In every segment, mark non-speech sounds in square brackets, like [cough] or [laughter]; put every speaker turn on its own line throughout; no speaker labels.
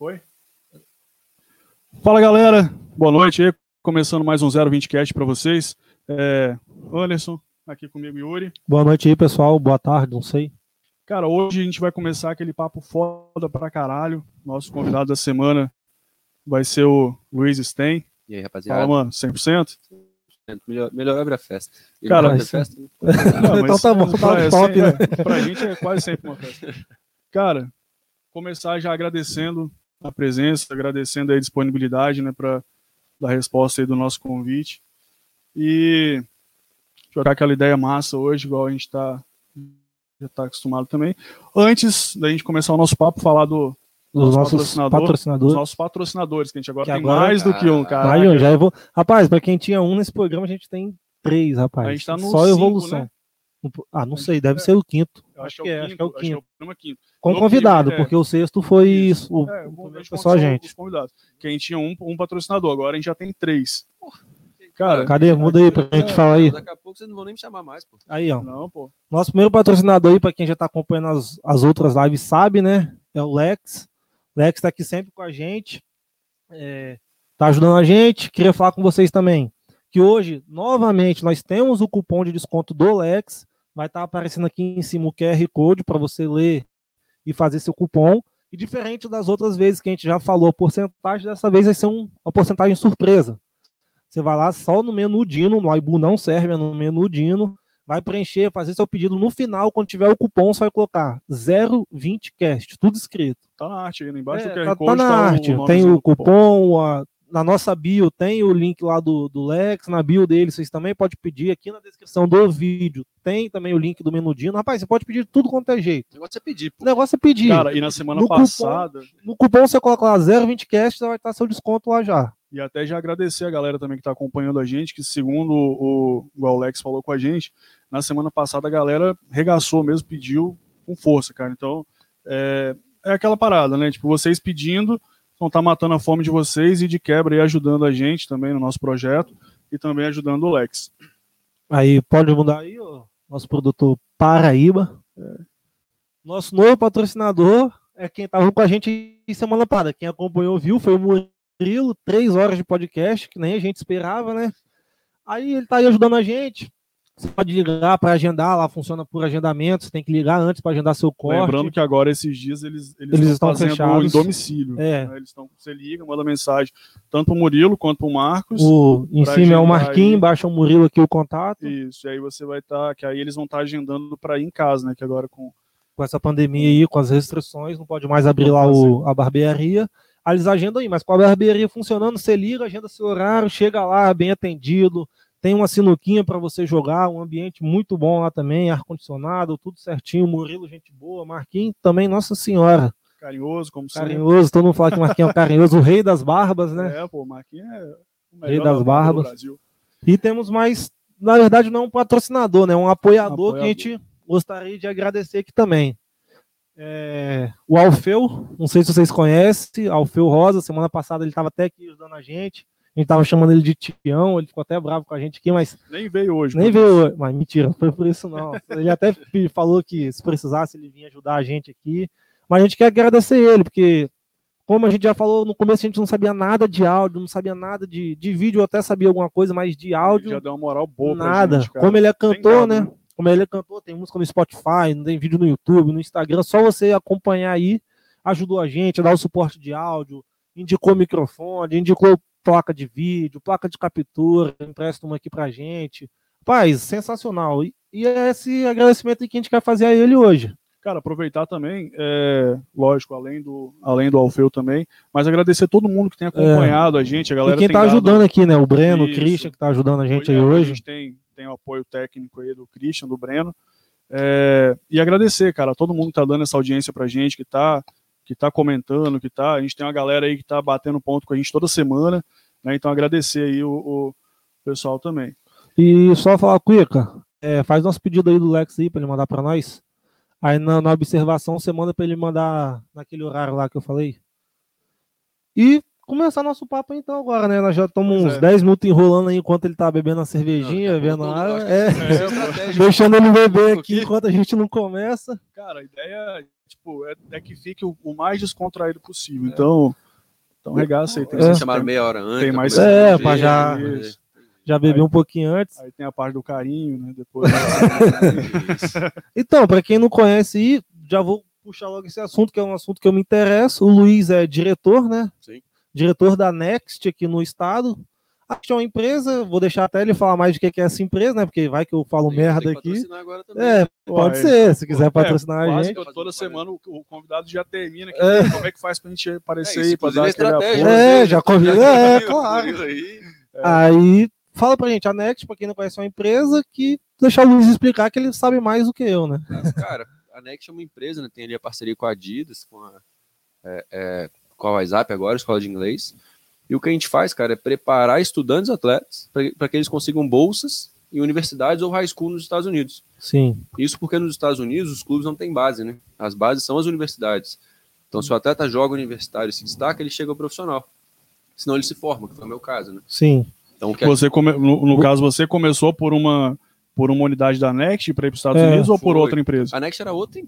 Foi? Fala galera, boa noite aí. Começando mais um 020 Cast para vocês. É, Anderson, aqui comigo Yuri.
Boa noite aí, pessoal. Boa tarde, não sei.
Cara, hoje a gente vai começar aquele papo foda pra caralho. Nosso convidado da semana vai ser o Luiz Sten.
E aí, rapaziada?
Fala, mano, 100%?
Melhor, melhor abre a festa. E
Cara,
abre a
isso-
festa. [laughs]
Não,
Então tá bom, tá
é,
top,
sem-
né?
é, pra gente é quase sempre uma festa. Cara, começar já agradecendo a presença, agradecendo aí a disponibilidade, né, para dar resposta aí do nosso convite. E jogar aquela ideia massa hoje, igual a gente tá, já tá acostumado também. Antes da gente começar o nosso papo, falar do,
Os
Nosso
nossos
patrocinador, dos
patrocinadores.
nossos patrocinadores, que a gente agora
Que
tem
agora-
mais do que um, cara.
Aí, ó, já evol... Rapaz, pra quem tinha um nesse programa, a gente tem três, rapaz.
A gente tá no
Só
cinco,
evolução.
né?
Ah, não sei, deve ser o quinto.
Eu
Acho que é, acho que é o
quinto, acho que é
quinto.
o quinto.
Com
No
convidado,
é.
porque o sexto foi
Isso.
O...
É,
foi só a gente.
Convidados. Que a gente tinha um, um patrocinador, agora a gente já tem três. Cara,
Cadê? Muda aí pra gente falar aí.
Daqui a pouco vocês não vão nem me chamar mais, pô.
Aí, ó.
não, pô.
Nosso primeiro patrocinador aí, pra quem já tá acompanhando as, as outras lives, sabe, né? É o Lex. Lex tá aqui sempre com a gente. É, tá ajudando a gente. Queria falar com vocês também que hoje, novamente, nós temos o cupom de desconto do Lex. Vai estar aparecendo aqui em cima o QR Code para você ler e fazer seu cupom. E diferente das outras vezes que a gente já falou, a porcentagem dessa vez vai ser um- uma porcentagem surpresa. Você vai lá só no menu Dino, no iBu não serve, é no menu Dino, vai preencher, fazer seu pedido no final, quando tiver o cupom, você vai colocar 020cast, tudo escrito.
Tá na arte aí, né? embaixo
É,
do QR
tá,
Code.
tá na
tá o
arte, tem
nomezinho
o
do
cupom, a- na nossa bio tem o link lá do, do Lex, na bio dele vocês também podem pedir, aqui na descrição do vídeo tem também o link do menu Dino. Rapaz, você pode pedir tudo quanto é jeito.
O negócio é pedir,
O
pô.
negócio é pedir.
Cara, e na semana
No cupom-
passada,
no cupom você coloca lá 020cast, já vai estar seu desconto lá já.
e até já agradecer a galera também que tá acompanhando a gente, que segundo o, igual o Alex falou com a gente, na semana passada a galera regaçou mesmo, pediu com força, cara. Então, é, é aquela parada, né? Tipo, vocês pedindo, vão estar matando a fome de vocês e de quebra e ajudando a gente também no nosso projeto e também ajudando o Lex.
Aí pode mudar aí, ó, nosso produtor Paraíba. Nosso novo patrocinador é quem estava com a gente semana passada. Quem acompanhou viu, foi o Murilo, três horas de podcast, que nem a gente esperava, né? Aí ele tá aí ajudando a gente. Você pode ligar para agendar, lá funciona por agendamento, você tem que ligar antes para agendar seu corte.
Lembrando que agora esses dias eles, eles,
Eles
estão
estão
fazendo
fechados.
em domicílio.
É.
né? Eles estão, você liga, manda mensagem tanto pro Murilo quanto pro Marcos.
O, em cima é o Marquinhos,
aí.
embaixo é o Murilo aqui o contato.
Isso, e aí você vai estar, que aí eles vão estar agendando para ir em casa, né? Que agora com
com essa pandemia aí, com as restrições, não pode mais abrir lá o, a barbearia. Aí eles agendam aí, mas com a barbearia funcionando, você liga, agenda seu horário, chega lá, bem atendido, tem uma sinuquinha para você jogar, um ambiente muito bom lá também, ar-condicionado, tudo certinho, Murilo, gente boa, Marquinhos também, nossa senhora,
carinhoso, como sempre.
carinhoso, todo mundo fala que Marquinhos é um carinhoso, o rei das barbas, né?
É, pô, o Marquinhos é o
Rei
melhor
das
da barba do
barbas.
Brasil.
E temos mais, na verdade não é um patrocinador, né? Um apoiador, que a
Apoiador.
gente gostaria de agradecer aqui também. É, o Alfeu, não sei se vocês conhecem, Alfeu Rosa, semana passada ele estava até aqui ajudando a gente. A gente tava chamando ele de Tião, ele ficou até bravo com a gente aqui, mas
Nem veio hoje.
nem
pô.
veio. Mas mentira, não foi por isso não. Ele até falou que se precisasse ele vinha ajudar a gente aqui. Mas a gente quer agradecer ele, porque, como a gente já falou no começo, a gente não sabia nada de áudio, não sabia nada de, de vídeo, até sabia alguma coisa, mas de áudio,
Já deu uma moral boa
nada.
gente.
Como ele é cantor, né? Como ele é cantor, tem música no Spotify, não tem vídeo no YouTube, no Instagram, só você acompanhar aí, ajudou a gente, a dar o suporte de áudio, indicou microfone, indicou placa de vídeo, placa de captura, empresta uma aqui pra gente. Paz, sensacional. E, e é esse agradecimento que a gente quer fazer a ele hoje.
Cara, aproveitar também, é, lógico, além do, além do Alfeu também, mas agradecer todo mundo que tem acompanhado a gente, a galera
e quem tá
dado-
ajudando aqui, né? O Breno, o
Isso.
Christian, que tá ajudando a gente aí
É, A
hoje.
gente tem, tem o apoio técnico aí do Christian, do Breno. É, e agradecer, cara, a todo mundo que tá dando essa audiência pra gente, que tá, que tá comentando, que tá. A gente tem uma galera aí que tá batendo ponto com a gente toda semana, né? Então agradecer aí o, o pessoal também.
E só falar, Cuica, é, faz nosso pedido aí do Lex aí pra ele mandar pra nós. Aí na, na observação você manda pra ele mandar naquele horário lá que eu falei. E começar nosso papo então agora, né? Nós já estamos uns
é.
10 minutos enrolando aí enquanto ele tá bebendo a cervejinha,
Não,
vendo
que
é,
é [laughs]
deixando ele beber aqui
Aqui.
enquanto a gente não começa.
Cara, a ideia tipo, é, é que fique o, o mais descontraído possível. Então, então regaça aí. Tem,
É.
Vocês chamaram meia hora antes.
tem
pra
mais-
É,
jeito,
já-
né?
Já bebi um pouquinho antes.
Aí tem a parte do carinho, né? Depois. [laughs]
Então, para quem não conhece, aí, já vou puxar logo esse assunto, que é um assunto que eu me interesso. O Luiz é diretor, né?
Sim.
Diretor da Next aqui no estado. Acho que é uma empresa, vou deixar até ele falar mais do que é essa empresa, né? Porque vai que eu falo
Tem-
merda
tem
aqui.
patrocinar agora também.
É, pode
Uai,
ser, se quiser
é,
patrocinar a gente.
que eu- toda semana o, o convidado já termina. aqui,
É.
Como é que faz pra gente aparecer
É, isso,
aí, pra dar
é estratégia.
apoio?
É,
né?
já convida- é, claro.
Aí.
Aí, fala pra gente, a Next, pra quem não conhece, é uma empresa que deixar o Luiz explicar que ele sabe mais do que eu, né?
Mas, Cara, a Next é uma empresa, né? Tem ali a parceria com a Adidas, com a, é, é, com a WhatsApp agora, escola de inglês. E o que a gente faz, cara, é preparar estudantes atletas para que eles consigam bolsas em universidades ou high school nos Estados Unidos.
Sim,
Isso porque nos Estados Unidos os clubes não têm base, né? As bases são as universidades. Então, se o atleta joga universitário e se destaca, ele chega ao profissional. Senão ele se forma, que foi o meu caso, né?
sim.
Então, que é-
Você come- no, no caso, você começou por uma, por uma unidade da Next para ir para os Estados
É,
Unidos ou por
foi.
outra empresa?
a Next era outra. hein?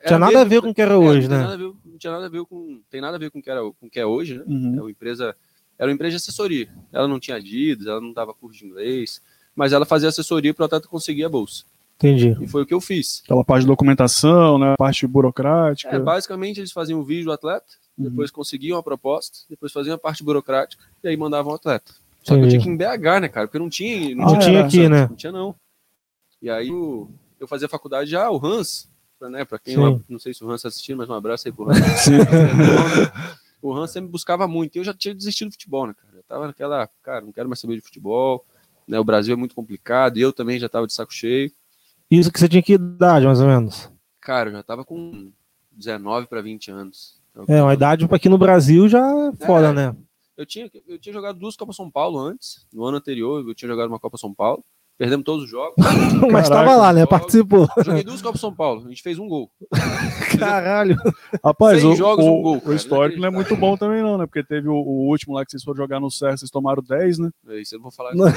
Tinha
Era
nada a
mesmo-
ver com o que era
é,
hoje,
não tem
né?
nada a ver- não tinha nada a ver com. Tem nada a ver com o que, era, com o que é hoje, né?
Uhum.
É uma empresa, era uma empresa de assessoria. Ela não tinha Adidas, ela não dava curso de inglês, mas ela fazia assessoria para o atleta conseguir a bolsa.
Entendi.
E foi o que eu fiz.
Aquela parte de documentação, né? a parte burocrática.
É, basicamente, eles faziam um vídeo do atleta,
Uhum.
depois conseguiam a proposta, depois faziam a parte burocrática e aí mandavam o atleta. Só que eu
Entendi.
tinha que ir em BH, né, cara? Porque não tinha. Não
Ah,
tinha,
aqui, né?
não tinha, não. E aí eu, eu fazia faculdade já, o Hans, pra, né, pra quem não sei se o Hans tá assistindo, mas um abraço aí pro Hans. [laughs] [laughs] O Hans sempre buscava muito. E eu já tinha desistido do futebol, né, cara? Eu tava naquela, cara, não quero mais saber de futebol. Né, o Brasil é muito complicado e eu também já tava de saco cheio.
Isso que você tinha que idade, mais ou menos.
Cara, eu já tava com 19 para 20 anos. Então,
É, uma idade pra aqui no Brasil já é foda,
É.
né?
Eu tinha, eu tinha jogado duas Copas São Paulo antes. No ano anterior, eu tinha jogado uma Copa São Paulo. Perdemos todos os jogos. [laughs]
Mas
Caraca,
tava lá, né? Participou.
Joguei duas Copas São Paulo. A gente fez um gol.
Caralho.
Rapaz,
Seis
o,
jogos,
o-
um gol,
o
cara.
histórico não é muito bom também, não, né? Porque teve o, o último lá que vocês foram jogar no Serra, vocês tomaram 10, né?
É Isso eu não vou falar. [laughs]
Não.
Não.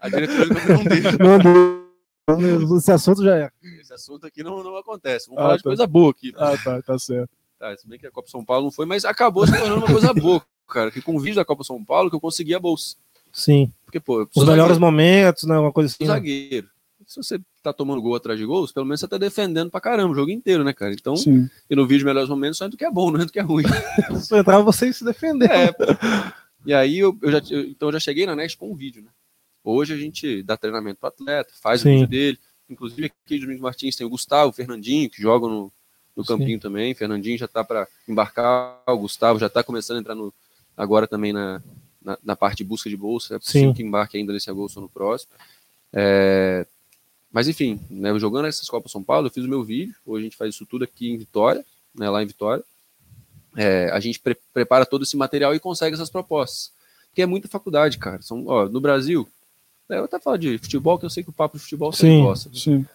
a diretoria não deixa.
Não, não, esse assunto já é.
Esse assunto aqui não, não acontece. Vamos
Ah,
falar de
tá.
coisa boa aqui.
Ah, tá, tá certo.
Tá, se bem que a Copa São Paulo não foi, mas acabou se tornando uma coisa boa, cara. Que com o vídeo da Copa São Paulo que eu consegui a bolsa.
Sim.
Porque, pô,
Os
sou
melhores
zagueiro,
momentos, né? Uma coisa assim. né?
zagueiro. Se você tá tomando gol atrás de gols, pelo menos você tá defendendo pra caramba o jogo inteiro, né, cara? Então,
Sim.
e no vídeo melhores momentos só é do que é bom, [laughs] não é do que é ruim. [laughs]
Se entrar, você se defender.
É, pô. E aí eu, eu já, eu- então eu já cheguei na Next com um vídeo, né? Hoje a gente dá treinamento pro atleta, faz
Sim.
o vídeo dele. Inclusive aqui Domingos Martins tem o Gustavo, o Fernandinho, que jogam no, no
Sim.
campinho também. Fernandinho já tá para embarcar, o Gustavo já tá começando a entrar no, agora também na, na, na parte de busca de bolsa. É possível
Sim.
que embarque ainda nesse agosto ou no próximo. É, mas enfim, né, jogando essas Copas São Paulo, eu fiz o meu vídeo. Hoje a gente faz isso tudo aqui em Vitória, né, lá em Vitória. É, a gente pre- prepara todo esse material e consegue essas propostas. Porque é muita faculdade, cara. São, ó, no Brasil, né, eu até falo de futebol, que eu sei que o papo de futebol você
Sim.
gosta.
Sim.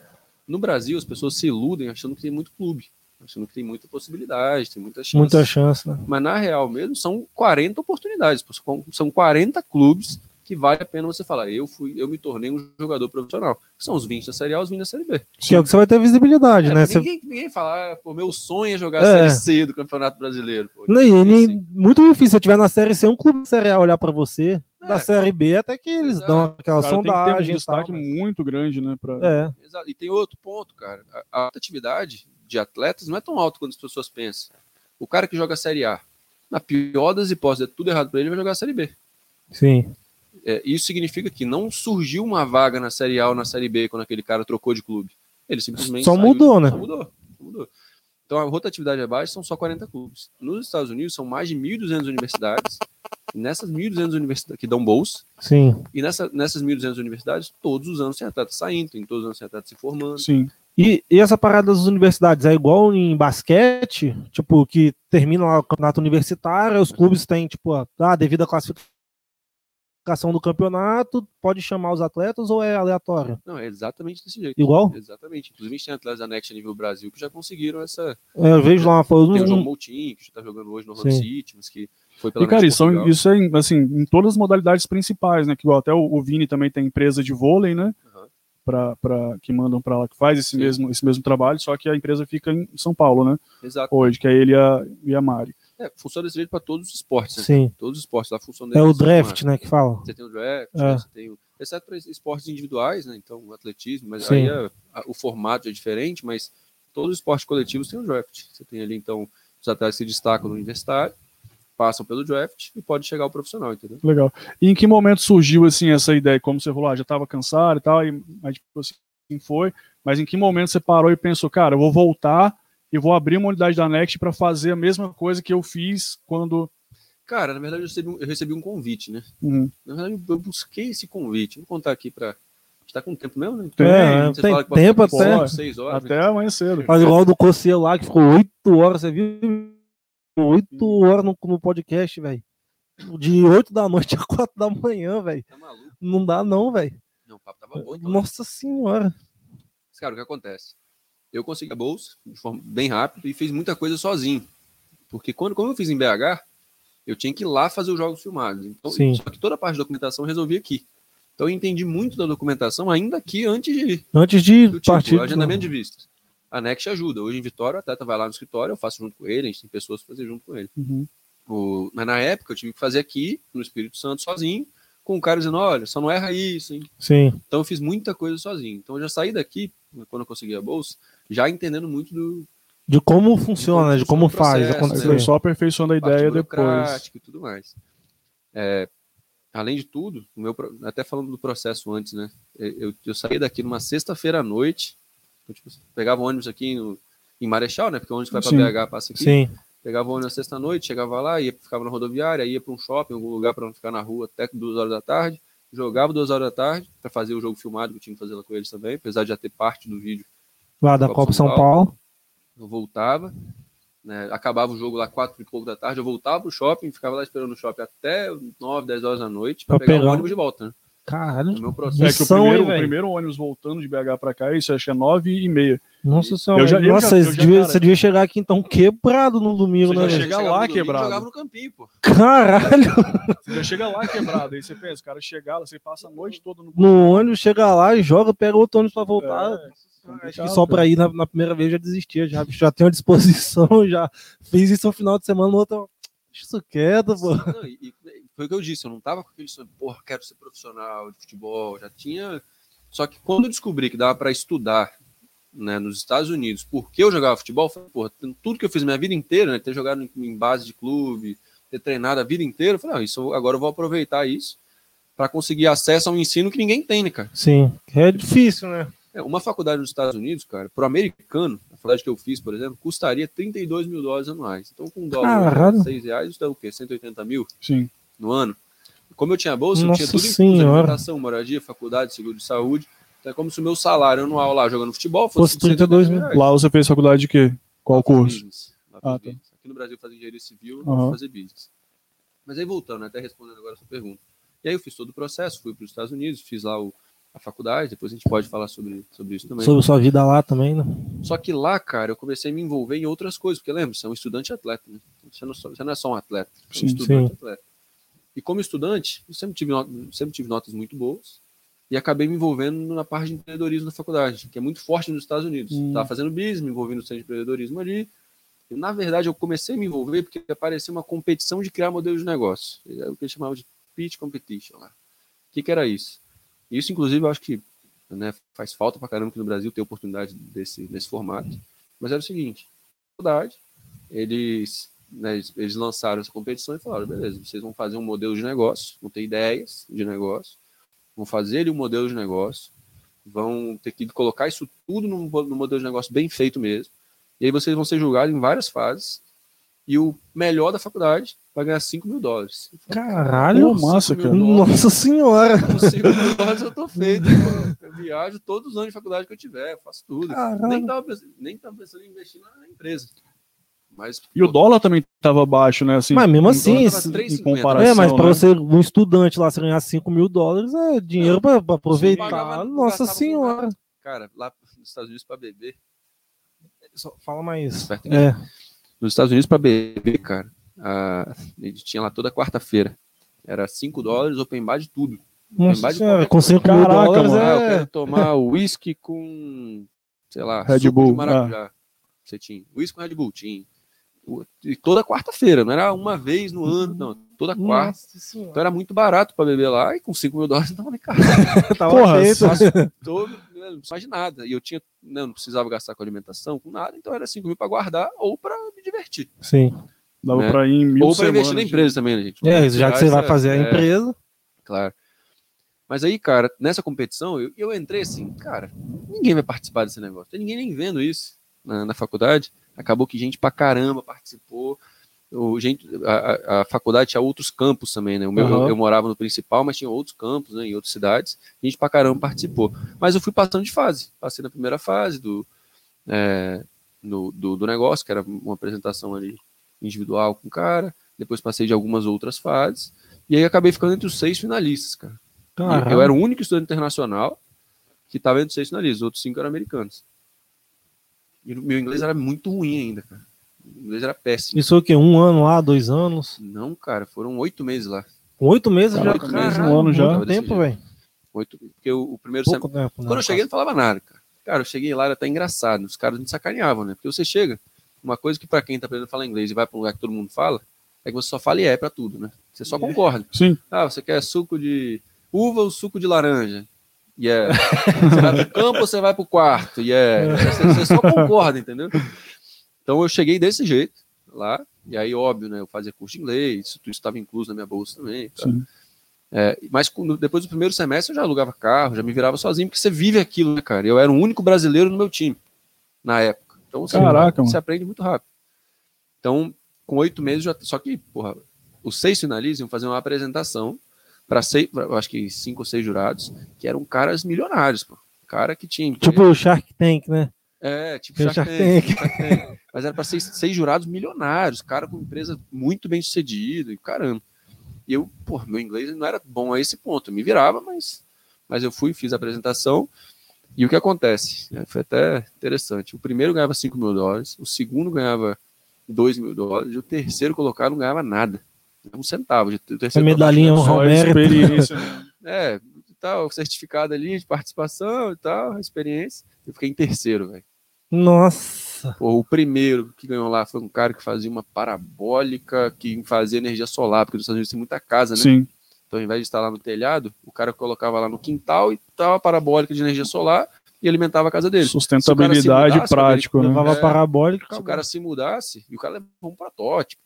No Brasil, as pessoas se iludem achando que tem muito clube, achando que tem muita possibilidade, tem muita chance.
Muita chance, né?
Mas na real mesmo, são 40 oportunidades. São- São 40 clubes que vale a pena você falar. Eu fui, eu me tornei um jogador profissional. São os 20 da Série A, os 20 da Série B.
Que é o que você vai ter visibilidade,
É,
né? Você-
ninguém, ninguém fala, ah, pô, meu sonho é jogar
É.
a Série C do Campeonato Brasileiro. Pô,
Não, e nem-
Assim.
muito difícil. Se tiver na série C, um clube da série A olhar pra você. Da
É.
série B, até que eles
Exato.
dão aquela
cara tem que ter um
sondagem. e tal,
destaque
mas-
muito grande, né? Pra...
É,
Exato. E tem outro ponto, cara. A, a atividade de atletas não é tão alta quanto as pessoas pensam. O cara que joga a Série A, na pior das hipóteses, é tudo errado para ele, ele vai jogar a Série B.
sim.
É, isso significa que não surgiu uma vaga na Série A ou na Série B quando aquele cara trocou de clube. Ele simplesmente
Só
saiu.
mudou, né?
Só mudou, só mudou. Então a rotatividade abaixo são só 40 clubes. Nos Estados Unidos são mais de 1.200 universidades. E nessas 1.200 universidades que dão bolsa,
Sim.
e nessa, nessas 1.200 universidades, todos os anos tem atleta saindo, tem todos os anos tem atleta se formando.
Sim.
E, e essa parada das universidades é igual em basquete, tipo, que termina lá o campeonato universitário, os clubes têm, tipo, ah, devido à classificação do campeonato, pode chamar os atletas ou é aleatório?
Não, é exatamente desse jeito.
Igual?
Exatamente. Inclusive, a gente tem atletas da Next a nível Brasil que já conseguiram essa.
É, Eu vejo lá, foi
Tem o João Moutinho, que está jogando hoje no
Sim.
City, mas que foi pela
E, cara, isso, isso é assim, em todas as modalidades principais, né? Que igual até o, o Vini também tem empresa de vôlei, né? Para que mandam para lá, que faz esse mesmo, esse mesmo trabalho, só que a empresa fica em São Paulo, né?
Exato.
Hoje, que é ele e a, e a Mari.
É, funciona desse jeito para todos os esportes. Né?
Sim.
Todos os esportes lá funcionam
É o draft, né, que fala.
Você tem o draft,
É.
né, você tem o... exceto para esportes individuais, né? Então, o atletismo, mas
Sim.
aí é- a- o formato é diferente, mas todos os esportes coletivos têm o draft. Você tem ali, então, os atletas se destacam no universitário, passam pelo draft e pode chegar ao profissional, entendeu?
Legal. E em que momento surgiu assim essa ideia? Como você falou, ah, já estava cansado e tal, e, mas tipo assim foi. Mas em que momento você parou e pensou, cara, eu vou voltar e vou abrir uma unidade da Next para fazer a mesma coisa que eu fiz quando.
Cara, na verdade, eu recebi um, eu recebi um convite, né?
Uhum.
Na verdade, eu busquei esse convite. Vou contar aqui para. A gente tá com tempo mesmo, né?
Tem,
É,
Você
tem
fala que pode
tempo
até.
cinco, horas. né?
Até amanhã cedo.
Faz igual o do Cossier lá, que ficou oito horas, você viu? Oito horas no, no podcast, velho. De 8 da noite [laughs] a 4 da manhã, velho.
Tá?
Não dá, não, velho.
Não, o papo tava bom. Então.
Nossa senhora.
Mas, Cara, o que acontece? Eu consegui a bolsa de forma bem rápido e fiz muita coisa sozinho. Porque quando, como eu fiz em BH, eu tinha que ir lá fazer os jogos filmados. Então,
Sim.
só que toda a parte da documentação eu resolvi aqui. Então eu entendi muito da documentação ainda aqui antes de.
Antes de
Do tipo,
partir.
agendamento de vistas. A Next ajuda. Hoje em Vitória, o atleta vai lá no escritório, eu faço junto com ele, a gente tem pessoas para fazer junto com ele.
Uhum.
O- mas na época eu tive que fazer aqui, no Espírito Santo, sozinho, com o cara dizendo, olha, só não erra isso, hein?
Sim.
Então eu fiz muita coisa sozinho. Então eu já saí daqui, quando eu consegui a bolsa, já entendendo muito do
De como funciona, de como,
funciona o
faz
processo,
foi só aperfeiçoando a ideia depois.
e tudo mais. É, além de tudo, o meu, até falando do processo antes, né? Eu, eu saí daqui numa sexta-feira à noite, eu, tipo, pegava o ônibus aqui no- em Marechal, né? Porque o ônibus vai para BH passa aqui.
Sim.
Pegava o ônibus na sexta-noite, chegava lá, ia, ficava na rodoviária, ia para um shopping, algum lugar para não ficar na rua até duas horas da tarde. Jogava duas horas da tarde para fazer o jogo filmado que eu tinha que fazer lá com eles também, apesar de já ter parte do vídeo
Lá da Copa São Paulo.
eu voltava, né, acabava o jogo lá quatro e pouco da tarde, eu voltava pro shopping, ficava lá esperando no shopping até 9, 10 horas da noite para pegar
pegar.
o ônibus de volta, né?
Caralho.
O meu
É
processo.
que o primeiro,
hein,
o primeiro ônibus voltando de BH para cá, isso acho que é 9 e meia.
Nossa senhora.
Eu já- eu
Nossa,
já- eu
você,
já,
devia,
cara-
você devia chegar aqui então quebrado no domingo,
Você
né?
já chega lá
no domingo
quebrado.
Jogava no campinho, pô.
Caralho.
Você já chega lá quebrado, aí você pensa, o cara chega lá, você passa a noite toda no.
No ônibus, chega lá e joga, pega outro ônibus pra voltar.
É,
Acho que só pra ir na, na primeira vez já desistia, já, já tenho a [laughs] disposição, já fiz isso no final de semana, no outro. Deixa isso quieto, pô.
Não, e- e foi o que eu disse, eu não tava com aquele sonho, porra, quero ser profissional de futebol, já tinha. Só que quando eu descobri que dava para estudar né, nos Estados Unidos, porque eu jogava futebol, eu falei, porra, tudo que eu fiz minha vida inteira, né, ter jogado em, base de clube, ter treinado a vida inteira, eu falei, não, isso, agora eu vou aproveitar isso para conseguir acesso a um ensino que ninguém tem, né, cara?
Sim, é difícil, né?
É, uma faculdade nos Estados Unidos, cara, pro americano, a faculdade que eu fiz, por exemplo, custaria 32 mil dólares anuais. Então, com um dólar,
Caralho.
6 reais, isso dá o quê? 180 mil
Sim.
No ano. Como eu tinha bolsa, eu
Nossa
tinha tudo incluso, alimentação, moradia, faculdade, seguro de saúde. Então é como se o meu salário anual lá jogando futebol
Fosse
fosse,
32
180
mil.
Lá você fez faculdade de quê? Qual curso?
business,
Ah, tá.
Aqui no Brasil eu fazia engenharia civil, eu fazer business. Mas aí voltando, até respondendo agora a sua pergunta. E aí eu fiz todo o processo, fui para os Estados Unidos, fiz lá o- a faculdade, depois a gente pode falar sobre, sobre isso também.
Sobre sua vida lá também, né?
Só que lá, cara, eu comecei a me envolver em outras coisas, porque lembra, você é um estudante atleta, né? Você não, só- você não é só um atleta, você é um
Sim,
estudante
sim.
atleta. E como estudante, eu sempre tive, sempre tive notas muito boas e acabei me envolvendo na parte de empreendedorismo na faculdade, que é muito forte nos Estados Unidos.
Hum.
Tava fazendo business, me envolvi no centro de empreendedorismo ali. E, na verdade, eu comecei a me envolver porque apareceu uma competição de criar modelos de negócio. É o que eles chamavam de pitch competition lá. O que, que era isso? Isso, inclusive, eu acho que né, faz falta pra caramba aqui no Brasil ter oportunidade desse, desse formato. Mas era o seguinte, na verdade, eles, né, eles, eles lançaram essa competição e falaram, beleza, vocês vão fazer um modelo de negócio, vão ter ideias de negócio, vão fazer ali um modelo de negócio, vão ter que colocar isso tudo num, num modelo de negócio bem feito mesmo, e aí vocês vão ser julgados em várias fases, e o melhor da faculdade vai ganhar 5 mil dólares.
Caralho.
Pô, massa,
5 mil
cara.
dólares.
Nossa senhora.
Com 5 mil dólares eu tô feito. [laughs] Eu viajo todos os anos de faculdade que eu tiver, faço tudo. Nem tava, pensando, nem tava pensando em investir na empresa. Mas,
E o dólar também tava baixo, né? Assim,
Mas mesmo assim,
em, comparação.
É, mas pra
né?
você, um estudante lá, você ganhar 5 mil dólares é dinheiro pra, pra aproveitar.
pagava-
Nossa senhora.
Cara, lá nos Estados Unidos para beber.
Só Fala mais. É.
Nos Estados Unidos para beber, cara, a, gente tinha lá toda quarta-feira. Era 5 dólares, open bar de tudo.
Nossa senhora, com 5 mil
Caraca,
dólares
mano.
Ah, eu
é.
quero tomar uísque com, sei lá,
Red
suco
Bull,
de maracujá. Você tinha. Uísque com Red Bull, tinha. E toda quarta-feira, não era uma vez no ano, não. Toda quarta. Então era muito barato pra beber lá e com 5 mil dólares não nem caro. [laughs]
Tava
Porra, só-
Todo, [laughs] né, não precisava de nada. E eu tinha, né, não precisava gastar com alimentação, com nada, então era 5 mil pra guardar ou pra me divertir.
Sim.
Dava
né?
pra ir em mil
ou pra investir na
semanas.
empresa também, né, gente?
É, já que você vai fazer a
É,
empresa.
Claro. Mas aí, cara, nessa competição, eu, eu entrei assim, cara, ninguém vai participar desse negócio. Tem ninguém nem vendo isso na, na faculdade. Acabou que gente pra caramba participou. O, gente, a, a- faculdade tinha outros campos também, né? O meu,
Aham.
eu, eu morava no principal, mas tinha outros campos, né, em outras cidades. Gente pra caramba participou. Mas eu fui passando de fase. Passei na primeira fase do, é, no- do, do negócio, que era uma apresentação ali individual com o cara. Depois passei de algumas outras fases. E aí acabei ficando entre os seis finalistas, cara. Eu era o único estudante internacional que estava entre os seis finalistas, os outros cinco eram americanos. E o meu inglês era muito ruim ainda, cara. O inglês era péssimo.
Isso foi o quê? Um ano lá, dois anos?
Não, cara, foram oito meses lá.
Com oito meses
Caraca,
já?
meses, um ano já.
Muito tempo, velho.
Oito, porque o, o primeiro
Pouco
sem-
tempo. né?
Quando eu cheguei, não falava nada, cara. Cara, eu cheguei lá, era até engraçado. Os caras me sacaneavam, né? Porque você chega, uma coisa que pra quem tá aprendendo a falar inglês e vai pra um lugar que todo mundo fala, é que você só fala e é pra tudo, né? Você só concorda.
Sim.
Ah, você quer suco de uva ou suco de laranja? Yeah. Você vai pro campo ou você vai pro quarto? Yeah. Você, você só concorda, entendeu? Então eu cheguei desse jeito lá, e aí, óbvio, né? Eu fazia curso de inglês, isso tudo estava incluso na minha bolsa também. tá? É, mas depois do primeiro semestre eu já alugava carro, já me virava sozinho, porque você vive aquilo, né, cara? Eu era o único brasileiro no meu time na época. Então você,
Caraca,
você aprende muito rápido. Então, com oito meses, já, só que, porra, os seis finalistas iam fazer uma apresentação para seis, acho que cinco ou seis jurados, que eram caras milionários, pô. Cara que tinha.
Tipo o Shark Tank, né?
É, tipo Shark
Shark
Tank, Shark Tank. [laughs] Mas era para seis, seis jurados milionários, cara com empresa muito bem sucedida e caramba. E eu, pô, meu inglês não era bom a esse ponto. Eu me virava, mas, mas eu fui, fiz a apresentação. E o que acontece? É, Foi até interessante. O primeiro ganhava 5 mil dólares, o segundo ganhava 2 mil dólares, e o terceiro colocado não ganhava nada. Um centavo. O terceiro
A medalhinha,
colocado,
um
Só a
Romero.
experiência. né? [laughs]
É, tal, certificado ali de participação e tal, experiência. Eu fiquei em terceiro, velho.
Nossa.
Pô, o primeiro que ganhou lá foi um cara que fazia uma parabólica que fazia energia solar, porque nos Estados Unidos tem muita casa, né?
Sim.
Então, ao invés de estar lá no telhado, o cara colocava lá no quintal e tava a parabólica de energia solar e alimentava a casa dele.
Sustentabilidade
mudasse,
prático, né?
Levava
É.
parabólica.
Se o cara se mudasse, e o cara levou um protótipo,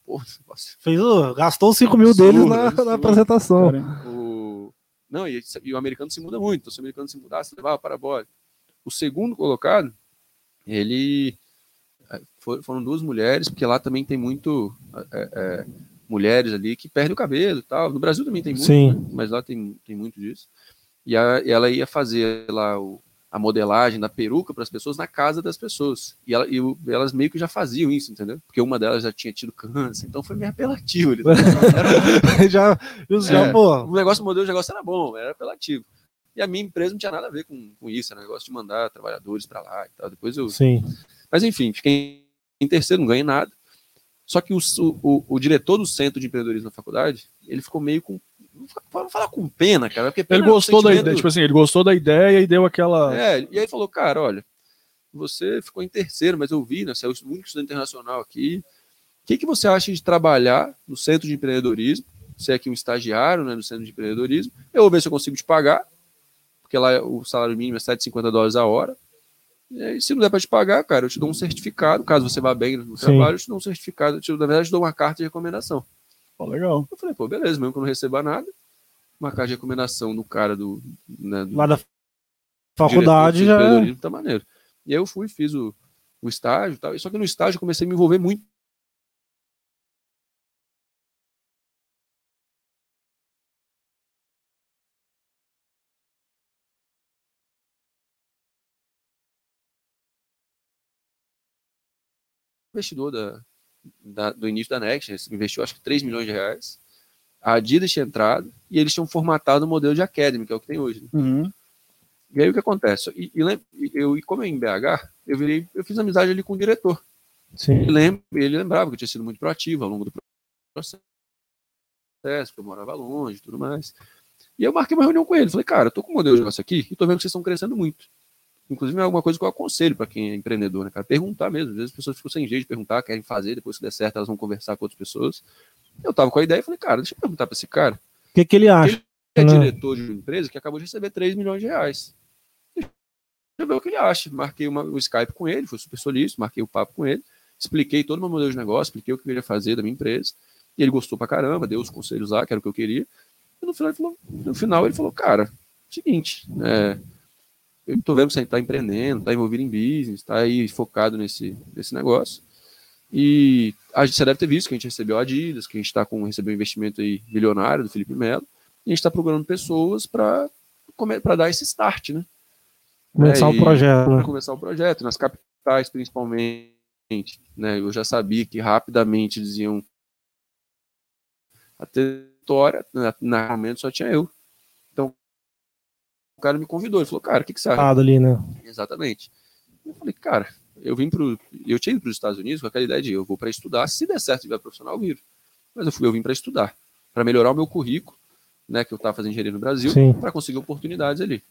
nossa,
Fez gastou 5 mil
Absurdo,
deles na,
absurdo.
na apresentação.
Cara,
o... Não, e, e o americano se muda muito. Então, se o americano se mudasse, levava parabólica. O segundo colocado, ele. for- Foram duas mulheres, porque lá também tem muito. é, é, mulheres ali que perdem o cabelo e tal. No Brasil também tem muito,
Sim.
né? mas lá tem, tem muito disso. E, a- e ela ia fazer lá o- a modelagem da peruca para as pessoas na casa das pessoas. E, ela- e o- elas meio que já faziam isso, entendeu? Porque uma delas já tinha tido câncer, então foi meio apelativo. [laughs] Era,
já, já
É.
pô.
o negócio, o modelo de negócio era bom, era apelativo. E a minha empresa não tinha nada a ver com, com isso, era negócio de mandar trabalhadores para lá e tal. Depois eu.
Sim.
Mas enfim, fiquei em terceiro, não ganhei nada. Só que o, o, o diretor do centro de empreendedorismo na faculdade, ele ficou meio com. Vamos falar com pena, cara. Porque pena
Ele
é um
gostou da
sentimento-
ideia, tipo assim, ele gostou da ideia e deu aquela.
É, e aí falou, cara, olha, você ficou em terceiro, mas eu vi, né? Você é o único estudante internacional aqui. O que, que você acha de trabalhar no centro de empreendedorismo? Você é aqui um estagiário né, no centro de empreendedorismo. Eu vou ver se eu consigo te pagar, porque lá o salário mínimo é 7,50 dólares a hora. E aí, se não der para te pagar, cara, eu te dou um certificado. Caso você vá bem no
Sim.
trabalho, eu te dou um certificado. Eu te, na verdade, eu te dou uma carta de recomendação.
Pô, legal.
Eu falei, pô, beleza, mesmo que eu não receba nada, uma carta de recomendação do cara do, né, do
Lá da faculdade
de
já.
empreendedorismo, tá maneiro. E aí eu fui, fiz o, o estágio e tal. Só que no estágio eu comecei a me envolver muito. Investidor da, da- do início da Next, investiu acho que 3 milhões de reais. A Adidas tinha entrado e eles tinham formatado o modelo de Academy, que é o que tem hoje. né?
Uhum.
E aí o que acontece? E, e eu, e como eu em BH, eu virei, eu fiz amizade ali com o diretor.
Sim.
Ele, lembra, ele lembrava que eu tinha sido muito proativo ao longo do processo, que eu morava longe e tudo mais. E eu marquei uma reunião com ele. Falei, cara, eu tô com um modelo de negócio aqui e tô vendo que vocês estão crescendo muito. Inclusive, é alguma coisa que eu aconselho para quem é empreendedor, né, cara? Perguntar mesmo. Às vezes as pessoas ficam sem jeito de perguntar, querem fazer, depois se der certo, elas vão conversar com outras pessoas. Eu tava com a ideia e falei, cara, deixa eu perguntar para esse cara.
O que, que ele acha?
Ele é
Não.
diretor de uma empresa que acabou de receber 3 milhões de reais. Deixa eu ver o que ele acha. Marquei uma, o Skype com ele, foi super solícito, marquei o papo com ele, expliquei todo o meu modelo de negócio, expliquei o que eu queria fazer da minha empresa. E ele gostou pra caramba, deu os conselhos lá, que era o que eu queria. E no final ele falou, no final ele falou cara, seguinte, é, eu tô vendo que você tá empreendendo, tá envolvido em business, tá aí focado nesse, nesse negócio. E a gente, você deve ter visto que a gente recebeu a Adidas, que a gente está com recebeu um investimento aí milionário do Felipe Melo, e a gente está procurando pessoas para para dar esse start, né?
Começar
É,
o projeto. Né?
começar o projeto, nas capitais principalmente, né? Eu já sabia que rapidamente eles iam a territória, na, na momento só tinha eu. O cara me convidou, ele falou, cara, o que, que você acha?
Lado ali, né?
Exatamente. Eu falei, cara, eu vim pro. Eu tinha ido para os Estados Unidos com aquela ideia de eu vou para estudar, se der certo virar profissional, eu viro. Mas eu, fui, eu vim para estudar, para melhorar o meu currículo, né, que eu estava fazendo engenharia no Brasil, para conseguir oportunidades ali.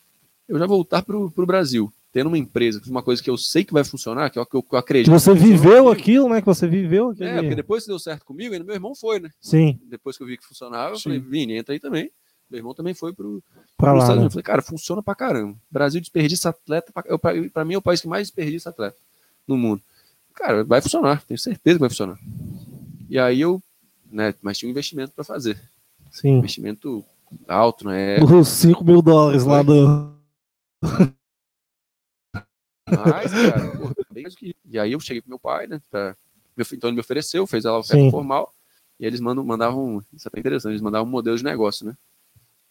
Eu já voltar para o Brasil, tendo uma empresa, uma coisa que eu sei que vai funcionar, que é o que eu, que eu
Que
acredito.
você
que funciona
viveu aquilo, né? Que você viveu aquele...
É, porque depois que deu certo comigo, ainda meu irmão foi, né?
Sim,
Depois que eu vi que funcionava, eu
Sim.
falei, Vini, entra aí também. Meu irmão também foi pro,
pra lá, né?
Eu falei, cara, funciona pra caramba. Brasil desperdiça atleta. Pra, eu- pra, pra mim é o país que mais desperdiça atleta no mundo. Cara, vai funcionar, tenho certeza que vai funcionar. E aí eu, né, mas tinha um investimento pra fazer.
Sim.
Investimento alto, né?
Os 5 mil dólares lá do...
Mas, cara, porra, bem mais do que. E aí eu cheguei pro meu pai, né? Pra, meu, então ele me ofereceu, fez a oferta
Sim.
formal. E eles mandam, mandavam. Isso é interessante, eles mandavam um modelo de negócio, né?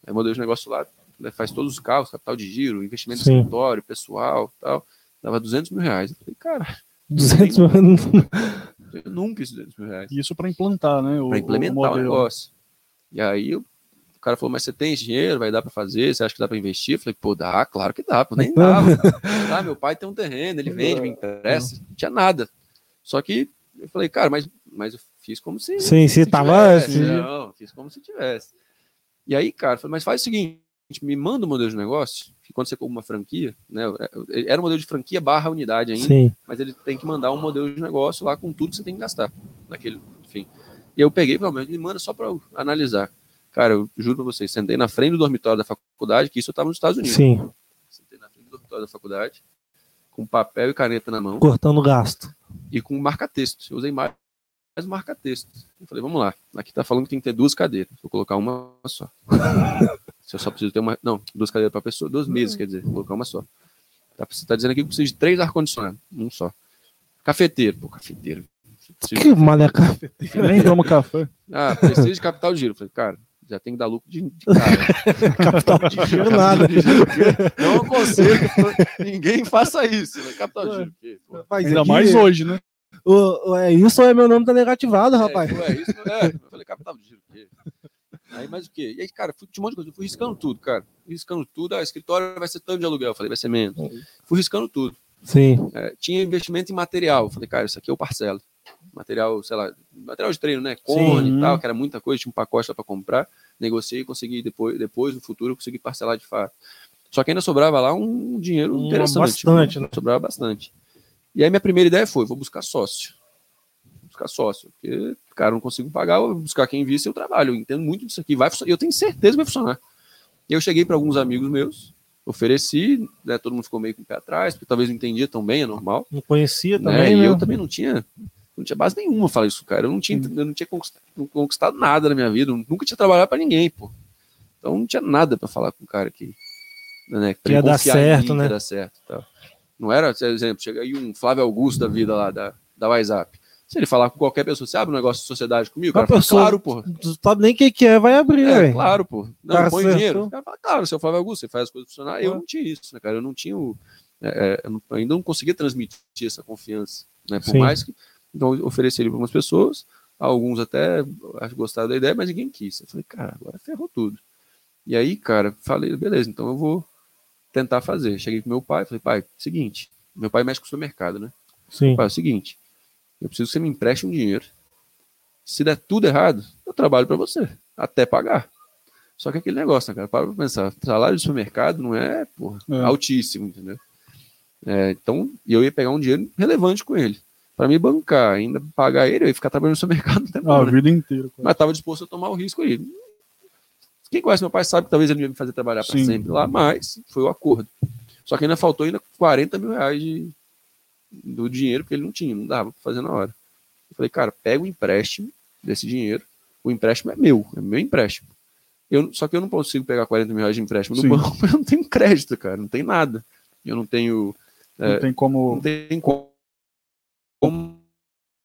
Aí o modelo de negócio lá né, faz todos os carros, capital de giro, investimento
Sim.
em escritório, pessoal tal. Dava 200 mil reais. Eu falei, cara, [laughs]
200 mil...
eu nunca fiz 200 mil reais.
Isso para implantar, né? O,
Pra implementar
o
o, negócio. E aí eu- o cara falou, mas você tem dinheiro, vai dar pra fazer? Você acha que dá pra investir? Eu falei, pô, dá, claro que dá, pô, nem [laughs] dava. Ah, meu pai tem um terreno, ele vende, me empresta, não tinha nada. Só que eu falei, cara, mas, mas eu fiz como se.
Sim, se tava-
tivesse.
se-
Não, fiz como se tivesse. E aí, cara, falei, mas faz o seguinte: me manda um modelo de negócio, que quando você compra uma franquia, né? Era um modelo de franquia barra unidade ainda,
Sim.
mas ele tem que mandar um modelo de negócio lá com tudo que você tem que gastar. Naquele, enfim. E eu peguei, pelo menos, me manda só para analisar. Cara, eu juro pra vocês, sentei na frente do dormitório da faculdade, que isso eu tava nos Estados Unidos.
Sim.
Sentei na frente do dormitório da faculdade, com papel e caneta na mão
Cortando gasto.
e com marca-texto. Eu usei mais, mais marca-texto. Eu falei, vamos lá, aqui tá falando que tem que ter duas cadeiras. Vou colocar uma só. [laughs] Se eu só preciso ter uma. Não, duas cadeiras para pessoa, duas mesas, quer dizer, vou colocar uma só. Tá, você tá dizendo aqui que precisa de três ar-condicionados, um só. Cafeteiro, pô, cafeteiro. Preciso-
Que maleca.
Nem toma café.
Ah, precisa de capital de giro. Eu falei, cara, já tem que dar lucro de, de cara. [laughs]
Capital de giro nada.
Não aconselho que ninguém faça isso. Né? Capital de giro. pô?
Rapaz,
Ainda
aqui-
mais hoje, né?
O- é isso ou é meu nome tá negativado, rapaz?
É, ué, isso, é. Eu falei, capital de giro, o quê? Aí, mais o quê? E aí, cara, fui, um monte de coisa. Eu fui riscando tudo, cara. Riscando tudo. Ah, escritório vai ser tanto de aluguel. Eu falei, vai ser menos. Fui riscando tudo.
Sim.
É, tinha investimento em material. Eu falei, cara, isso aqui eu parcelo. Material, sei lá, material de treino, né? Cone
Sim.
e tal, que era muita coisa, tinha um pacote lá pra comprar. Negociei e consegui depois, depois, no futuro, consegui parcelar de fato. Só que ainda sobrava lá um dinheiro
Um
interessante.
bastante, né?
Sobrava bastante. E aí minha primeira ideia foi, vou buscar sócio. Vou buscar sócio. Porque, cara, não consigo pagar, vou buscar quem invista eu trabalho. Eu entendo muito disso aqui. Vai. Eu tenho certeza que vai funcionar. E eu cheguei para alguns amigos meus, ofereci, né, todo mundo ficou meio com o pé atrás, porque talvez não entendia tão bem, é normal.
Não conhecia
Né?
também,
E
né?
eu também não tinha, não tinha base nenhuma falar isso, cara. Eu não tinha, eu não tinha conquistado, conquistado nada na minha vida, nunca tinha trabalhado para ninguém, pô. Então não tinha nada para falar com o cara que, né,
Que ia
ele
dar certo,
mim, que
né?
ia dar certo, e tal. Não era, por exemplo, chega aí um Flávio Augusto da vida lá da da WhatsApp. Se ele falar com qualquer pessoa, você abre um negócio de sociedade comigo, o cara
Qualquer
fala,
pessoa-
claro, pô.
Tu sabe nem o que, que é, vai abrir,
É, claro, pô. Não,
Cara,
põe dinheiro. O cara fala, claro, seu Flávio Augusto, você faz as coisas funcionar. Eu não tinha isso, né, cara? Eu não tinha o. é, é, eu ainda não conseguia transmitir essa confiança, né? Por
Sim.
mais que. Então, eu ofereci ele para algumas pessoas, alguns até gostaram da ideia, mas ninguém quis. Eu falei, cara, agora ferrou tudo. E aí, cara, falei, beleza, então eu vou tentar fazer. Cheguei pro meu pai, falei, pai, seguinte, meu pai mexe com o supermercado, né?
Sim.
Pai, é o seguinte, eu preciso que você me empreste um dinheiro. Se der tudo errado, eu trabalho para você, até pagar. Só que aquele negócio, né, cara, para pra pensar, salário de supermercado não é, porra,
É.
altíssimo, entendeu? É, então, eu ia pegar um dinheiro relevante com ele. Para me bancar, ainda pagar ele, eu ia ficar trabalhando no supermercado tempo,
Ah, a
né?
vida inteira. cara.
mas estava disposto a tomar o risco aí. Quem conhece meu pai sabe que talvez ele ia me fazer trabalhar para sempre lá, mas foi o acordo. Só que ainda faltou ainda 40 mil reais de, do dinheiro que ele não tinha, não dava para fazer na hora. Eu falei, cara, pega o empréstimo desse dinheiro, o empréstimo é meu, é meu empréstimo. Eu, só que eu não consigo pegar 40 mil reais de empréstimo
Sim.
banco, [laughs] porque eu não tenho crédito, cara, não tem nada. Eu não tenho.
Não tem como
Não tem como, como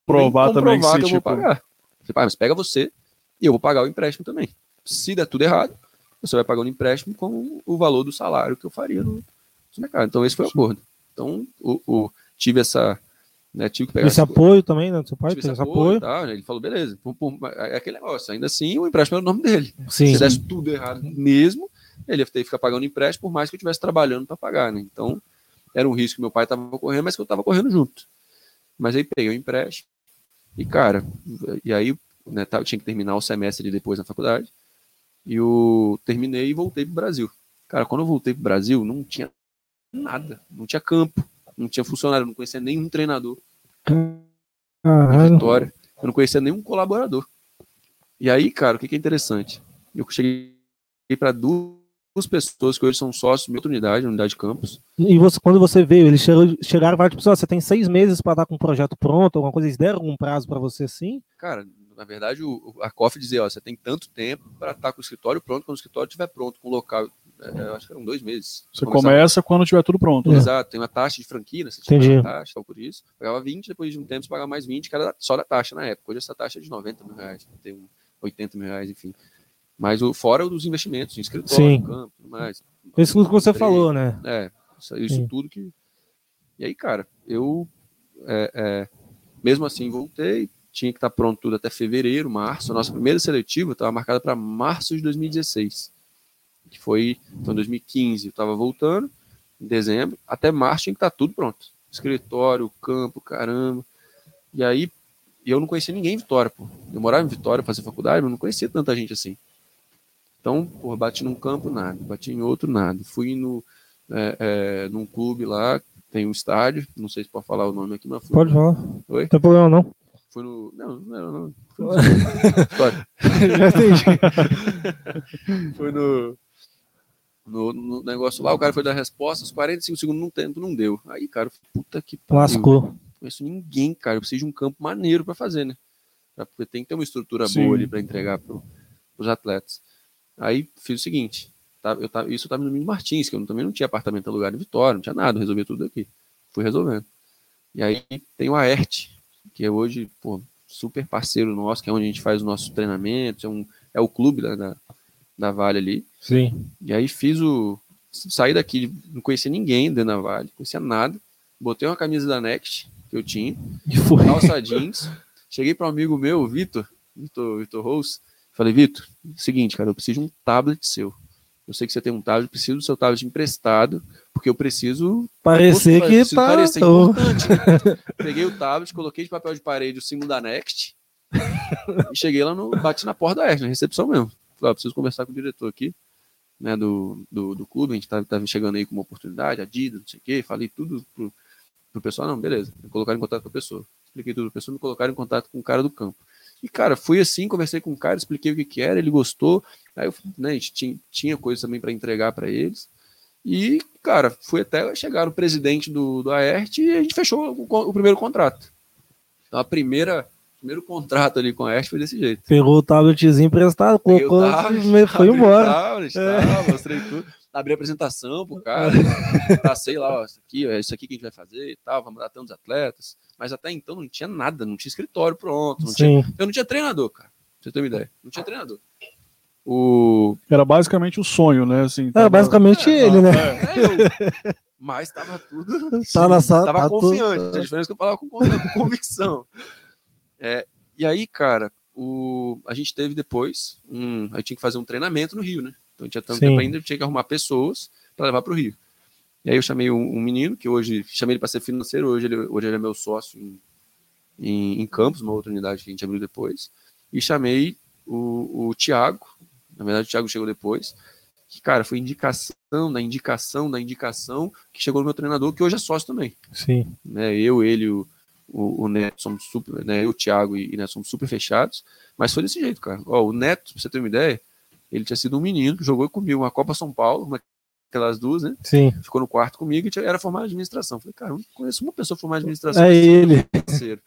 provar também que
que eu vou
tipo,
pagar. Você fala, mas pega você e eu vou pagar o empréstimo também. Se der tudo errado, você vai pagar o empréstimo com o valor do salário que eu faria no mercado. Então esse foi o acordo. Então o, o- tive essa, né, tive que pegar
Esse apoio também, né? do Seu pai
tive
teve
esse apoio,
apoio.
né, Ele falou, beleza, por- por- é aquele negócio. Ainda assim, o empréstimo era o nome dele.
Sim.
Se desse tudo errado mesmo, ele ia ter que ficar pagando empréstimo, por mais que eu estivesse trabalhando para pagar, né? Então, era um risco que meu pai estava correndo, mas que eu estava correndo junto. Mas aí peguei o empréstimo, e cara, e aí né, tá- eu tinha que terminar o semestre de depois na faculdade, e eu terminei e voltei para o Brasil. Cara, quando eu voltei para o Brasil, não tinha nada, não tinha campo, não tinha funcionário, não conhecia nenhum treinador
Caralho.
Vitória. Eu não conhecia nenhum colaborador. E aí, cara, o que, que é interessante? Eu cheguei para duas pessoas que hoje são sócios minha outra unidade, unidade campus.
E você, quando você veio, eles chegaram e falaram, tipo, assim, você tem seis meses para estar com o projeto pronto, alguma coisa, eles deram algum prazo para você assim?
Cara, na verdade, o, a COF dizia, ó, você tem tanto tempo para estar com o escritório pronto, quando o escritório estiver pronto, com o local. É, eu acho que eram dois meses.
Você começa quando tiver tudo pronto. né?
Exato, tem uma taxa de franquia, né? Você tinha
Entendi.
uma taxa, tal, por isso. Pagava 20, depois de um tempo você pagava mais 20, que era só da taxa na época. Hoje essa taxa é de 90 mil reais, tem um 80 mil reais, enfim. Mas o, fora dos investimentos, em escritório,
Sim.
campo, tudo mais.
Isso que você
Entrei.
falou, né?
É, isso, isso tudo que. E aí, cara, eu. é, é, mesmo assim, voltei. Tinha que estar pronto tudo até fevereiro, março. A nossa primeira seletiva estava marcada para março de 2016. Que foi. Então, 2015, eu estava voltando, em dezembro. Até março tinha que estar tudo pronto. Escritório, campo, caramba. E aí, eu não conhecia ninguém em Vitória, pô. Eu morava em Vitória, fazia faculdade, mas não conhecia tanta gente assim. Então, pô, bati num campo, nada. Bati em outro, nada. Fui no, é, é, num clube lá, tem um estádio, não sei se pode falar o nome aqui, mas fui,
Pode falar.
Oi?
Não tem problema, não.
Fui no. Não, não, não. Fui no. [laughs]
Já entendi. [laughs]
Fui no, no, no negócio lá, o cara foi dar resposta, os 45 segundos no tempo não deu. Aí, cara, puta que pariu.
Lascou.
Não conheço ninguém, cara. Eu preciso de um campo maneiro para fazer, né? Porque tem que ter uma estrutura
Sim.
boa ali para entregar para os atletas. Aí fiz o seguinte: tá, eu tava, isso eu estava no Domingos Martins, que eu também não tinha apartamento alugado em Vitória, não tinha nada, resolvi tudo aqui. Fui resolvendo. E aí tem o Aert, que é hoje, pô, super parceiro nosso, que é onde a gente faz os nossos treinamentos, é, um, é o clube da, da, da Vale ali.
Sim.
E aí fiz o. Saí daqui, não conhecia ninguém dentro da Vale, não conhecia nada. Botei uma camisa da Next que eu tinha,
E foi.
calça jeans. Cheguei para um amigo meu, o Vitor, Vitor, Vitor Rose. Falei, Vitor, seguinte, cara, eu preciso de um tablet seu. Eu sei que você tem um tablet, preciso do seu tablet emprestado, porque eu preciso
Parecer que
preciso
tá.
parecer importante. Peguei o tablet, coloquei de papel de parede o símbolo da Next e cheguei lá no. Bati na porta da Next, na recepção mesmo. Falei, ó, preciso conversar com o diretor aqui, né, do, do, do clube. A gente tava, tava chegando aí com uma oportunidade, Adidas, não sei o quê. Falei tudo pro, pro pessoal, não, beleza. Me colocaram em contato com a pessoa. Expliquei tudo pro pessoal, me colocaram em contato com o cara do campo. E, cara, fui assim, conversei com o cara, expliquei o que, que era, ele gostou. Aí eu, né, a gente tinha, tinha coisa também para entregar para eles. E, cara, fui até chegar o presidente do, do AERT e a gente fechou o, o primeiro contrato. Então, a primeira, o primeiro contrato ali com a AERT foi desse jeito.
Pegou o tabletzinho emprestado, colocou e [laughs] foi embora.
tablet, tal, mostrei tudo. Abri a apresentação pro cara, [laughs] passei lá, ó, isso aqui, ó, é isso aqui que a gente vai fazer e tal, vamos dar tantos atletas. Mas até então não tinha nada, não tinha escritório pronto, não tinha, eu não tinha treinador, cara. Pra você ter uma ideia. Não tinha treinador. O,
Era basicamente o sonho, né? Assim, tava-
basicamente
É,
ele, né?
é, eu, [laughs] mas tava tudo [laughs]
Tá na sala.
tava
tá tudo-
confiante. A diferença é que eu falava com, con- com convicção. É, e aí, cara, o, a gente teve depois, um, a gente tinha que fazer um treinamento no Rio, né? Então tinha tanto
Sim.
tempo ainda, tinha que arrumar pessoas para levar para o Rio. E aí eu chamei um, um menino, que hoje, chamei ele para ser financeiro, hoje ele, hoje ele é meu sócio em, em, em Campos, uma outra unidade que a gente abriu depois. E chamei o, o Thiago, na verdade o Thiago chegou depois, que, cara, foi indicação da indicação da indicação que chegou no meu treinador, que hoje é sócio também.
Sim.
Né? Eu, ele, o, o, o Neto, somos super, né? Eu, o Thiago e, e Neto somos super fechados, mas foi desse jeito, cara. Ó, o Neto, pra você ter uma ideia, ele tinha sido um menino, jogou comigo uma Copa São Paulo, uma, aquelas duas, né?
Sim.
Ficou no quarto comigo e era formado em administração. Falei, cara, eu não conheço uma pessoa formada em administração.
É ele.
financeiro.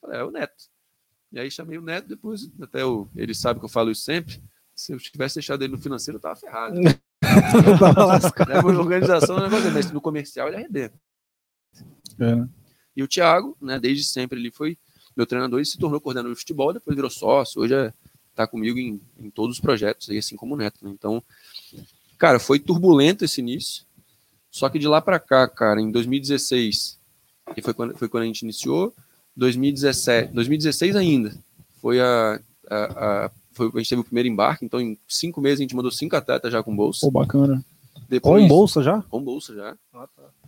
Falei, é o Neto. E aí chamei o Neto depois, até o, ele sabe que eu falo isso sempre. Se eu tivesse deixado ele no financeiro, eu tava ferrado. [laughs]
Tava lascado.
Né? Mas organização é um negócio, mas no comercial ele arrebenta.
É, né?
E o Thiago, né, desde sempre ele foi meu treinador e se tornou coordenador de futebol, depois virou sócio, hoje é, tá comigo em, em todos os projetos, aí, assim como o Neto. né? Então, cara, foi turbulento esse início. Só que de lá para cá, cara, em 2016, que foi quando, foi quando a gente iniciou, 2017, 2016 ainda, foi a, a, a- foi, a gente teve o primeiro embarque, então em cinco meses a gente mandou cinco atletas já com bolsa.
Pô, bacana.
Depois,
Com bolsa já?
com bolsa já.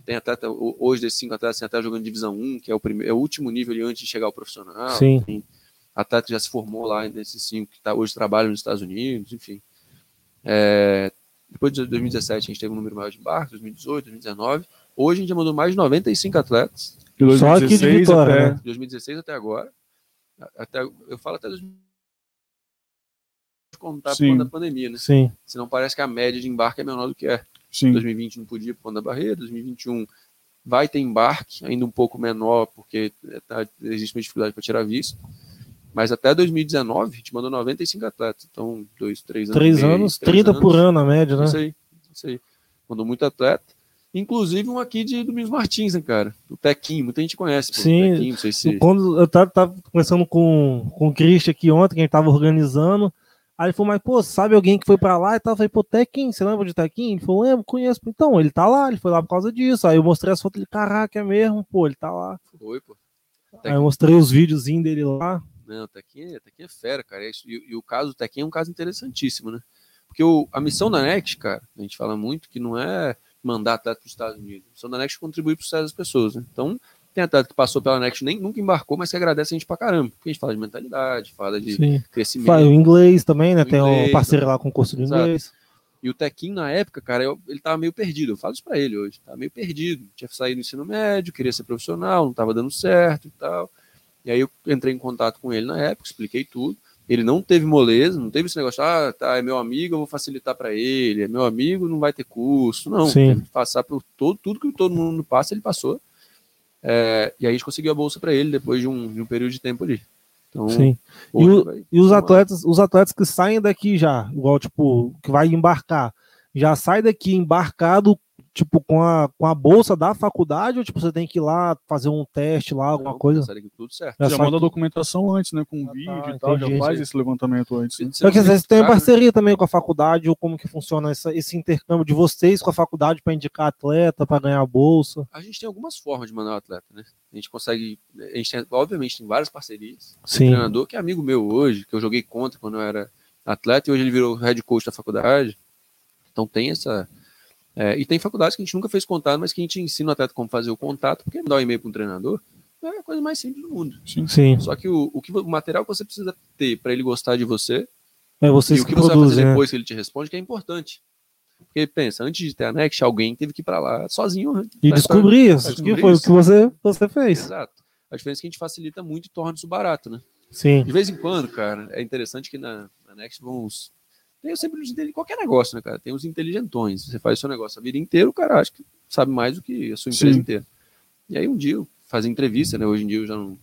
Tem atleta, ho- hoje desses cinco atletas, tem até jogando divisão 1, que é o, primeiro, é o último nível ali antes de chegar ao profissional.
Sim.
Tem atleta que já se formou lá nesses cinco, que tá, hoje trabalha nos Estados Unidos, enfim. É, depois de 2017 a gente teve um número maior de embarques, 2018, 2019. Hoje a gente já mandou mais de 95 atletas,
De
Só aqui de
2016
Vitória,
até-
né?
de 2016 até agora. Até, eu falo até 2000 contar por
Sim.
conta da pandemia, né?
Sim.
Senão parece que a média de embarque é menor do que é.
Sim.
2020 não podia por conta da barreira, 2021 vai ter embarque, ainda um pouco menor, porque é, tá- existe uma dificuldade para tirar visto. Mas até 2019, a gente mandou 95 atletas. Então, dois, três anos.
Três
meio,
anos,
três
30 por
anos.
ano a média, né?
Isso aí, isso aí. Mandou muito atleta. Inclusive um aqui de Domingos Martins, né, cara? O Tequinho, muita gente conhece. pô,
Sim.
Tequinho, não sei se.
Quando eu tava, tava conversando com, com o Christian aqui ontem, que a gente tava organizando. Aí ele falou, mas pô, sabe alguém que foi pra lá e tal? Eu falei, pô, Tequim, você lembra de Tequim? Ele falou, lembro, conheço. Então, ele tá lá, ele foi lá por causa disso. Aí eu mostrei as fotos, ele, caraca, é mesmo, pô, ele tá lá.
Foi, pô.
Aí eu mostrei os videozinhos dele lá.
Não, o Tequinho, é- é fera, cara. E, e o caso do Tequinho é um caso interessantíssimo, né? Porque o- a missão da Next, cara, a gente fala muito que não é mandar atleta para os Estados Unidos. A missão da Next é contribuir para o sucesso das pessoas, né? Então, tem atleta que passou pela Next nem nunca embarcou, mas que agradece a gente pra caramba. Porque a gente fala de mentalidade, fala de
Sim.
crescimento.
Faz o inglês também, né?
O
Tem um
inglês,
parceiro lá com o curso de
Exato.
inglês.
E o Tequinho, na época, cara, eu- ele tava meio perdido. Eu falo isso pra ele hoje. Tava meio perdido. Tinha saído do ensino médio, queria ser profissional, não tava dando certo e tal. E aí eu entrei em contato com ele na época, expliquei tudo. Ele não teve moleza, não teve esse negócio, ah, tá, é meu amigo, eu vou facilitar para ele, é meu amigo, não vai ter custo. Não,
Sim.
passar por todo, tudo que todo mundo passa, ele passou. É, e aí a gente conseguiu a bolsa para ele depois de um, de um período de tempo ali. Então,
Sim. E, o- e os atletas, os atletas que saem daqui já, igual, tipo, que vai embarcar, já sai daqui embarcado, tipo, com a, com a bolsa da faculdade, ou tipo, você tem que ir lá fazer um teste lá, alguma
Não,
coisa?
tudo certo.
Já
Já
sai
manda a documentação antes, né? Com
Ah,
vídeo
tá,
e tal, já
entendi.
faz esse levantamento antes. né?
Você
Só que
não
vocês têm
sabe, né?
parceria também com a faculdade, ou como que funciona essa- esse intercâmbio de vocês com a faculdade para indicar atleta, para ganhar bolsa?
A gente tem algumas formas de mandar o atleta, né? A gente consegue. A gente tem, obviamente, tem várias parcerias. Tem
Sim.
um treinador que é amigo meu hoje, que eu joguei contra quando eu era atleta, e hoje ele virou head coach da faculdade. Então tem essa. É, e tem faculdades que a gente nunca fez contato, mas que a gente ensina o atleta como fazer o contato, porque mandar um e-mail para um treinador é a coisa mais simples do mundo.
Sim.
Só que o, o, que, o material que você precisa ter para ele gostar de você
É vocês
e o
que,
que você vai fazer
né?
depois que ele te responde, que é importante. Porque pensa, antes de ter a Next, alguém teve que ir para lá sozinho. né?
E descobrir isso,
descobrir
que foi
isso.
o que você, você fez.
Exato. A diferença é que a gente facilita muito e torna isso barato, né?
Sim.
De vez em quando, cara, é interessante que na, na Next vão os. Tem sempre os intelig- qualquer negócio, né, cara? Tem os inteligentões. Você faz o seu negócio a vida inteira, o cara acha que sabe mais do que a sua empresa
Sim.
inteira. E aí um dia eu fazia entrevista, né? Hoje em dia eu já não,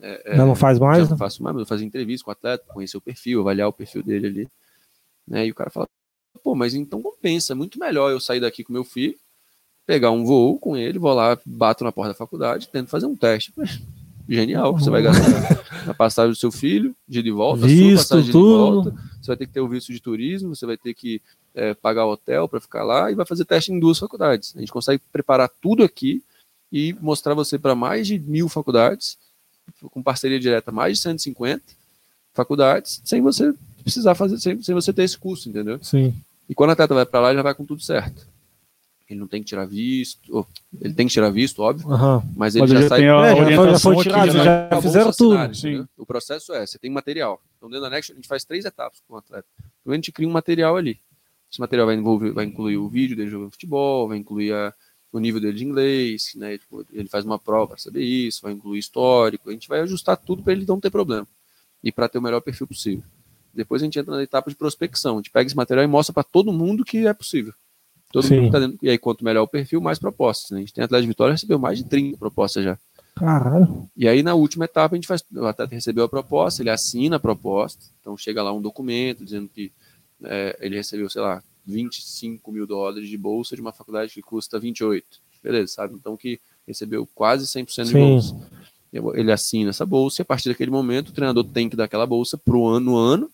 é,
Já não faz mais,
não
né?
faço mais, mas eu fazia entrevista com o atleta, conhecer o perfil, avaliar o perfil dele ali. Né? E o cara fala, pô, mas então compensa, é muito melhor eu sair daqui com meu filho, pegar um voo com ele, vou lá, bato na porta da faculdade, tento fazer um teste. Genial, você vai gastar a passagem do seu filho, de ida e volta, a sua
Visto,
passagem de
tudo.
volta, você vai ter que ter o visto de turismo, você vai ter que é, pagar hotel para ficar lá e vai fazer teste em duas faculdades. A gente consegue preparar tudo aqui e mostrar você para mais de mil faculdades, com parceria direta, mais de 150 faculdades, sem você precisar fazer, sem, sem você ter esse custo, entendeu?
Sim.
E quando o atleta vai para lá, já vai com tudo certo. Ele não tem que tirar visto, ele tem que tirar visto, óbvio, mas ele
Mas
já
já
sai
É, já foi- já tirado,
né?
já
a
fizeram tudo.
entendeu? O processo é, você tem material. Então, dentro da Next, a gente faz três etapas com o atleta. Então a gente cria um material ali. Esse material vai, envolver, vai incluir o vídeo dele jogando futebol, vai incluir a, o nível dele de inglês, né? Tipo, ele faz uma prova para saber isso, vai incluir histórico, a gente vai ajustar tudo para ele não ter problema e para ter o melhor perfil possível. Depois a gente entra na etapa de prospecção, a gente pega esse material e mostra para todo mundo que é possível. Todo
Sim.
mundo tá dentro, e aí quanto melhor o perfil, mais propostas. Né? A gente tem atleta de Vitória recebeu mais de 30 propostas já.
Caralho.
E aí na última etapa a gente faz, o atleta recebeu a proposta, ele assina a proposta, então chega lá um documento dizendo que é, ele recebeu, sei lá, 25 mil dólares de bolsa de uma faculdade que custa 28. Beleza, sabe? Então que recebeu quase 100% de
Sim.
bolsa. Ele assina essa bolsa e a partir daquele momento o treinador tem que dar aquela bolsa pro ano, no ano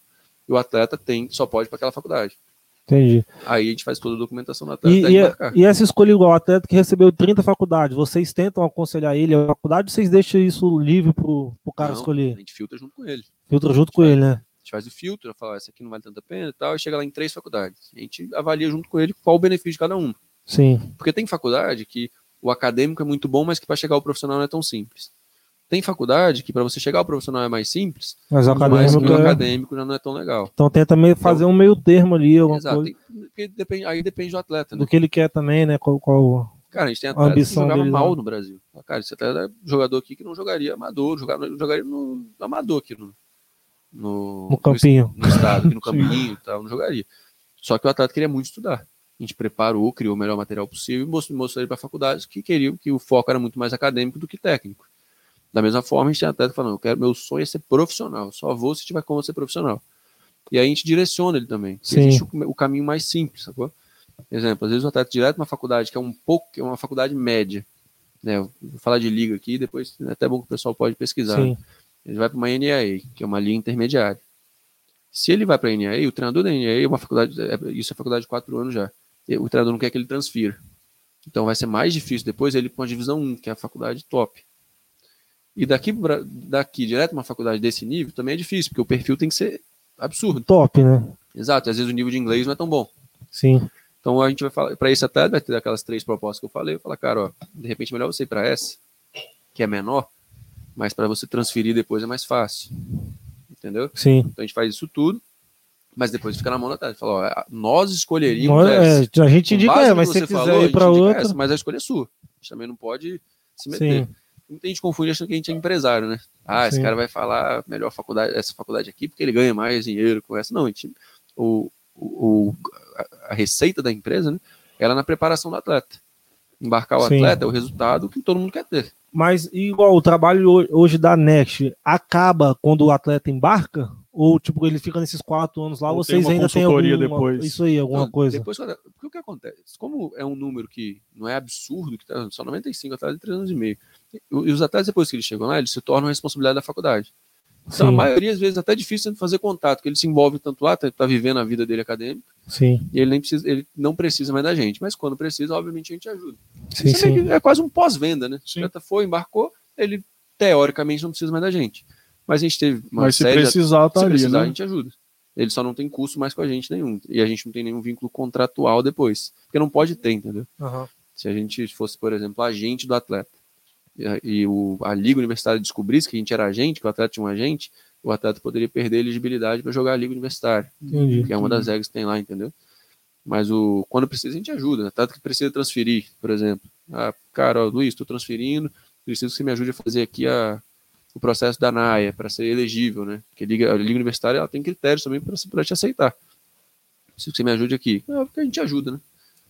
e o atleta tem só pode para aquela faculdade.
Entendi.
Aí a gente faz toda a documentação do atleta
E, e,
embarcar.
e essa escolha igual, o atleta que recebeu 30 faculdades, vocês tentam aconselhar ele a faculdade ou vocês deixam isso livre pro, pro cara
Não,
escolher?
A gente filtra junto com ele.
Filtra junto com ele, né?
A gente faz o filtro, fala, essa aqui não vale tanta pena e tal, e chega lá em três faculdades. A gente avalia junto com ele qual o benefício de cada uma.
Sim.
Porque tem faculdade que o acadêmico é muito bom, mas que para chegar ao profissional não é tão simples. Tem faculdade que para você chegar ao profissional é mais simples,
Mas o
mas
acadêmico.
o
é-
acadêmico já não é tão legal.
Então tenta meio fazer um meio termo ali,
Exato.
coisa.
Tem- depende, aí depende do atleta, né?
Do que ele quer também, né? Qual, qual-
Cara, a gente tem atleta que
ambição
jogava
dele,
mal
não.
no Brasil. Cara, esse atleta é jogador aqui que não jogaria amador, jogava, jogaria no, no amador aqui no, no,
no campinho.
no estado, aqui no [laughs] campinho e tal, não jogaria. Só que o atleta queria muito estudar. A gente preparou, criou o melhor material possível e mostrou, mostrou ele para faculdades que queriam que o foco era muito mais acadêmico do que técnico. Da mesma forma, a gente tem atleta falando, eu quero, meu sonho é ser profissional, só vou se tiver como ser profissional. E aí a gente direciona ele também. Existe o, o caminho mais simples, sacou? Exemplo, às vezes o atleta direto uma faculdade que é um pouco, que é uma faculdade média, né? Vou falar de liga aqui, depois é até bom que o pessoal pode pesquisar.
Sim.
Ele vai para uma NAA, que é uma liga intermediária. Se ele vai para a NAA, o treinador da NAA é uma faculdade, é- isso é faculdade de quatro anos já. O treinador não quer que ele transfira. Então vai ser mais difícil depois ele ir para uma divisão 1, que é a faculdade top. E daqui, daqui direto uma faculdade desse nível também é difícil, porque o perfil tem que ser absurdo.
Top, né?
Exato, às vezes o nível de inglês não é tão bom.
Sim.
Então a gente vai falar, para esse atleta vai ter aquelas três propostas que eu falei, eu falo, cara, ó, de repente é melhor você ir para essa, que é menor, mas para você transferir depois é mais fácil. Entendeu?
Sim.
Então a gente faz isso tudo, mas depois fica na mão da atleta. Fala, ó, nós escolheríamos
Nós-
essa.
é, a gente indica, é, mas
você
quiser
falou,
ir para outra.
essa, mas a escolha é sua. A gente também não pode se meter.
Sim.
Muita gente confunde achando que a gente é empresário, né? Ah, esse
Sim.
cara vai falar melhor faculdade, essa faculdade aqui porque ele ganha mais dinheiro com essa. Não, a gente, o, o, a- a receita da empresa, né? Ela é na preparação do atleta. Embarcar o
Sim.
atleta é o resultado que todo mundo quer ter.
Mas igual o trabalho ho- hoje da Next acaba quando o atleta embarca? Ou tipo, ele fica nesses quatro anos lá,
Ou
vocês ainda têm alguma,
depois.
isso aí, alguma
Não,
coisa?
Depois, porque o que acontece? Como é um número que não é absurdo, que tá só 95 atletas de 3 anos e meio. E os atletas, depois que eles chegam lá, eles se tornam responsabilidade da faculdade. Então, a
Sim,
maioria, às vezes, é até difícil de fazer contato, porque ele se envolve tanto lá, tá, tá vivendo a vida dele acadêmica,
sim,
e ele, nem precisa, ele não precisa mais da gente. Mas quando precisa, obviamente, a gente ajuda.
sim,
é,
sim.
é quase um pós-venda, né?
Sim.
O atleta foi, embarcou, ele, teoricamente, não precisa mais da gente. Mas a gente teve uma
Mas se
série de
precisar, tá
se
ali,
precisar, a
né?
gente ajuda. Ele só não tem custo mais com a gente nenhum. E a gente não tem nenhum vínculo contratual depois. Porque não pode ter, entendeu?
Aham.
Se a gente fosse, por exemplo, agente do atleta e, a- o, a Liga Universitária descobrisse que a gente era agente, que o atleta tinha um agente, o atleta poderia perder a elegibilidade para jogar a Liga Universitária,
Entendi.
que é uma das regras que tem lá, entendeu? Mas o, quando precisa, a gente ajuda. O atleta que precisa transferir, por exemplo. Ah, cara, ó, Luiz, estou transferindo, preciso que você me ajude a fazer aqui a, o processo da NAIA para ser elegível, né? Porque a Liga, a Liga Universitária ela tem critérios também para te aceitar. Preciso que você me ajude aqui. É porque a gente ajuda, né?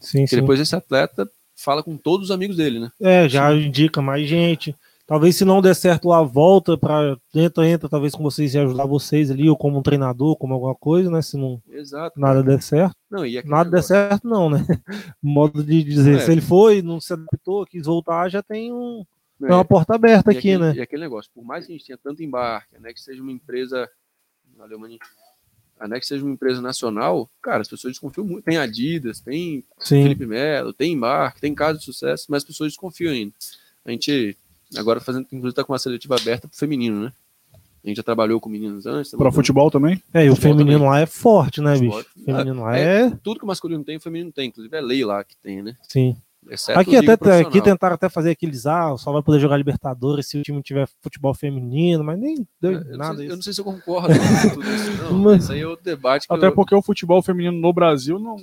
Sim,
Porque
sim.
depois esse atleta fala com todos os amigos dele, né?
É, já indica mais gente. Talvez se não der certo lá, volta para entra, entra, talvez com vocês e ajudar vocês ali, ou como um treinador, como alguma coisa, né? Se não
Exato.
nada der certo.
Não, e
Nada der
negócio-
certo, não, né? [laughs] Modo de dizer,
É.
se ele foi, não se adaptou, quis voltar, já tem um,
É,
uma porta aberta
e
aqui,
aquele,
né?
E aquele negócio, por mais que a gente tenha tanto embarque, né, que seja uma empresa. Valeu, maninho. A NEC seja uma empresa nacional, cara, as pessoas desconfiam muito. Tem Adidas, tem
Sim,
Felipe Melo, tem embarque, tem caso de sucesso, mas as pessoas desconfiam ainda. A gente agora fazendo, inclusive, tá com uma seletiva aberta pro feminino, né? A gente já trabalhou com meninos antes. tá
Para futebol também?
é, e o
futebol
feminino
também.
lá é forte, né, bicho?
Esporte.
O feminino lá
é-
é.
Tudo que o masculino tem, o feminino tem. Inclusive é lei lá que tem, né?
Sim, Aqui, até, aqui tentaram até fazer aqueles, ah, só vai poder jogar Libertadores se o time tiver futebol feminino, mas nem deu
É, eu, não
nada
sei, eu não sei se eu concordo com tudo isso, [laughs] não.
Mas-
Isso aí é outro debate que
Até
eu,
porque o futebol feminino no Brasil não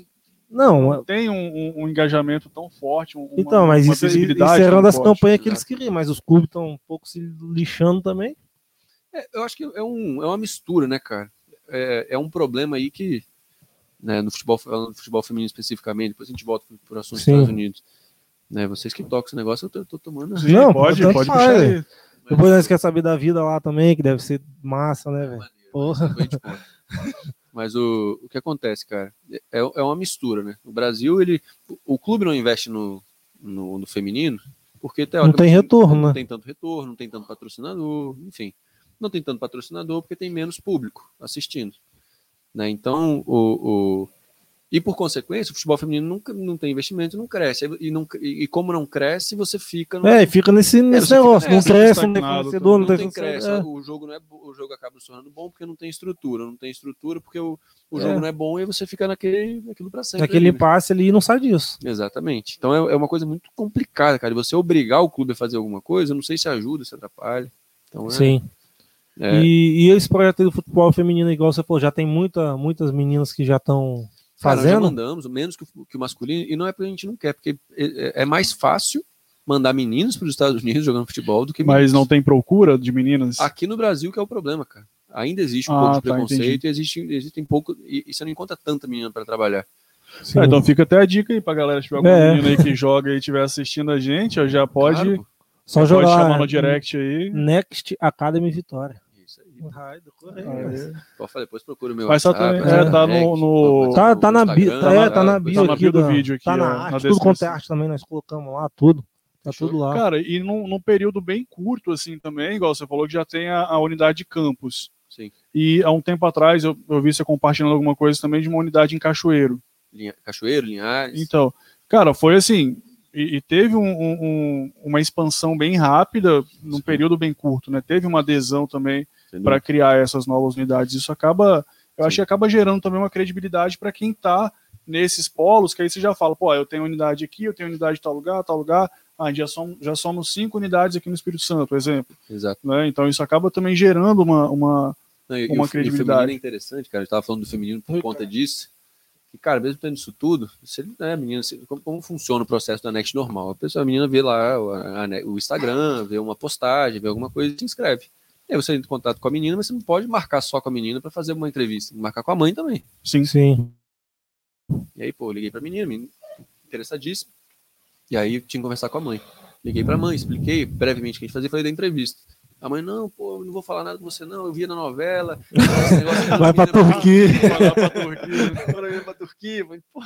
Não,
tem um, um- um engajamento tão forte. um- uma-
então, mas
uma
isso, isso era das
forte.
campanhas que eles queriam, mas os clubes estão um pouco se lixando também.
É, eu acho que é, um, é uma mistura, né, cara? É, é um problema aí que, né, no futebol, falando do futebol feminino especificamente, depois a gente volta por assuntos dos
Sim.
Estados Unidos. Né, vocês que tocam esse negócio, eu tô, eu tô tomando.
Sim,
Não,
pode,
tanto
pode
faz,
puxar aí.
Depois nós quer saber da vida lá também, que deve ser massa, né, velho?
Mas o, o que acontece, cara, é, é uma mistura, né? O Brasil, ele, o, o clube não investe no, no, no feminino porque teoricamente,
tem retorno,
não
né?
tem tanto retorno, não tem tanto patrocinador, enfim, não tem tanto patrocinador porque tem menos público assistindo, né? Então, o, o e por consequência, o futebol feminino nunca não tem investimento, não cresce e, não, e, e como não cresce, você fica no,
É, e fica nesse, nesse
você fica
negócio, não
nessa,
cresce, não não,
não
tem,
cresce,
é.
o jogo não é o jogo acaba se tornando bom porque não tem estrutura, não tem estrutura porque o, o
É.
jogo não é bom e você fica naquele naquilo para sempre.
Aquele
ali, né?
impasse ali e não sai disso.
Exatamente. Então é, é uma coisa muito complicada, cara. E Você obrigar o clube a fazer alguma coisa, não sei se ajuda, se atrapalha. Então é,
Sim.
É,
E, e esse projeto aí do futebol feminino, igual você falou, já tem muita, muitas meninas que já estão
cara, nós já
fazendo.
mandamos menos que o, que o masculino e não é porque a gente não quer, porque é, é mais fácil mandar meninos para os Estados Unidos jogando futebol do que
Mas
meninos.
não tem procura de meninas?
Aqui no Brasil que é o problema, cara. Ainda existe um
Ah,
pouco de
tá,
preconceito e existe, existem pouco. E, e você não encontra tanta menina para trabalhar.
Sim.
Ah, então fica até a dica aí pra galera, se tiver algum
É.
menino aí que joga e estiver assistindo a gente, já pode,
Claro.
Só
pode
jogar
chamar no direct aí.
Next Academy Vitória.
Pode falar, depois procura o meu
Mas tá
WhatsApp,
também-
é,
tá no- no-
Tá, tá na bio, é, tá na
tá
bio
tá na
aqui
do vídeo aqui,
Tá
ó,
na
na
arte, tudo quanto é arte também, nós colocamos lá, tudo. Tá tudo lá.
Cara, e num, num período bem curto, assim, também, igual você falou, que já tem a, a unidade de campus.
Sim.
E há um tempo atrás eu, eu vi você compartilhando alguma coisa também de uma unidade em Cachoeiro.
Linha- Cachoeiro, Linhares.
Então, cara, foi assim. E, e teve um- um- um- uma expansão bem rápida, num
Sim.
período bem curto, né? Teve uma adesão também? Para criar essas novas unidades. Isso acaba, eu acho
Sim.
que acaba gerando também uma credibilidade para quem está nesses polos, que aí você já fala, pô, eu tenho unidade aqui, eu tenho unidade em tal lugar, tal lugar. Ah, já somos, já somos cinco unidades aqui no Espírito Santo, por exemplo.
Exato.
Né? Então isso acaba também gerando uma, uma
Não, e,
Uma
e o
credibilidade.
é interessante, cara. Eu tava falando do feminino por conta disso. E, cara, mesmo tendo isso tudo, você, né, menina, você- como, como funciona o processo da Next normal? A pessoa, a menina vê lá o, a- a- o Instagram, vê uma postagem, vê alguma coisa e se inscreve. E aí você entra em contato com a menina, mas você não pode marcar só com a menina para fazer uma entrevista. Tem que marcar com a mãe também.
sim,
Sim.
E aí, pô, eu liguei pra menina, menina interessadíssima. E aí tinha que conversar com a mãe. Liguei pra mãe, expliquei brevemente o que a gente fazia, falei da entrevista. A mãe, não, pô, eu não vou falar nada com você, não. Eu via na novela. [laughs] esse negócio de
Vai pra Turquia.
Vai lá pra Turquia.
Agora eu ia pra Turquia. Eu Falei, pô.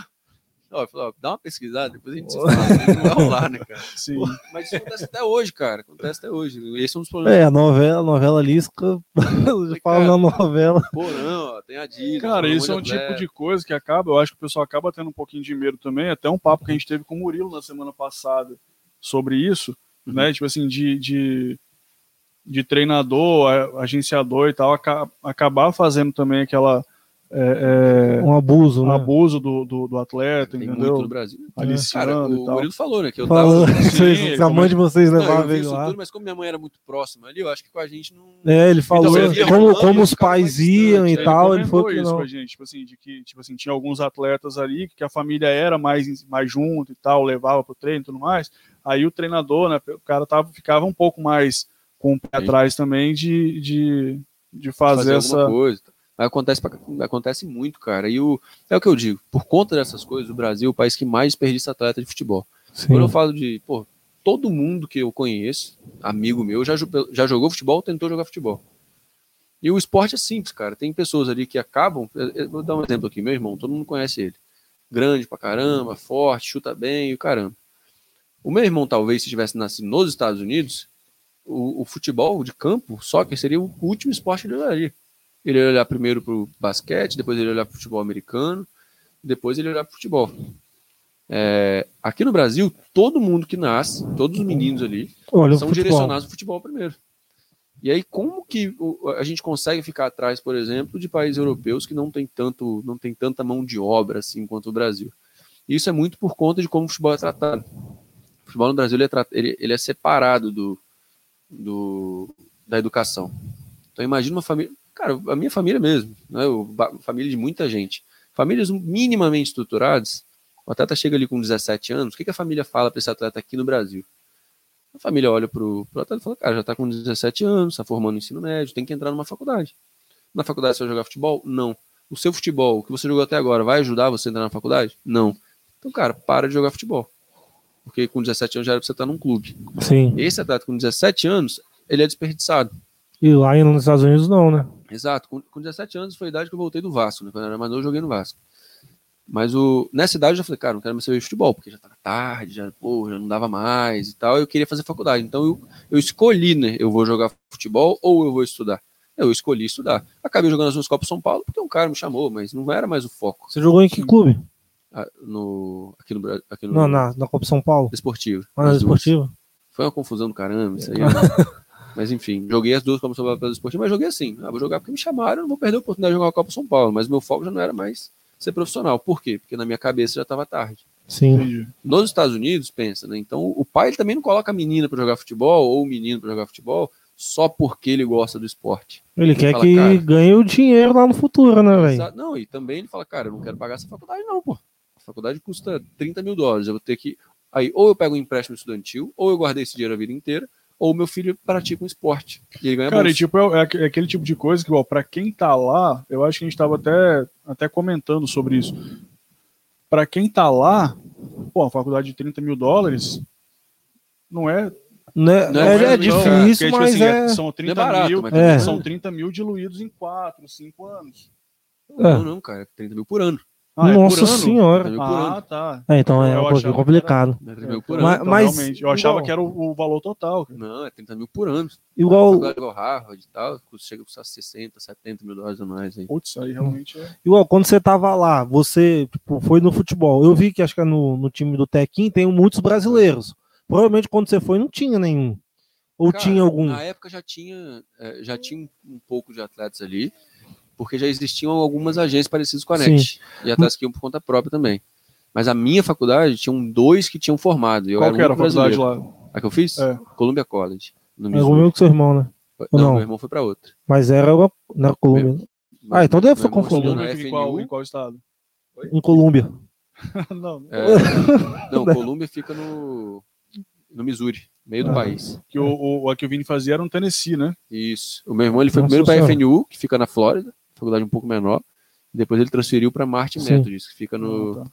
Ó, falei, ó, dá uma pesquisada, depois a gente se fala. Isso não vai rolar, né, cara? [laughs]
sim.
Mas isso acontece até hoje, cara. Acontece até hoje. Esse é um dos problemas.
É, a novela, a novela Lisca. [laughs] Fala na novela.
Pô, não, ó, tem a dica.
Cara, isso é um tipo de coisa que acaba, eu acho que o pessoal acaba tendo um pouquinho de medo também, até um papo que a gente teve com o Murilo na semana passada sobre isso,
Uhum.
né, tipo assim, de, de, de treinador, agenciador e tal, aca- acabar fazendo também aquela é,
Um abuso,
é,
né?
abuso do, do, do atleta,
Tem muito
entendeu?
no Brasil.
Aliciando
Cara, o. Murilo falou, né? Que eu
Falando,
tava. [laughs]
vocês,
Sim,
se a mãe de vocês
vi
ele lá.
tudo, mas como minha mãe era muito próxima ali, eu acho que com a gente não.
É, ele falou
você via
como, como os pais iam e
né?
tal. Ele
comentou
falou que
isso
não.
pra gente, tipo assim, de que tipo assim, tinha alguns atletas ali que a família era mais, mais junto e tal, levava pro treino e tudo mais. Aí o treinador, né, o cara tava, ficava um pouco mais com o pé
Sim.
atrás também de, de, de fazer,
alguma
essa.
coisa. Acontece, acontece muito, cara. E o, é o que eu digo, por conta dessas coisas, o Brasil é o país que mais desperdiça atleta de futebol. Quando eu
Sim.
falo de, pô, todo mundo que eu conheço, amigo meu, já, já jogou futebol, tentou jogar futebol. E o esporte é simples, cara. Tem pessoas ali que acabam. Vou dar um exemplo aqui, meu irmão, todo mundo conhece ele. Grande pra caramba, forte, chuta bem e caramba. O meu irmão, talvez, se tivesse nascido nos Estados Unidos, o, o futebol de campo, soccer, seria o último esporte que ele. Ele ia olhar primeiro pro basquete, depois ele ia olhar pro futebol americano, depois ele ia olhar pro futebol. É, aqui no Brasil, todo mundo que nasce, todos os meninos ali,
Olha o
são direcionados ao futebol primeiro. E aí, como que o- a gente consegue ficar atrás, por exemplo, de países europeus que não tem tanto, não tem tanta mão de obra assim quanto o Brasil? Isso é muito por conta de como o futebol é tratado. O futebol no Brasil ele é, ele, ele é separado do, do, da educação. Então imagina uma família, cara, a minha família mesmo, né, o, família de muita gente, famílias minimamente estruturadas, o atleta chega ali com 17 anos, o que, que a família fala para esse atleta aqui no Brasil? A família olha para o atleta e fala, cara, já está com 17 anos, está formando no ensino médio, tem que entrar numa faculdade. Na faculdade você vai jogar futebol? Não. O seu futebol, que você jogou até agora, vai ajudar você a entrar na faculdade? Não. Então, cara, para de jogar futebol. Porque com 17 anos já era pra você estar num clube.
Sim.
Esse atleta com 17 anos, ele é desperdiçado.
E lá nos Estados Unidos não, né?
Exato. Com, com 17 anos foi a idade que eu voltei do Vasco, né? Quando eu era mais novo, eu joguei no Vasco. Mas o, nessa idade eu já falei, cara, não quero mais saber de futebol, porque já tava tarde, já, pô, já não dava mais e tal. Eu queria fazer faculdade. Então eu, eu escolhi, né? Eu vou jogar futebol ou eu vou estudar. Eu escolhi estudar. Acabei jogando as duas Copas São Paulo porque um cara me chamou, mas não era mais o foco.
Você jogou em que clube?
Ah, no, aqui no Brasil. Aqui no,
não, na, na Copa São Paulo.
Esportivo.
Ah, na esportiva?
Foi uma confusão do caramba, isso aí. Né? [laughs] mas enfim, joguei as duas Copas São Paulo esportiva, mas joguei assim. Ah, vou jogar porque me chamaram, não vou perder a oportunidade de jogar a Copa São Paulo. Mas meu foco já não era mais ser profissional. Por quê? Porque na minha cabeça já estava tarde.
Sim.
Nos Estados Unidos, pensa, né? Então o pai ele também não coloca a menina para jogar futebol ou o menino para jogar futebol só porque ele gosta do esporte.
Ele, ele quer fala, que ganhe o dinheiro lá no futuro, né, velho?
Não, e também ele fala, cara, eu não quero pagar essa faculdade, não, pô. A faculdade custa 30 mil dólares. Eu vou ter que. Aí, ou eu pego um empréstimo estudantil, ou eu guardei esse dinheiro a vida inteira, ou meu filho pratica um esporte. E ele ganha
Cara, e, tipo, é, é, aquele tipo de coisa que, ó, pra quem tá lá, eu acho que a gente tava até, até comentando sobre isso. Pra quem tá lá, pô, a faculdade de 30 mil dólares não é
né? Não, é, é, é difícil, porque, tipo mas assim, é...
é são 30 é barato, mil, é. são 30 mil diluídos em 4, 5 anos.
Não, não, cara, 30 mil por ano.
Ah, Nossa senhora.
Ah, tá.
É, então é um pouquinho complicado.
Era, é, por
ano. Mas, então, mas
eu achava igual. que era o, o, valor total.
Cara. Não, é 30 mil por ano.
Igual.
Igual Harvard e tal, chega a custar 60, 70 mil dólares a mais. Aí.
Putz, aí realmente é.
Igual, quando você tava lá, você tipo, foi no futebol. Eu vi que acho que é no, no time do Tequim tem muitos brasileiros. Provavelmente quando você foi não tinha nenhum. Ou Cara, tinha algum?
Na época já tinha, é, já tinha um pouco de atletas ali, porque já existiam algumas agências parecidas com a NET. Sim. E atletas que iam por conta própria também. Mas a minha faculdade tinham dois que tinham formado. Eu
Qual era que era a faculdade lá?
A que eu fiz? É. Columbia College.
No é o meu com seu irmão, né?
Não, não, meu irmão foi para outra.
Mas era na Colômbia. Meu, ah, então deve ser
confundido. Em qual, em qual estado?
Oi? Em Colômbia. [laughs]
não.
É, não, [laughs] Colômbia fica no, no Missouri meio do ah, país.
Que o, o, a que o Vini fazia era no Tennessee, né?
Isso. O meu irmão ele foi Nossa, primeiro para a FNU, que fica na Flórida, faculdade um pouco menor. Depois ele transferiu para Martin Sim. Methodist, que fica no, ah, tá.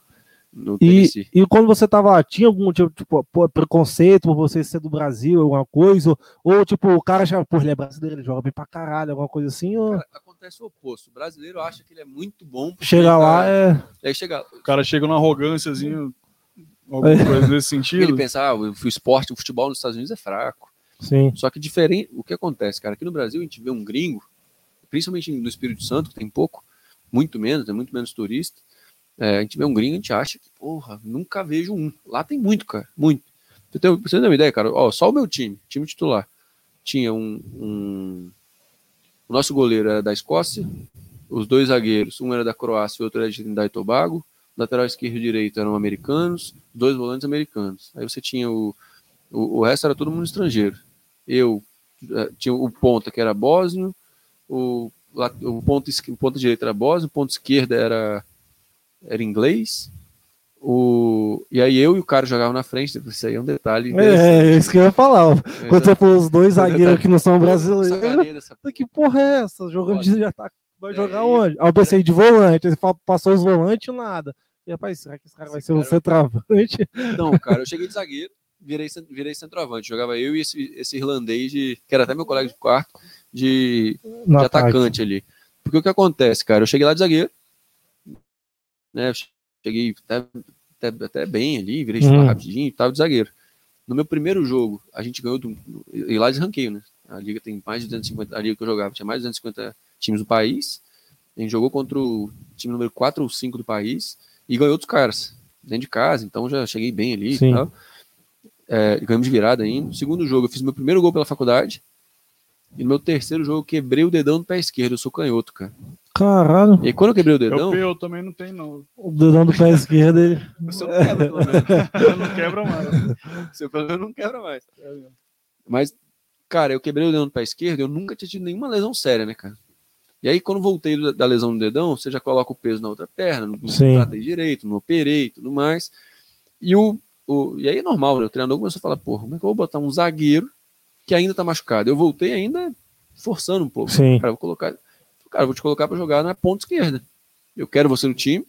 no
Tennessee. E, e quando você tava lá, tinha algum tipo, tipo preconceito por você ser do Brasil, alguma coisa? Ou, ou tipo, o cara já, pô, ele é brasileiro, ele joga bem pra caralho, alguma coisa assim? Ou... Cara,
acontece o oposto. O brasileiro acha que ele é muito bom.
Chega lá, é.
Aí chega...
O cara chega numa arrogânciazinha Alguma é. coisa nesse sentido.
Ele pensava, ah, o esporte, o futebol nos Estados Unidos é fraco.
Sim.
Só que diferente, o que acontece, cara? Aqui no Brasil a gente vê um gringo, principalmente no Espírito Santo, que tem pouco, muito menos, tem muito menos turista. É, a gente vê um gringo, a gente acha que, porra, nunca vejo um. Lá tem muito, cara, muito. Você tem, você tem uma ideia, cara? Ó, só o meu time, time titular, tinha um, um... O nosso goleiro era da Escócia, os dois zagueiros, um era da Croácia e o outro era de Trindade e Tobago, lateral esquerdo e direito eram americanos, dois volantes americanos. Aí você tinha o, o, o resto era todo mundo estrangeiro. Eu eh, tinha o ponta que era bósnio, o, o ponto, o ponto direito era bósnio, o ponto esquerdo era, era inglês. O, e aí eu e o cara jogavam na frente, isso aí é um detalhe.
É, é isso que eu ia falar. Quando você for os dois zagueiros que não são brasileiros. Que porra é essa? Jogando de tá Vai é, jogar onde? Aí eu pensei de volante, ele passou os volantes nada. E rapaz, será que esse cara vai ser um centroavante? [laughs]
Não, cara, eu cheguei de zagueiro, virei, virei centroavante. Jogava eu e esse, esse irlandês, de, que era até meu colega de quarto, de, de atacante ali. Porque o que acontece, cara? Eu cheguei lá de zagueiro, né? Cheguei até, até, até bem ali, virei hum. rapidinho, tava de zagueiro. No meu primeiro jogo, a gente ganhou do. E lá desranqueio, né? A liga tem mais de 250. A liga que eu jogava tinha mais de 250 times do país. A gente jogou contra o time número 4 ou 5 do país e ganhou outros caras, dentro de casa, então já cheguei bem ali Sim. e tal. É, ganhamos de virada ainda. No segundo jogo, eu fiz meu primeiro gol pela faculdade. E no meu terceiro jogo, eu quebrei o dedão do pé esquerdo. Eu sou canhoto, cara.
Caralho.
E quando eu quebrei o
Eu,
dedão,
eu também não tenho, não.
O dedão do pé esquerdo ele.
o seu não quebra, pelo menos. [laughs]
Eu não quebra mais.
O seu pelo menos não quebra mais. Mas, cara, eu quebrei o dedão do pé esquerdo, eu nunca tinha tido nenhuma lesão séria, né, cara? E aí, quando voltei da- lesão no dedão, você já coloca o peso na outra perna, não, não
Sim.
tratei direito, não operei e tudo mais. E, o, o, e aí é normal, né? O treinador começou a falar, porra, como é que eu vou botar um zagueiro que ainda tá machucado? Eu voltei ainda forçando um pouco.
Sim.
Cara, vou colocar. Cara, vou te colocar pra jogar na ponta esquerda. Eu quero você no time.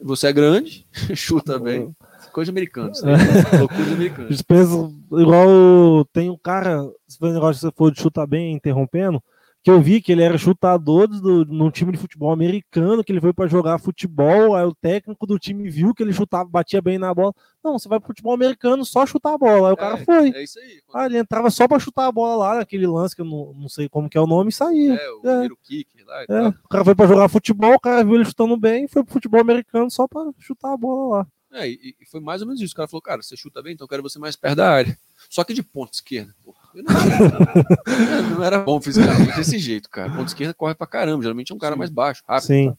Você é grande, [laughs] chuta bem. Coisa americana. [laughs] Loucura americana.
Eles pensam, igual tem um cara, se for um negócio que você for de chutar bem, interrompendo, que eu vi que ele era chutador do, num time de futebol americano, que ele foi para jogar futebol, aí o técnico do time viu que ele chutava, batia bem na bola. Não, você vai pro futebol americano só chutar a bola. Aí o cara foi.
É isso aí.
Ah, ele entrava só para chutar a bola lá, naquele lance que eu não, não sei como que é o nome, e saía.
É, o
É.
kick lá
É,
tal.
o cara foi para jogar futebol, o cara viu ele chutando bem, foi pro futebol americano só para chutar a bola lá.
É, e, e foi mais ou menos isso. O cara falou, cara, você chuta bem, então eu quero você mais perto da área. Só que de ponta esquerda. Porra, eu [laughs] não, era bom fisicamente desse jeito, cara. Ponta esquerda corre pra caramba. Geralmente é um cara mais baixo, rápido.
Sim.
tá?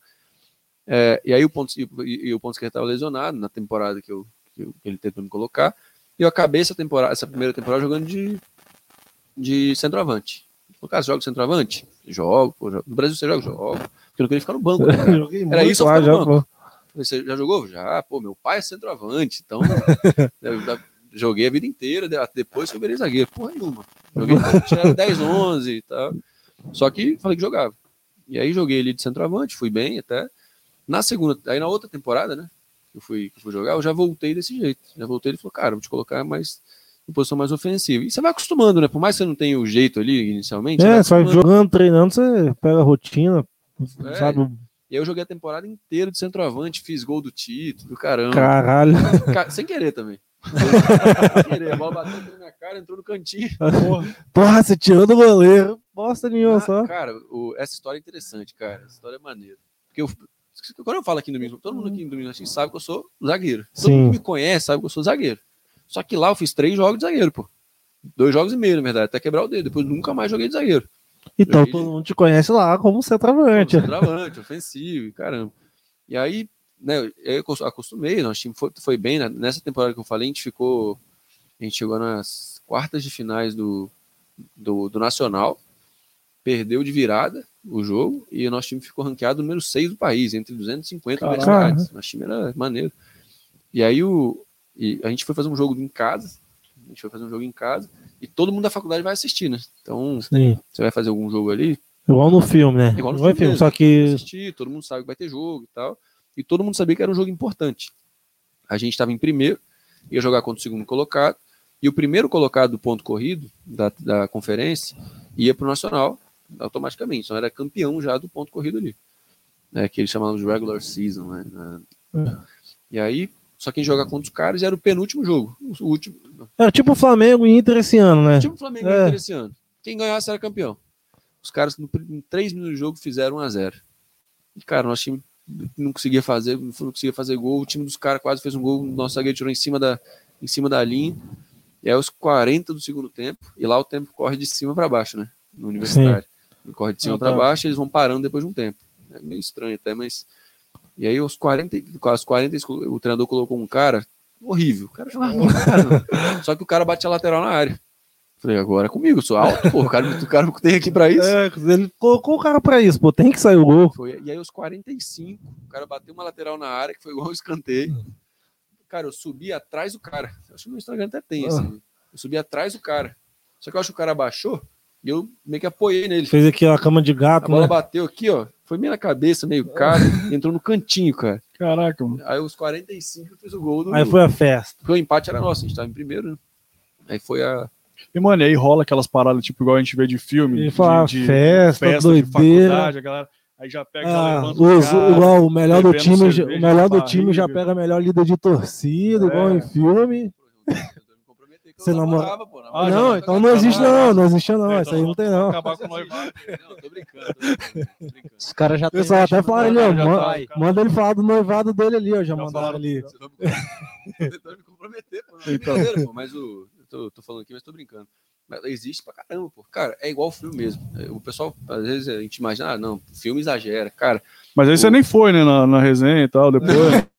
É, e aí o ponto, e, e o ponto esquerdo estava lesionado na temporada que, eu, que eu- que ele tentou me colocar. E eu acabei essa temporada, essa primeira temporada jogando de, de centroavante. Cara, você joga centroavante? Jogo, jogo. No Brasil você joga? Jogo. Porque eu não queria ficar no banco. né, [laughs] Era isso
lá,
ficar
já,
no Você já jogou? Já, pô, meu pai é centroavante, então [laughs] eu joguei a vida inteira, de- depois que eu virei zagueiro. Porra nenhuma. Joguei tinha 10, 11 e tal. Só que falei que jogava. E aí joguei ali de centroavante, fui bem até. Na segunda, aí na outra temporada, né? Que eu fui, que eu fui jogar, eu já voltei desse jeito. Já voltei ele falou, cara, vou te colocar mais em posição mais ofensiva. E você vai acostumando, né? Por mais que você não tenha o jeito ali inicialmente,
É,
você
você vai
acostumando.
jogando, treinando, você pega a rotina,
É.
sabe?
E aí eu joguei a temporada inteira de centroavante, fiz gol do título, caramba.
Caralho.
Ca- Sem querer também. [laughs] A bola bateu na minha cara, entrou no cantinho.
Porra, você tirou do goleiro. Bosta nenhuma
Ah,
só.
cara, o- essa história é interessante, cara. Essa história é maneira. Porque eu, quando eu falo aqui no Domingo, todo mundo aqui no Domingo sabe que eu sou zagueiro. Todo
Sim.
mundo me conhece sabe que eu sou zagueiro. Só que lá eu fiz três jogos de zagueiro, pô. Dois jogos e meio, na verdade, até quebrar o dedo. Depois nunca mais joguei de zagueiro.
Então
joguei
todo
de-
mundo te conhece lá como centroavante.
Centroavante, ofensivo, caramba. E aí, né, eu acos- acostumei, nosso time foi, foi bem. né? Nessa temporada que eu falei, a gente ficou. A gente chegou nas quartas de finais do, do, do Nacional, perdeu de virada o jogo, e o nosso time ficou ranqueado número 6 do país, entre 250
Caraca.
universidades. Nosso time era maneiro. E aí o, e a gente foi fazer um jogo em casa. A gente foi fazer um jogo em casa. E todo mundo da faculdade vai assistir, né? Então,
Sim.
você vai fazer algum jogo ali,
Igual no filme, né?
Igual no
Igual
filme mesmo.
só que.
assistir, todo mundo sabe que vai ter jogo e tal. E todo mundo sabia que era um jogo importante. A gente estava em primeiro, ia jogar contra o segundo colocado, e o primeiro colocado do ponto corrido da, da conferência ia para o Nacional automaticamente. Então era campeão já do ponto corrido ali. Né, que eles chamavam de regular season. Né, na- E aí, só quem jogar contra os caras era o penúltimo jogo. O último.
Era tipo o Flamengo e Inter esse ano, né?
Tipo o Flamengo
É.
Inter esse ano. Quem ganhasse era campeão. Os caras, no, em três minutos de jogo, fizeram 1 a 0 E, cara, nosso time não conseguia fazer, não conseguia fazer gol. O time dos caras quase fez um gol. O nosso zagueiro tirou em cima da, em cima da linha. E aí, aos 40 do segundo tempo, e lá o tempo corre de cima para baixo, né? No universitário. Corre de cima
Ah,
para baixo, eles vão parando depois de um tempo. É meio estranho até, mas. E aí, aos 40, aos 40 o treinador colocou um cara horrível. O cara [laughs] jogava. Só que o cara bate a lateral na área. Falei, agora é comigo, sou alto, pô, o cara, o cara tem aqui pra isso.
É, ele colocou o cara pra isso, pô. Tem que sair o gol.
Foi, e aí, aos 45, o cara bateu uma lateral na área, que foi igual um escanteio. Cara, eu subi atrás do cara. Acho que no Instagram até tem esse. Eu subi atrás do cara. Só que eu acho que o cara baixou e eu meio que apoiei nele.
Fez aqui a cama de
A
gato,
bola
né?
bateu aqui, ó. Foi meio na cabeça, meio caro, [laughs] entrou no cantinho, cara.
Caraca, mano.
Aí, aos 45, eu fiz o gol do.
Aí foi a festa.
Porque o empate era nosso, a gente tava em primeiro, né? Aí foi a.
E, mano, e aí rola aquelas paradas, tipo, igual a gente vê de filme.
Ele
de,
fala
de
festa,
de
doideira.
faculdade, a galera. Aí já pega,
Ah, os-
cara,
igual o melhor do time, já-
cerveja
o melhor do time já pega a melhor líder de torcida, igual
É.
em filme. Você namora-
namorava, pô.
Ah,
não, então não existe não, não existe não,
É,
isso aí não tem não.
Acabar com o noivado.
Não, tô brincando, tô brincando.
Os caras já
pessoal até fala ali, ó,
tá-
manda ele falar do noivado dele ali, ó, já
Já
mandaram
falaram-
ali.
Você tá me- tô tentando [laughs] me comprometer, pô. Pô. Mas o. Eu tô, tô falando aqui, mas tô brincando. Ela existe pra caramba, pô. Cara, é igual filme mesmo. É, O pessoal, às vezes, a gente imagina, ah, não, filme exagera. Cara,
Mas aí você nem foi, né, na, na resenha e tal, depois.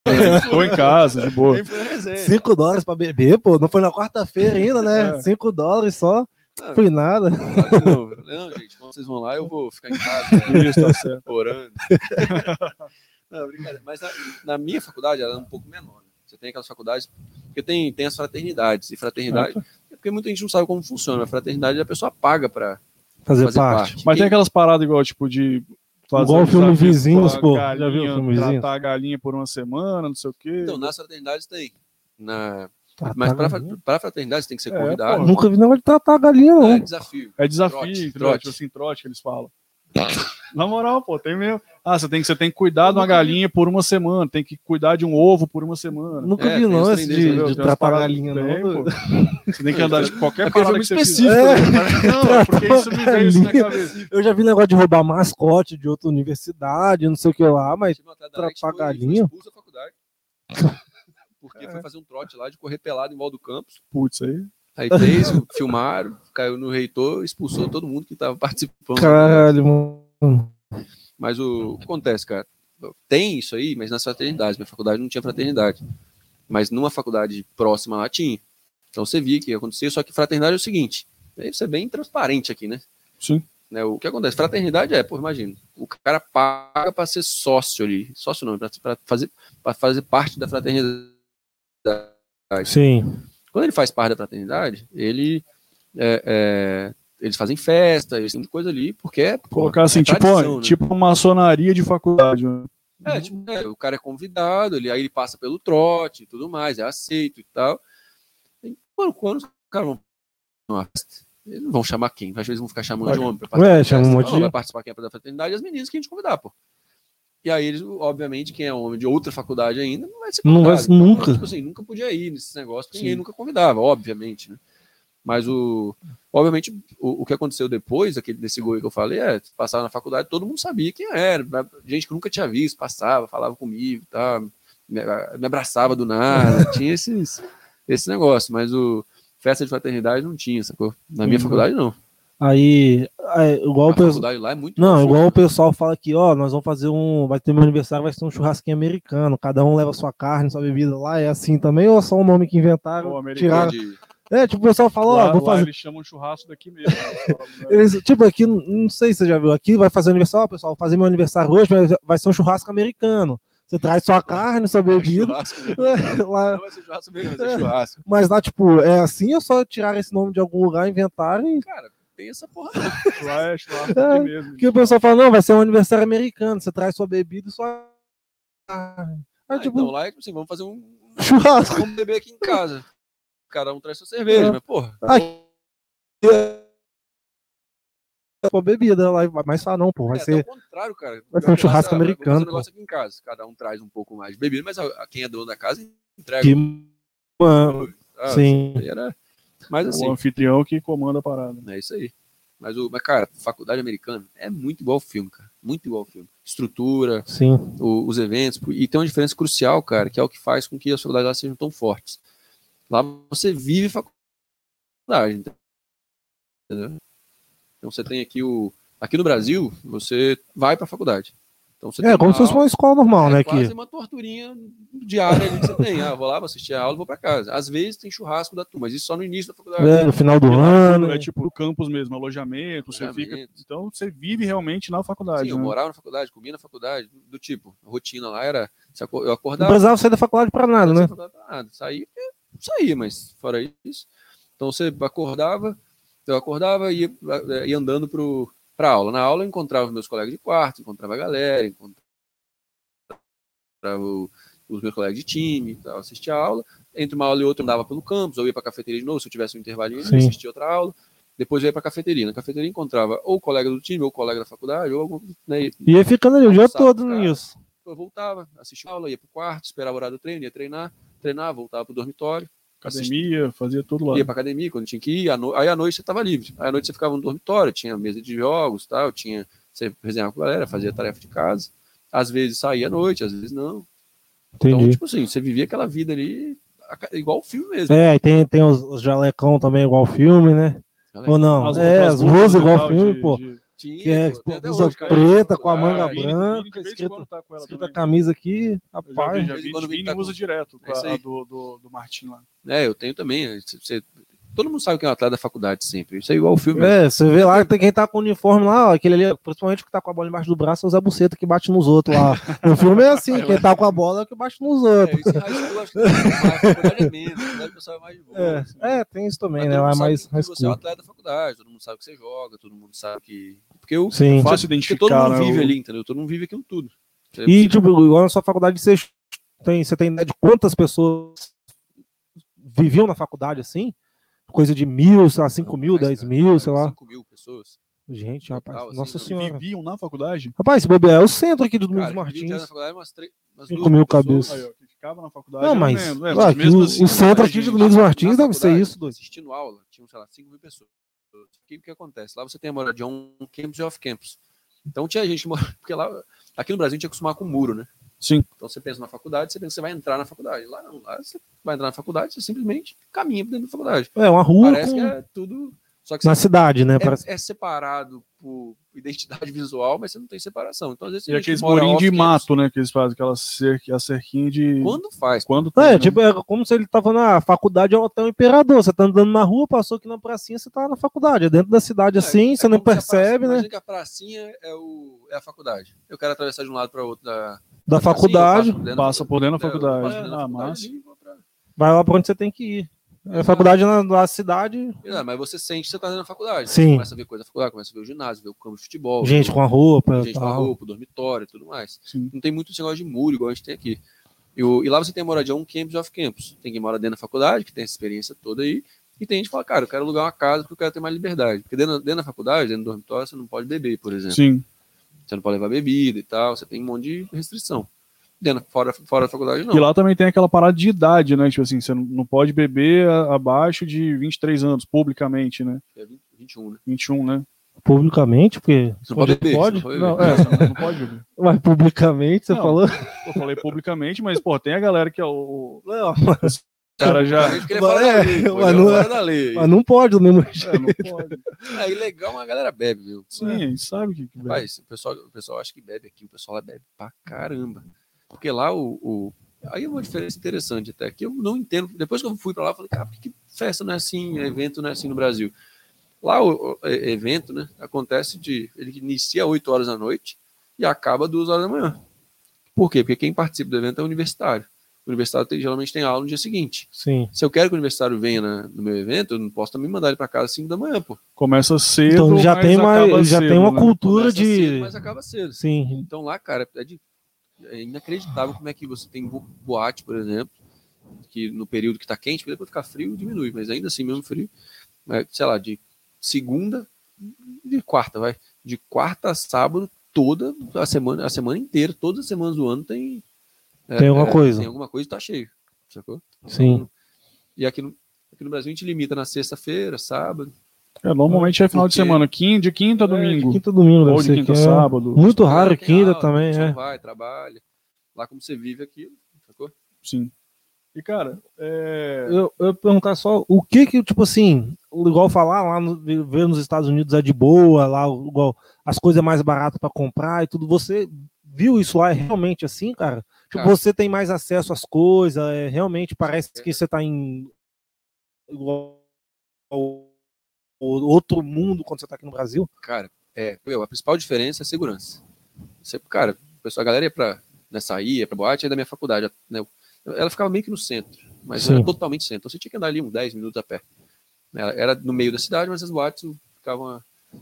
[laughs] Foi em casa, de boa.
nem foi na resenha.
5 dólares pra beber, pô. Não foi na quarta-feira ainda, né?
É.
5 dólares só.
Não,
Foi nada.
Não, não, gente, quando vocês vão lá, eu vou ficar em casa, né,
Isso, tá certo.
orando. [laughs] não, brincadeira. Mas na, na minha faculdade, ela é um pouco menor. Né? Tem aquelas faculdades, porque tem, tem as fraternidades. E fraternidade, é porque muita gente não sabe como funciona. A fraternidade, a pessoa paga pra
Fazer,
fazer
parte.
parte.
Mas tem aquelas paradas igual, tipo, de. fazer
Igual o filme Vizinhos, pô. Já
galinha,
viu o filme Vizinhos?
Tratar a galinha por uma semana, não sei o quê.
Então, nas fraternidades tem. Na... Mas pra fraternidade você tem que ser
É,
convidado.
pô.
Nunca vi negócio de tratar a galinha,
É
não.
desafio.
É desafio,
Trote, trote.
Tipo assim, trote que eles falam. Na moral, pô, tem mesmo. Ah, você tem, que- você tem que cuidar de uma galinha por uma semana, tem que cuidar de um ovo por uma semana.
Nunca
É,
vi,
trem
de, de
umas
tratar a galinha, não.
Você tem que andar de qualquer
É foi
que
muito
você
específico.
fizer.
né?
Não, é [laughs] porque isso me veio isso na cabeça.
Eu já vi negócio de roubar mascote de outra universidade, não sei o que lá, mas tratar galinha? [laughs]
Porque
É.
foi fazer um trote lá de correr pelado em Valdo Campos.
Putz, aí.
Aí fez, [laughs] filmaram, caiu no reitor, expulsou todo mundo que estava participando.
caralho, mano.
Mas o, o que acontece, cara? Tem isso aí, mas nas fraternidades. Minha faculdade não tinha fraternidade. Mas numa faculdade próxima lá tinha. Então você via que ia acontecer, só que fraternidade é o seguinte: você é bem transparente aqui, né?
Sim.
né? O que acontece? Fraternidade é, pô, imagina, o cara paga para ser sócio ali. Sócio não, para fazer, pra fazer parte da fraternidade.
Sim.
Quando ele faz parte da fraternidade, ele. é, é, eles fazem festa, esse tipo de coisa ali, porque é.
Colocar assim,
é
tipo,
tradição, né?
tipo maçonaria de faculdade. né?
É, tipo, é, o cara é convidado, ele, aí ele passa pelo trote e tudo mais, é aceito e tal. E, quando, quando os caras vão Nossa, eles não vão chamar quem? Às vezes vão ficar chamando de homem pra participar da
chama um monte de-
vai participar quem é da fraternidade e as meninas que a gente convidar, pô. E aí eles, obviamente, quem é homem de outra faculdade ainda, não vai ser
Não vai-
convidado. Então,
nunca.
Tipo assim, nunca podia ir nesses negócios, porque ninguém nunca convidava, obviamente, né? Mas o. Obviamente, o, o que aconteceu depois daquele, desse gol aí que eu falei é, passava na faculdade, todo mundo sabia quem era. Gente que nunca tinha visto, passava, falava comigo, tá, me, me abraçava do nada, [laughs] tinha esses, esse negócio, mas o festa de fraternidade não tinha, sacou? Na minha
Uhum.
faculdade, não.
Aí, aí, igual
A
o pessoal.
faculdade lá é muito
Não,
confusa.
igual o pessoal fala aqui, ó, nós vamos fazer um. Vai ter meu aniversário, vai ser um churrasquinho americano. Cada um leva sua carne, sua bebida lá. É assim também, ou é só um nome que inventaram?
O americano
Tiraram.
de-
É, tipo, o pessoal fala, ó,
lá,
vou
lá
fazer.
eles chamam churrasco daqui mesmo.
Eles, tipo, aqui, não sei se você já viu, aqui vai fazer aniversário, ó, pessoal, vou fazer meu aniversário hoje, mas vai ser um churrasco americano. Você traz sua carne, sua bebida.
churrasco. [laughs] mesmo.
lá,
Não vai ser churrasco mesmo, vai ser churrasco.
mas lá, tipo, é assim ou só tirar esse nome de algum lugar, inventaram e.
Cara, tem essa porra.
lá é churrasco [laughs]
É,
daqui mesmo.
Porque o pessoal fala, não, vai ser um aniversário americano, você traz sua bebida e sua carne. Aí,
Ah,
tipo,
então lá é tipo assim, vamos fazer um. [laughs]
churrasco.
Vamos beber aqui em casa. Cada um traz sua cerveja,
É.
mas porra.
Ai. Sua bebida lá, mas fala, não, pô, vai
é,
ser.
até o contrário, cara.
vai ser um churrasco americano,
Fazer um negócio aqui em casa. Cada um traz um pouco mais de bebida, mas a, a- quem é dono da casa entrega.
Que... Mano,
Ah,
sim.
era... Mas
O
assim,
anfitrião que comanda a parada.
é isso aí. Mas, o, mas, cara, faculdade americana é muito igual ao filme, cara. Muito igual ao filme. Estrutura,
Sim.
o- os eventos, e tem uma diferença crucial, cara, que é o que faz com que as faculdades lá sejam tão fortes. Lá você vive faculdade, entendeu? Então você tem aqui o. Aqui no Brasil, você vai pra faculdade. Então você
É, como se fosse uma escola normal,
é
né?
quase
Aqui.
uma torturinha diária ali que você tem. Ah, vou lá, vou assistir a aula, vou pra casa. Às vezes tem churrasco da turma, mas isso só no início da faculdade.
É, no final do
E lá
ano.
É tipo do campus mesmo, alojamento, você fica.
Alojamento.
Então você vive realmente na faculdade.
Sim, eu
né?
morava na faculdade, comia na faculdade, do, tipo, a rotina lá era. Eu
Não
acordava.
precisava sair da faculdade pra nada,
Não
né?
precisava pra nada. Saía, saía, mas fora isso. Então você acordava, eu acordava e ia, ia andando pro, pra aula. Na aula eu encontrava meus colegas de quarto, encontrava a galera, encontrava o- os meus colegas de time, e tal, assistia a aula. Entre uma aula e outra eu andava pelo campus, ou ia pra cafeteria de novo, se eu tivesse um intervalinho, eu
Sim.
assistia outra aula. Depois eu ia pra cafeteria. Na cafeteria encontrava ou o colega do time, ou o colega da faculdade, ou algum. Né,
E ia ficando ali o dia todo
cara.
nisso.
eu voltava, assistia a aula, ia pro quarto, esperava o horário do treino, ia treinar, treinava, voltava pro dormitório,
Academia, fazia tudo lá.
ia pra academia quando tinha que ir, aí à noite você tava livre. Aí à noite você ficava no dormitório, tinha mesa de jogos, tal, tinha você resenhava com a galera, fazia tarefa de casa. Às vezes saía à noite, às vezes não. Então,
Entendi.
tipo assim, você vivia aquela vida ali a- igual o filme mesmo.
É, tem, tem os, os jalecão também, igual o filme, né? Ou não?
As
é, as
e
igual
tal,
filme,
de-
pô.
de-
tinha,
Que é
pô, tem até
blusa
hoje,
preta com a
cara.
manga
Ah,
branca,
quando tá com ela
Escrita a camisa aqui,
Eu já vi,
rapaz.
já vi.
quando
Vini
tá
usa direto
É
a, do, do, do Martin lá.
É, eu tenho também. Você- você- todo mundo sabe que é um atleta da faculdade sempre. Isso é igual o filme.
É, você vê lá que tem quem tá com o uniforme lá, ó, aquele ali, principalmente que tá com a bola embaixo do braço, é o Zé Buceta que bate nos outros lá. No filme é assim, quem tá com a bola é o que bate nos
É,
outros.
isso acho que é menos, é mais de boa.
É, é, tem isso também,
Mas
né? Lá é
mundo
mais
que você é um atleta da faculdade, todo mundo sabe que você joga, todo mundo sabe que. Porque eu,
Sim.
Fácil
porque
identificar.
todo mundo
né,
vive
o-
ali, entendeu? Todo mundo vive aquilo tudo.
E, tipo, igual na sua faculdade, você tem, você tem ideia de quantas pessoas viviam na faculdade assim? Coisa de mil, sei lá, cinco mil,
mais,
dez
cara,
mil,
cara,
sei lá.
cinco mil pessoas.
Gente, rapaz,
Total, assim,
nossa
não-
senhora.
Viviam na faculdade?
Rapaz, esse bobear é o centro aqui do Domingos
na
Martins.
faculdade, umas três, umas
Cinco mil cabeças.
Aí, ó, que ficava na faculdade.
Não,
eu
mas,
lembro, é, mas
aqui
assim,
o centro aqui de
gente,
Domingos Martins deve ser isso, doido.
Assistindo aula, tinham, sei lá, 5 mil pessoas. O que, acontece? Lá você tem a moradia on campus e off campus. Então tinha gente. Porque lá, aqui no Brasil a gente tinha que acostumar com muro, né?
Sim.
Então você pensa na faculdade, você pensa que você vai entrar na faculdade. Lá não, lá você vai entrar na faculdade, você simplesmente caminha dentro da faculdade.
É, uma rua
Parece
com-
que é tudo. Só que
na cidade, né?
É, é separado por identidade [laughs] visual, mas você não tem separação. Então, às vezes,
E aqueles murinhos de mato, né? Que eles fazem, aquela cerca, a cerquinha de.
Quando faz?
Quando tem,
É,
né?
tipo, é como se ele tá falando, ah, a faculdade é o hotel imperador. Você tá andando na rua, passou aqui na pracinha, você tá na faculdade. É dentro da cidade
É,
assim,
é
você não
a praça-
percebe, né?
Imagina que a pracinha é, o, é a faculdade. Eu quero atravessar de um lado para outro da,
Da faculdade,
Passa por dentro da
É,
faculdade. Ah, massa.
vai lá pra onde você tem que ir. A
Exato.
faculdade na, na cidade,
É, mas você sente que você tá dentro da faculdade.
Sim.
Você começa a ver coisa da faculdade, começa a ver o ginásio, ver o campo de futebol.
gente com a roupa,
gente com a
tal.
roupa, dormitório e tudo mais.
Sim.
Não tem muito esse negócio de muro igual a gente tem aqui. E, e lá você tem moradia on campus off campus. Tem quem mora dentro da faculdade, que tem essa experiência toda aí. E tem gente que fala, cara, eu quero alugar uma casa porque eu quero ter mais liberdade. Porque dentro, dentro da faculdade, dentro do dormitório, você não pode beber, por exemplo.
Sim.
Você não pode levar bebida e tal. Você tem um monte de restrição. Dentro, fora, fora da faculdade, não.
E lá também tem aquela parada de idade, né? Tipo assim, você não- não pode beber abaixo de 23 anos, publicamente, né?
É 20, 21, né?
21, né?
Publicamente, porque
Você pode beber.
pode?
você não pode
Não, é, você não, pode beber. [laughs]
Mas publicamente, você
Não.
falou?
Eu falei publicamente, mas, pô, tem a galera que é o.
Não,
O cara já.
Ele é da lei.
É, mas
é
não é-
da lei.
mas não pode do mesmo
É,
jeito.
não pode. [laughs]
É ilegal, mas a galera bebe, viu?
Sim, a gente sabe que. que
Rapaz, o pessoal, o pessoal acha que bebe aqui, o pessoal lá bebe pra caramba. Porque lá o. o- Aí é uma diferença interessante até, que eu não entendo. Depois que eu fui pra lá, eu falei, cara, por que que festa não é assim, evento não é assim no Brasil? Lá o, o é- evento, né, acontece de. Ele inicia às 8 horas da noite e acaba às 2 horas da manhã. Por quê? Porque quem participa do evento é o universitário. O universitário tem- geralmente tem aula no dia seguinte.
Sim.
Se eu quero que o universitário venha na- no meu evento, eu não posso também mandar ele para casa às 5 da manhã, pô.
Começa cedo.
Então ele já
mas
tem uma, já
cedo,
tem uma
né?
cultura
Começa
de.
cedo, mas acaba cedo.
Sim.
Então lá, cara, é, de- é inacreditável como é que você tem bo- boate, por exemplo, que no período que tá quente, porque depois ficar frio, diminui, mas ainda assim mesmo frio, é, sei lá, de segunda, de quarta, vai, de quarta a sábado, toda a semana, a semana inteira, todas as semanas do ano tem é,
Tem alguma coisa.
Tem alguma coisa e tá cheio, sacou?
Sim.
E aqui no, aqui no Brasil a gente limita na sexta-feira, sábado,
É, normalmente é final de
Porque-
semana, quin- de quinta a
É, de
domingo.
quinta a domingo,
ou de quinta a
é
sábado.
Muito raro quinta
aula,
também,
você
é.
vai, trabalha, lá como você vive aquilo, sacou?
Sim. E, cara, é...
Eu, eu ia perguntar só o que que, tipo assim, igual falar lá no, ver nos Estados Unidos é de boa, lá igual as coisas mais baratas para comprar e tudo. Você viu isso lá é realmente assim, cara? Tipo,
Cara.
você tem mais acesso às coisas, é, realmente parece que você tá em igual outro mundo quando você tá aqui no Brasil.
Cara, é, meu, a principal diferença é a segurança. Você, cara, a galera ia pra né, sair, ia pra boate, é da minha faculdade, né? Ela ficava meio que no centro, mas
Sim.
era totalmente centro. Então você tinha que andar ali uns 10 minutos a pé. Ela Era no meio da cidade, mas as boates ficavam a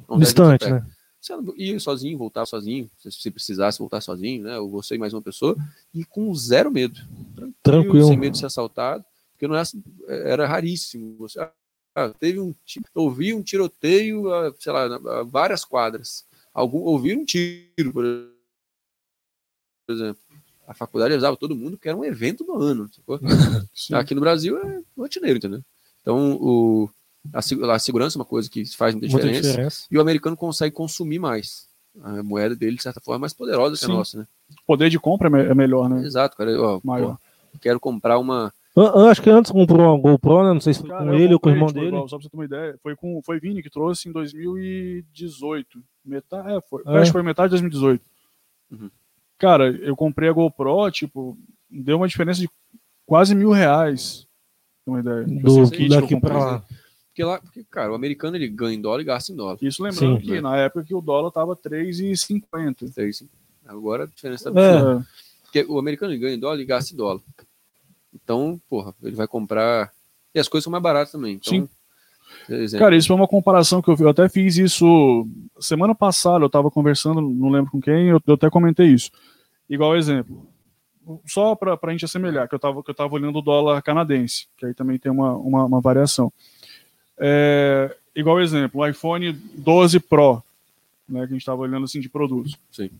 uns 10 minutos a
Distante,
pé.
né?
Você ia sozinho, voltava sozinho, se- se precisasse voltar sozinho, né? Ou você e mais uma pessoa, e com zero medo.
Tranquilo.
Sem medo de ser assaltado, porque não era, era raríssimo. Você, ah, teve um, ouvi um tiroteio, a, sei lá, a várias quadras. Algum, ouviram um tiro, por exemplo. A faculdade avisava todo mundo que era um evento do ano. [laughs]
sim.
Aqui no Brasil é rotineiro, entendeu? Então, o, a, a segurança é uma coisa que faz muita
Muita
diferença
diferença.
e o americano consegue consumir mais. A moeda dele, de certa forma, é mais poderosa que a
Sim.
nossa, né?
O poder de compra é é melhor, né?
Exato, cara. Ó,
Maior.
quero comprar uma.
Eu, acho que antes comprou uma GoPro, né? Não sei se foi
Cara,
com ele ou com o irmão
tipo,
dele.
igual, só pra você ter uma ideia, foi com foi Vini que trouxe em 2018. Metade, é, foi,
É.
acho que foi metade de 2018.
Uhum.
Cara, eu comprei a GoPro, tipo, deu uma diferença de quase mil reais. Uma ideia. Tipo assim,
Do,
o kit que
daqui
comprei.
pra lá.
Porque lá, porque, cara, o americano ele ganha em dólar e gasta em dólar.
Isso lembrando
Sim.
que na época que o dólar tava 3,50.
Então, isso- Agora a diferença tá
É.
Porque o americano ele ganha em dólar e gasta em dólar. Então, porra, ele vai comprar. E as coisas são mais baratas também. Então,
Sim.
exemplo,
Cara, isso foi uma comparação que eu, eu até fiz isso semana passada, eu tava conversando, não lembro com quem, eu, eu até comentei isso. Igual exemplo. Só para a gente assemelhar, que eu tava, que eu tava olhando o dólar canadense, que aí também tem uma, uma, uma variação. É, igual exemplo, o iPhone 12 Pro, né, que a gente estava olhando assim de produtos.
Sim.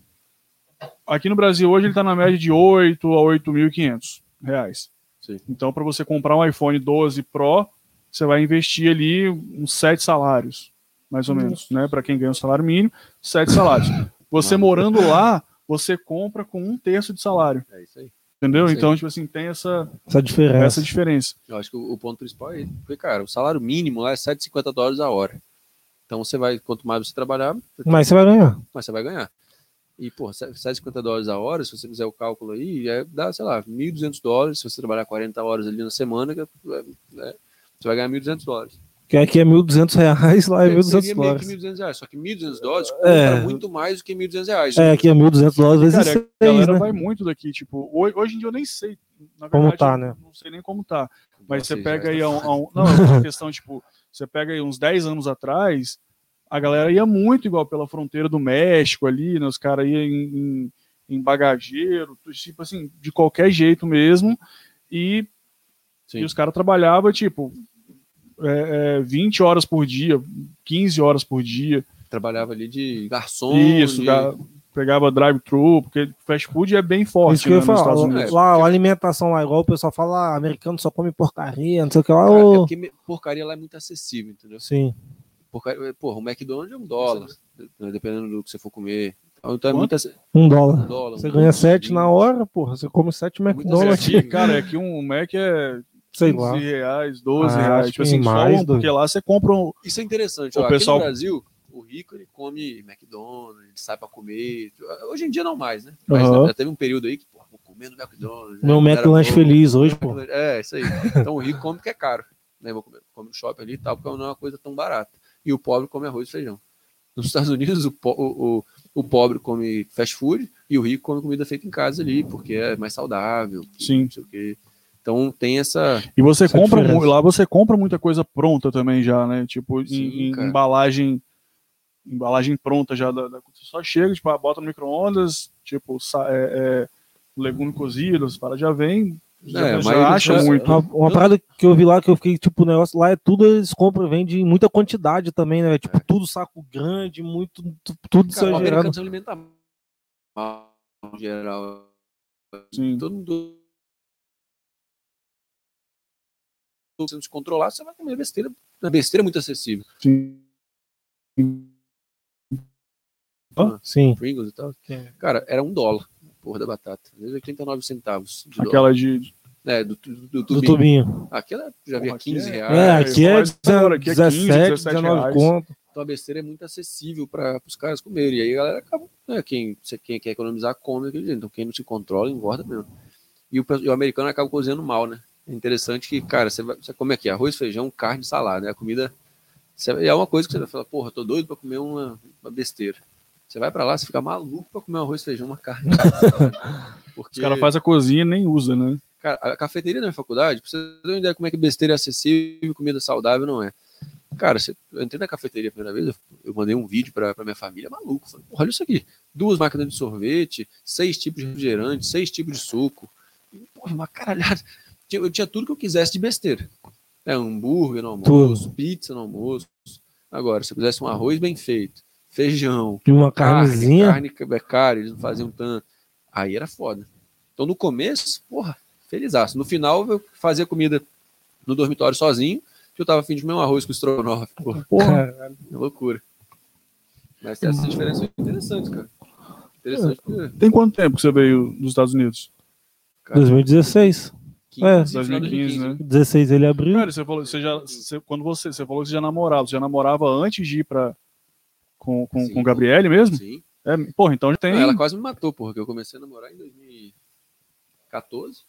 Aqui no Brasil hoje ele está na média de 8 a 8.500 reais.
Sim.
Então, para você comprar um iPhone 12 Pro, você vai investir ali uns sete salários, mais ou menos, né? Para quem ganha um salário mínimo, sete salários. Você
Mano.
morando lá, você compra com um terço de salário,
É isso aí.
entendeu?
Sim.
Então, tipo assim, tem essa,
Essa diferença.
essa diferença.
Eu acho que o, o ponto principal é. Porque, cara, o salário mínimo lá é 7,50 dólares a hora. Então você vai, quanto mais você trabalhar,
Mas você vai ganhar.
mais você vai ganhar. E, pô, 7,50 dólares a hora, se você fizer o cálculo aí, é, dá, sei lá, 1.200 dólares. Se você trabalhar 40 horas ali na semana, é- é, você vai ganhar 1.200 dólares.
Que aqui é 1.200 reais, lá é 1.200
Seria meio
dólares.
que 1.200 reais. Só que 1.200 dólares
É.
compra muito mais do que 1.200 reais.
É, aqui é 1.200 dólares vezes
Cara, a
6,
galera
né?
vai muito daqui, tipo, hoje, hoje em dia eu nem sei, na
Como
verdade,
tá,
eu
né?
Não sei nem como tá. Mas
Nossa,
você pega
já
aí
tá-
a um, a um- [laughs] Não, é uma questão, tipo, você pega aí uns 10 anos atrás, a galera ia muito igual pela fronteira do México ali, né? Os caras iam em, em, em bagageiro, tipo assim, de qualquer jeito mesmo. E,
Sim.
e os caras trabalhavam, tipo, é, é, 20 horas por dia, 15 horas por dia.
Trabalhava ali de garçom.
Isso,
de...
ga- pegava drive-thru, porque fast food é bem forte
Isso que eu
né,
ia
nos
falar.
Estados
Lá,
Unidos.
lá, a alimentação lá, igual o pessoal fala, ah, americano só come porcaria, não sei o que lá.
Cara, é porque me- porcaria lá é muito acessível, entendeu?
Sim.
Porcaria, porra, o McDonald's é um dólar, né, dependendo do que você for comer. Então é
Quanto?
muito ace-
Um
um
dólar.
dólar.
Você
um
ganha
dólar,
7 na hora, porra. Você come 7
Muito
McDonald's.
acessível.
Aqui, cara, aqui um Mac é
Sei
15
lá.
reais, 12
Ah,
reais. Tipo
que
assim,
mais,
só um, porque lá você compra um.
Isso é interessante.
O
ó, aqui
pessoal-
no Brasil, o rico ele come McDonald's, ele sai pra comer. Hoje em dia não mais, né? Mas
Aham.
já teve um período aí que, pô, vou comer no McDonald's.
Meu
né?
McLanche feliz hoje, pô.
É, isso aí. Então o rico come porque é caro. Né? Vou comer, come no shopping ali e tal, porque não é uma coisa tão barata. E o pobre come arroz e feijão. Nos Estados Unidos, o, po- o, o, pobre come fast food e o rico come comida feita em casa ali, porque é mais saudável.
Sim.
Não sei o quê. Então tem essa.
E você
Essa
compra
diferença.
lá você compra muita coisa pronta também já, né? Tipo,
Sim,
em, embalagem embalagem pronta já da, da- você só chega, tipo, ah, bota no micro-ondas, tipo, é, é, legume cozido, as paradas já vem, já,
É, mas
acha
eles-
muito.
Uma, uma parada que eu vi lá, que eu fiquei, tipo, o negócio lá é tudo, eles compram, vende em muita quantidade também, né? Tipo, tudo saco grande, muito, tu- tudo
Cara, o
exagerado.
americano se alimenta mal, em geral.
Sim.
Todo mundo. Se não se controlar, você vai comer besteira. A besteira é muito acessível.
Sim.
Sim.
Pringles e tal.
É.
Cara, era um dólar, porra da batata. Às vezes 89 centavos. De dólar.
Aquela de.
É, do, do, do
Do
tubinho.
tubinho.
Aquela já via
Porra, aqui
15
é-
reais.
É, aqui é
agora, aqui é 15,
17,
17
19
reais.
conto.
Então a besteira é muito acessível para os caras comerem. E aí a galera acaba. Né, quem, quem quer economizar, come. Então quem não se controla, engorda mesmo. E o, e o americano acaba cozinhando mal, né? É interessante que, cara, você, vai, você come aqui arroz, feijão, carne, salada. É a comida. você- é uma coisa que você vai falar, porra, tô doido para comer uma, uma besteira. Você vai para lá, você fica maluco para comer um arroz, feijão, uma carne. [laughs] Porque,
Os caras fazem a cozinha e nem usa, né?
Cara, a cafeteria na minha faculdade, pra você ter uma ideia como é que besteira é acessível e comida saudável não é. Cara, você, eu entrei na cafeteria a primeira vez, eu, eu mandei um vídeo pra, pra minha família, maluco. Falei, "Porra, olha isso aqui. Duas máquinas de sorvete, seis tipos de refrigerante, seis tipos de suco. E, Porra, uma caralhada. Eu tinha tudo que eu quisesse de besteira. É, hambúrguer no almoço, pizza no almoço. Agora, se eu quisesse um arroz bem feito, feijão,
E uma carnezinha.
Carne, carne é cara, eles não faziam tanto. Aí era foda. Então no começo, porra, felizaço. No final eu fazia comida no dormitório sozinho, que eu tava afim de comer um arroz com estrogonofe. Porra,
Porra,
é loucura. Mas essa diferença é interessante, cara. Interessante
tem quanto tempo que você veio dos Estados Unidos?
cara,
2016. É.
2015, né?
16 ele abriu.
Cara, você falou, você já, você- quando você, você falou que você já namorava, você já namorava antes de ir pra, com, com,
Sim.
com o Gabriele mesmo?
Sim.
É, porra, então já tem.
Não, ela quase me matou, porra, que eu comecei a namorar em 2014.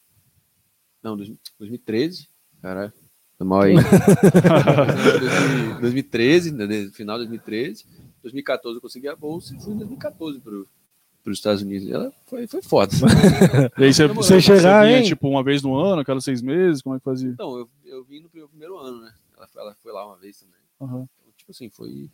Não, 2000 2013. Caralho. Foi mal aí. 2000 2013, né, de- final de 2013. 2014 eu consegui a bolsa e fui em 2014 pro, pros Estados Unidos. Ela foi, foi foda. [laughs]
E aí você,
Você
você,
chegar,
vinha,
hein?
tipo, uma vez no ano, a cada seis meses, como é que fazia?
Então, eu, eu vim no primeiro ano, né? Ela, foi- ela foi lá uma vez também.
Aham.
Então, tipo assim, foi,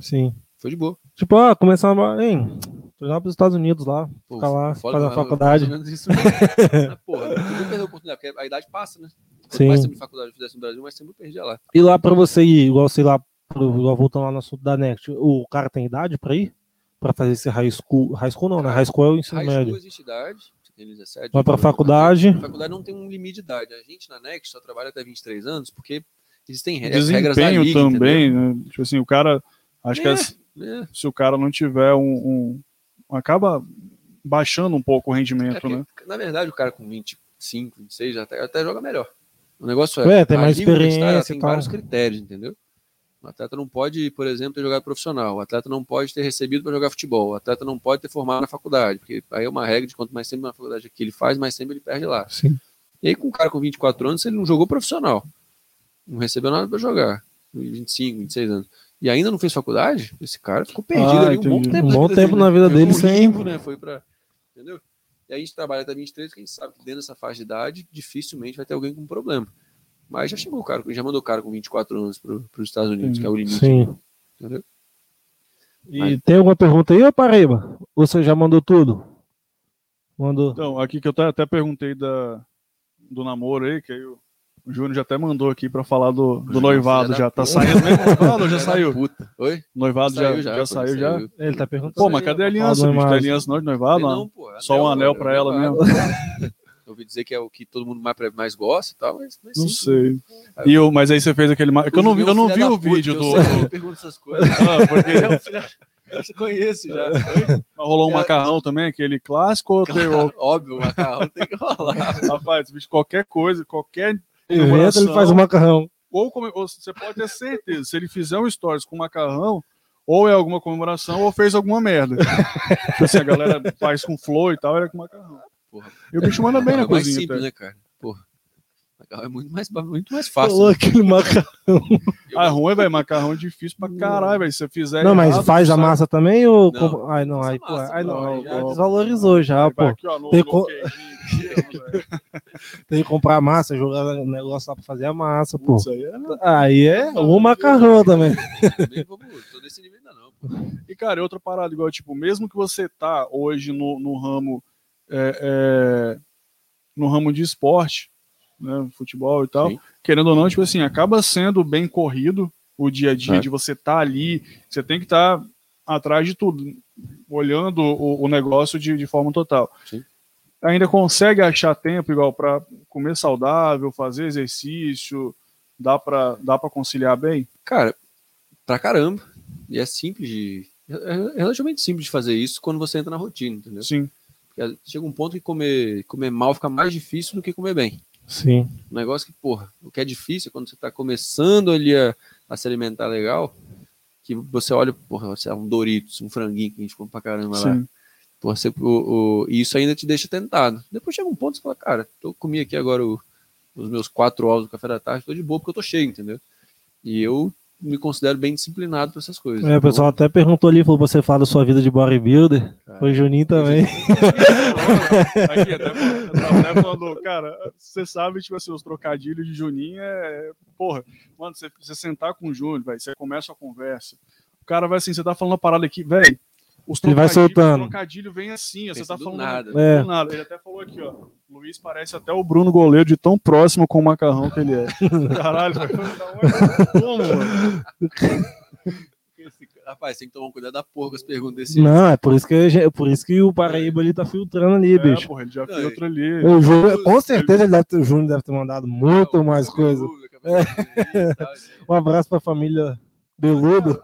Sim.
Foi de boa.
Tipo, ah, começar a. Hein, tô indo pros Estados Unidos lá.
Pô,
Ficar lá,
foda,
fazer a
mas-
faculdade.
mais ou menos isso mesmo. [laughs] Porra, eu perdi a oportunidade, porque a idade passa, né? Quanto
Sim.
mais tempo de faculdade eu fizesse no Brasil, mais tempo eu perdia lá.
E lá pra você ir, igual sei lá, pro- igual voltando lá no assunto da Next, o cara tem idade pra ir? Pra fazer esse high school. High school não, né? High school é o ensino
High
médio.
school existe idade, você tem 17.
Vai pra
18,
faculdade.
A faculdade não tem um limite de idade. A gente na Next só trabalha até 23 anos porque existem re- as regras da
Desempenho
liga,
também, né? Tipo assim, o cara. Acho que
É.
as-
entendeu? É.
se o cara não tiver um. um- acaba baixando um pouco o
É
rendimento,
porque,
né?
Na verdade, o cara com 25, 26 já até, até joga melhor. O negócio é.
É, tem mais experiência
Tem vários critérios, entendeu? O atleta não pode, por exemplo, ter jogado profissional. O atleta não pode ter recebido para jogar futebol. O atleta não pode ter formado na faculdade. Porque aí é uma regra de quanto mais tempo na faculdade aqui ele faz, mais tempo ele perde lá.
Sim.
E aí, com um cara com 24 anos, ele não jogou profissional. Não recebeu nada para jogar. 25, 26 anos. E ainda não fez faculdade, esse cara ficou perdido
Ah,
ali um bom tempo.
Um
na
bom
vida
tempo
dele,
na vida
né? Foi
dele sem-
né? Foi pra. Entendeu? E aí a gente trabalha até 23, que a gente sabe que dentro dessa faixa de idade, dificilmente vai ter alguém com problema. Mas já chegou o cara, já mandou o cara com 24 anos para os Estados Unidos,
Entendi.
que é o limite.
Sim.
Entendeu?
E
Mas-
tem alguma pergunta aí, ô Paraíba? Você já mandou tudo? Mandou.
Então, aqui que eu até, até perguntei da, do namoro aí, que aí o, o Júnior já até mandou aqui pra falar do, do noivado já. Tá saindo mesmo [laughs] noivado ou já saiu?
Puta. Oi?
Noivado já, já,
pô,
saiu já?
Ele tá perguntando.
Pô, mas cadê a aliança, bicho? Tem aliança não de noivado?
Não,
Não,
pô, é
Só um anel pra ela mesmo.
Eu ouvi dizer que é o que todo mundo mais, mais gosta e tal, mas, mas
Não
sim.
sei. E eu, mas aí você fez aquele. é eu não, vi- eu não vi o vídeo do.
Eu pergunto essas coisas. [laughs] [laughs] É Eu te conheço já.
rolou um macarrão também, aquele clássico ou
Claro, óbvio, o macarrão tem que rolar.
Rapaz, bicho, qualquer coisa, qualquer
Evento, ele faz o macarrão.
ou, come- ou você pode ter certeza, se ele fizer um stories com macarrão, ou é alguma comemoração, ou fez alguma merda. [laughs] Tipo assim, a galera faz com flor e tal, era com macarrão.
Porra.
E o bicho manda bem na
é mais
cozinha.
simples, né, cara? Macarrão é muito mais, muito mais
Falou
fácil. né?
aquele macarrão. [laughs]
Ah, ruim, velho, macarrão é difícil pra caralho, velho. Se você fizer
Não, mas
errado,
faz a
sai-
massa também ou.
Não,
Ai, não, aí, pô,
massa,
ai, não, aí já
ó.
desvalorizou já,
Aí
pô.
aqui, ó, no,
Tem
no
co-. [laughs] Tem que comprar massa, jogar o negócio lá pra fazer a massa, pô.
Putz, aí é-
Aí é o macarrão também.
Tô nesse nível ainda não. pô.
E, cara, é outra parada, igual, tipo, mesmo que você tá hoje no, no ramo é, é, no ramo de esporte, né, futebol e tal,
Sim.
querendo ou não, tipo assim, acaba sendo bem corrido o dia a dia
É.
de você estar ali, você tem que estar atrás de tudo, olhando o, o negócio de, de forma total.
Sim.
Ainda consegue achar tempo igual para comer saudável, fazer exercício, dá para dá para conciliar bem?
Cara, pra caramba. E é simples de. É relativamente simples de fazer isso quando você entra na rotina, entendeu?
Sim.
Porque chega um ponto que comer, comer mal fica mais difícil do que comer bem.
Sim.
Um negócio que, porra, o que é difícil é quando você tá começando ali a, a se alimentar legal, que você olha, porra, sei lá, um Doritos, um franguinho que a gente come pra caramba lá.
Sim.
Porra, você, o, o- e isso ainda te deixa tentado. Depois chega um ponto que você fala, cara, eu comi aqui agora o- os meus quatro ovos do café da tarde, tô de boa porque eu tô cheio, entendeu? E eu me considero bem disciplinado pra essas coisas.
É, o pessoal até perguntou ali, falou você fala da sua vida de bodybuilder.
Cara.
Foi Juninho também.
Aqui, até, até falando, cara, você sabe, tipo assim, os trocadilhos de Juninho é. Porra, mano, você, você sentar com o Júnior, velho, você começa a conversa. O cara vai assim, você tá falando uma parada aqui, velho. Os
Ele vai
trocadilhos-
soltando.
O trocadilho vem assim, ó, você tá
do
falando
nada.
do
É.
nada. Ele até falou aqui, ó. Luiz parece até o Bruno Goleiro de tão próximo com o macarrão que ele é. [laughs] Caralho, velho. Como, mano?
Rapaz, tem que tomar um cuidado da porra com as perguntas desse.
Não, é por isso que, gente- por isso que o Paraíba ali tá filtrando ali,
É,
bicho.
porra, ele já
Não,
outro ali.
O Júnior, com certeza ele deve ter- o Júnior deve ter mandado muito mais coisa. [laughs] Um abraço pra família Beludo.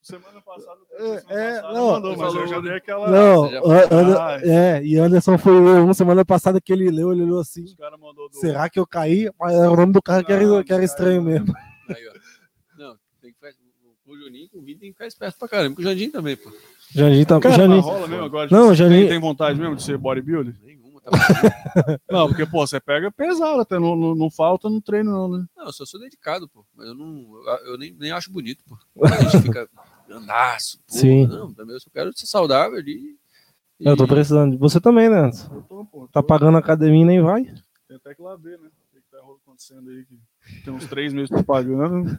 Semana passada, [laughs]
É,
semana
é,
passada
não,
mandou, mas eu
falou-
já dei aquela.
Não,
já
é, e Anderson foi eu, uma semana passada que ele leu, ele leu assim. Será que eu caí? Mas era o nome do cara que era, que era estranho mesmo.
Aí, ó. Não, tem que ficar. O Juninho tem que ficar esperto pra caramba. Com o Jandinho também, pô.
Janinho tá.
Cara,
Janinho-
mas rola mesmo agora.
Não,
Não,
Janinho-
tem, tem vontade mesmo de ser bodybuilder?
Nenhuma, tá bom. [laughs]
Não, porque, pô, você pega pesado até, não, não, não falta no treino, não, né?
Não, eu só sou dedicado, pô. Mas eu não. Eu, eu nem, nem acho bonito, pô. A gente fica [laughs] andaço, pô.
Sim.
Não, também eu só quero ser saudável ali. e-
Eu tô precisando. de Você também, né? Anderson?
Eu tô, pô.
Tá
tô-
pagando a academia e nem vai?
Tem até que lá ver, né? O que que tá acontecendo aí. Que tem uns três meses que tô pagando.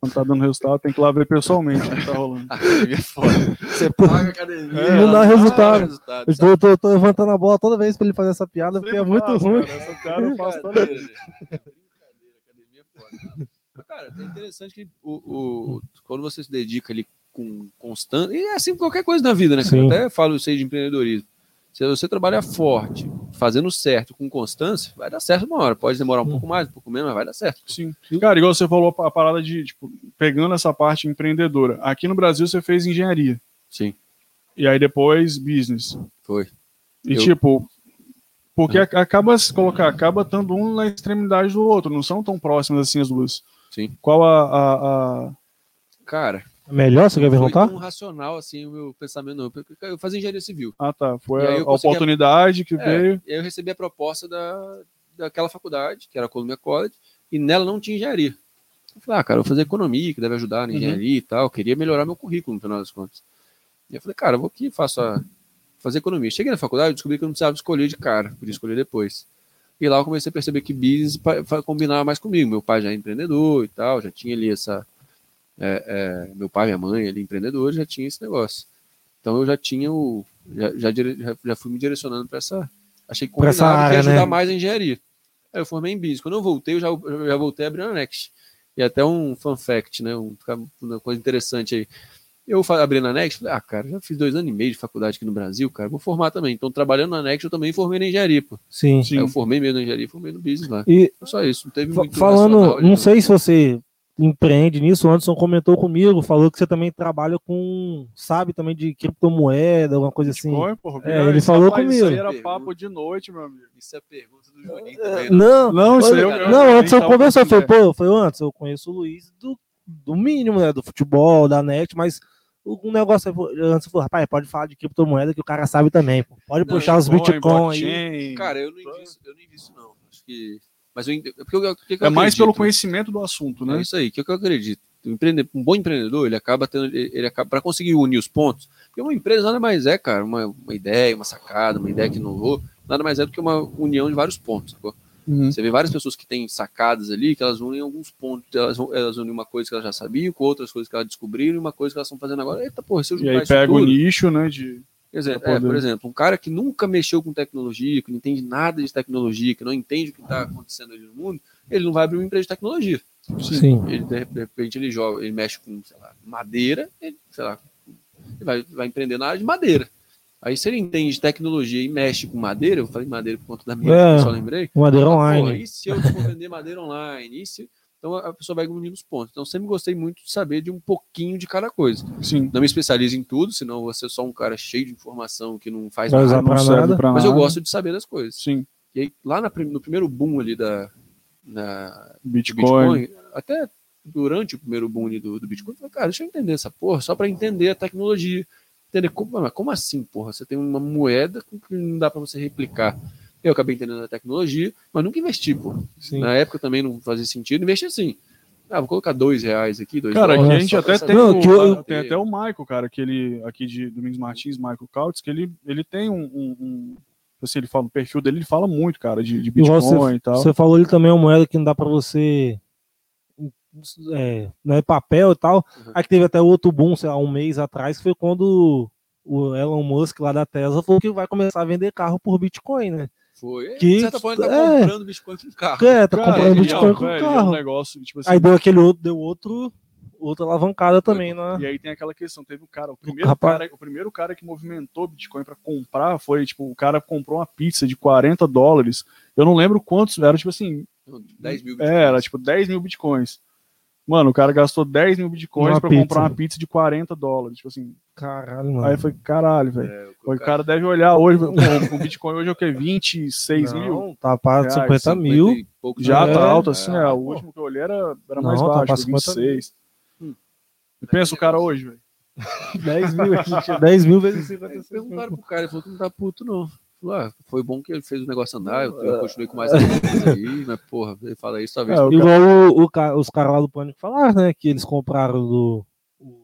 Quando tá dando resultado, tem que lá ver pessoalmente o que tá rolando. [laughs]
Academia é foda. Você paga a academia.
É,
não dá resultado.
resultado.
Eu tô, tô- tô levantando a bola toda vez pra ele fazer essa piada, porque é muito
faço,
ruim.
Cara, essa cara eu faço toda
Brincadeira, gente. Brincadeira, academia é foda. Mas, Cara, é interessante que o, o- quando você se dedica ali com constância, e é assim com qualquer coisa na vida, né? cara?
Sim.
Eu até falo isso aí de empreendedorismo. Se você trabalhar forte, fazendo certo, com constância, vai dar certo uma hora. Pode demorar um
Hum.
pouco mais, um pouco menos, mas vai dar certo.
Sim. Cara, igual você falou a parada de, tipo, pegando essa parte empreendedora. Aqui no Brasil você fez engenharia.
Sim,
E aí depois business.
foi.
E
Eu-
tipo, porque ac- acaba se colocar, acaba estando um na extremidade do outro, não são tão próximas assim as duas.
Sim.
Qual a. a, a-
Cara,
Melhor, você quer
foi
perguntar?
tão racional assim o meu pensamento, não. Eu fazia engenharia civil.
Ah, tá. Foi a, a oportunidade que
É,
veio.
Aí eu recebi a proposta da, daquela faculdade, que era a Columbia College, e nela não tinha engenharia. Eu falei, ah, cara, eu vou fazer economia, que deve ajudar na
Uhum.
engenharia e tal. Eu queria melhorar meu currículo, no final das contas. E eu falei, cara, eu vou aqui, faço a, fazer economia. Cheguei na faculdade, descobri que eu não precisava escolher de cara, podia escolher depois. E lá eu comecei a perceber que business combinava mais comigo. Meu pai já é empreendedor e tal, já tinha ali essa. É, é, meu pai, minha mãe, ali empreendedor, já tinha esse negócio. Então eu já tinha o. Já, já, já, já fui me direcionando para essa. Achei que
Pra essa
combinava que
área,
ia ajudar
né?
mais a engenharia. Aí eu formei em business. Quando eu voltei, eu já, já voltei a abrir a Next. E até um fun fact, né? Um, uma coisa interessante aí. Eu abri na Next, falei, ah, cara, já fiz dois anos e meio de faculdade aqui no Brasil, cara, vou formar também. Então, trabalhando na Next, eu também formei na engenharia, pô.
Sim.
Sim.
Aí eu formei mesmo na engenharia e formei no business lá.
E
só isso, não teve muito
falando, não sei se você empreende nisso, o Anderson comentou comigo, falou que você também trabalha com, sabe, também de criptomoeda, alguma coisa assim.
Foi, porra,
É, ele
isso,
falou
rapaz, Isso
comigo.
aí era papo de noite, meu amigo.
Isso é pergunta do Juninho também, né?
Não,
Não, isso eu-
não,
eu- eu
antes eu conversou,
com
foi, pô, eu falei, antes eu conheço o Luiz do, do mínimo, né, do futebol, da net, mas o um negócio, antes eu falei, rapaz, pode falar de criptomoeda que o cara sabe também, pô. pode
Não,
puxar os Bitcoin aí.
blockchain.
Cara, eu não invisto, eu não invisto, não. Acho que. Mas eu, eu, o eu
é mais pelo conhecimento do assunto,
É
né?
isso aí, que é o que eu acredito. O um bom empreendedor, ele acaba tendo, ele acaba para conseguir unir os pontos. Porque uma empresa nada mais é, cara, uma, uma ideia, uma sacada, uma ideia que inovou, nada mais é do que uma união de vários pontos. sacou?
Uhum.
Você vê várias pessoas que têm sacadas ali, que elas unem alguns pontos, elas, elas unem uma coisa que elas já sabiam, com outras coisas que elas descobriram, e uma coisa que elas estão fazendo agora. Eita, porra, se eu
E
juntar
aí
isso
pega o
tudo,
nicho, né? De...
Quer dizer,
pra
é, por exemplo, um cara que nunca mexeu com tecnologia, que não entende nada de tecnologia, que não entende o que está acontecendo ali no mundo, ele não vai abrir uma empresa de tecnologia.
Sim.
Ele, de de repente ele joga, ele mexe com, sei lá, madeira, ele, sei lá, ele vai, vai empreender na área de madeira. Aí se ele entende de tecnologia e mexe com madeira, eu falei madeira por conta da minha,
É.
só lembrei.
Madeira
Ah,
online.
porra, e se eu for vender madeira online? E se... Então a pessoa vai unindo os pontos. Então sempre gostei muito de saber de um pouquinho de cada coisa.
Sim.
Não me especializo em tudo, senão você é só um cara cheio de informação que não faz nada.
não
nada.
pra
Mas eu gosto de saber das coisas.
Sim.
E aí, lá na no primeiro boom ali da,
Bitcoin.
Bitcoin, até durante o primeiro boom ali do, do Bitcoin, eu falei, cara, deixa eu entender essa porra, só para entender a tecnologia. Entender como, como assim, porra? Você tem uma moeda que não dá para você replicar. Eu acabei entendendo a tecnologia, mas nunca investi, porra.
Sim.
Na época também não fazia sentido, investi assim. Ah, vou colocar dois reais aqui, dois
Cara,
dólares,
a gente até tem,
Não,
o,
eu-
tem até o Michael, cara, que ele, aqui de Domingos Martins, Michael Cautz, que ele, ele tem um, um, um- assim, ele fala, o perfil dele, ele fala muito, cara, de, de Bitcoin e tal.
Você falou ali também uma moeda que não dá pra você. É, não é papel e tal.
Uhum.
Aí teve até outro boom, sei lá, um mês atrás, que foi quando o Elon Musk lá da Tesla falou que vai começar a vender carro por Bitcoin, né?
Foi.
Que-
de certa forma, ele tá
é.
comprando Bitcoin com carro.
É, tá
Cara,
comprando
é
Bitcoin
um-
com
velho, é um
carro.
negócio, tipo assim,
Aí deu aquele outro, deu outro, outra alavancada também, né?
E aí tem aquela questão, teve o cara, o primeiro,
Rapaz-
cara, o primeiro cara que movimentou Bitcoin para comprar foi, tipo, o cara comprou uma pizza de 40 dólares. Eu não lembro quantos, era tipo assim,
10 mil
é, era tipo 10 mil Bitcoins. Mano, o cara gastou 10 mil bitcoins
Uma
pra
pizza.
comprar uma pizza de 40 dólares. Tipo assim.
Caralho, mano.
Aí eu falei, caralho, velho.
É,
O cara deve olhar hoje, o Bitcoin hoje é o quê? 26 mil?
Não, tá para
reais,
50
50
mil.
Já
É,
tá alto
é,
assim, é,
pô.
o último que eu olhei era, era
Não,
mais
tá
baixo, foi
50
26.
Hum.
E pensa o cara hoje, velho. [laughs]
10 mil, aqui, tinha 10 mil vezes 50
Aí perguntaram pro cara, ele falou que não tá puto, não. Ah, foi bom que ele fez o negócio andar, eu, eu continuei com mais aí, [laughs] mas porra, ele fala isso talvez.
É,
Igual o, o os caras lá do Pânico falaram, né? Que eles compraram do. O,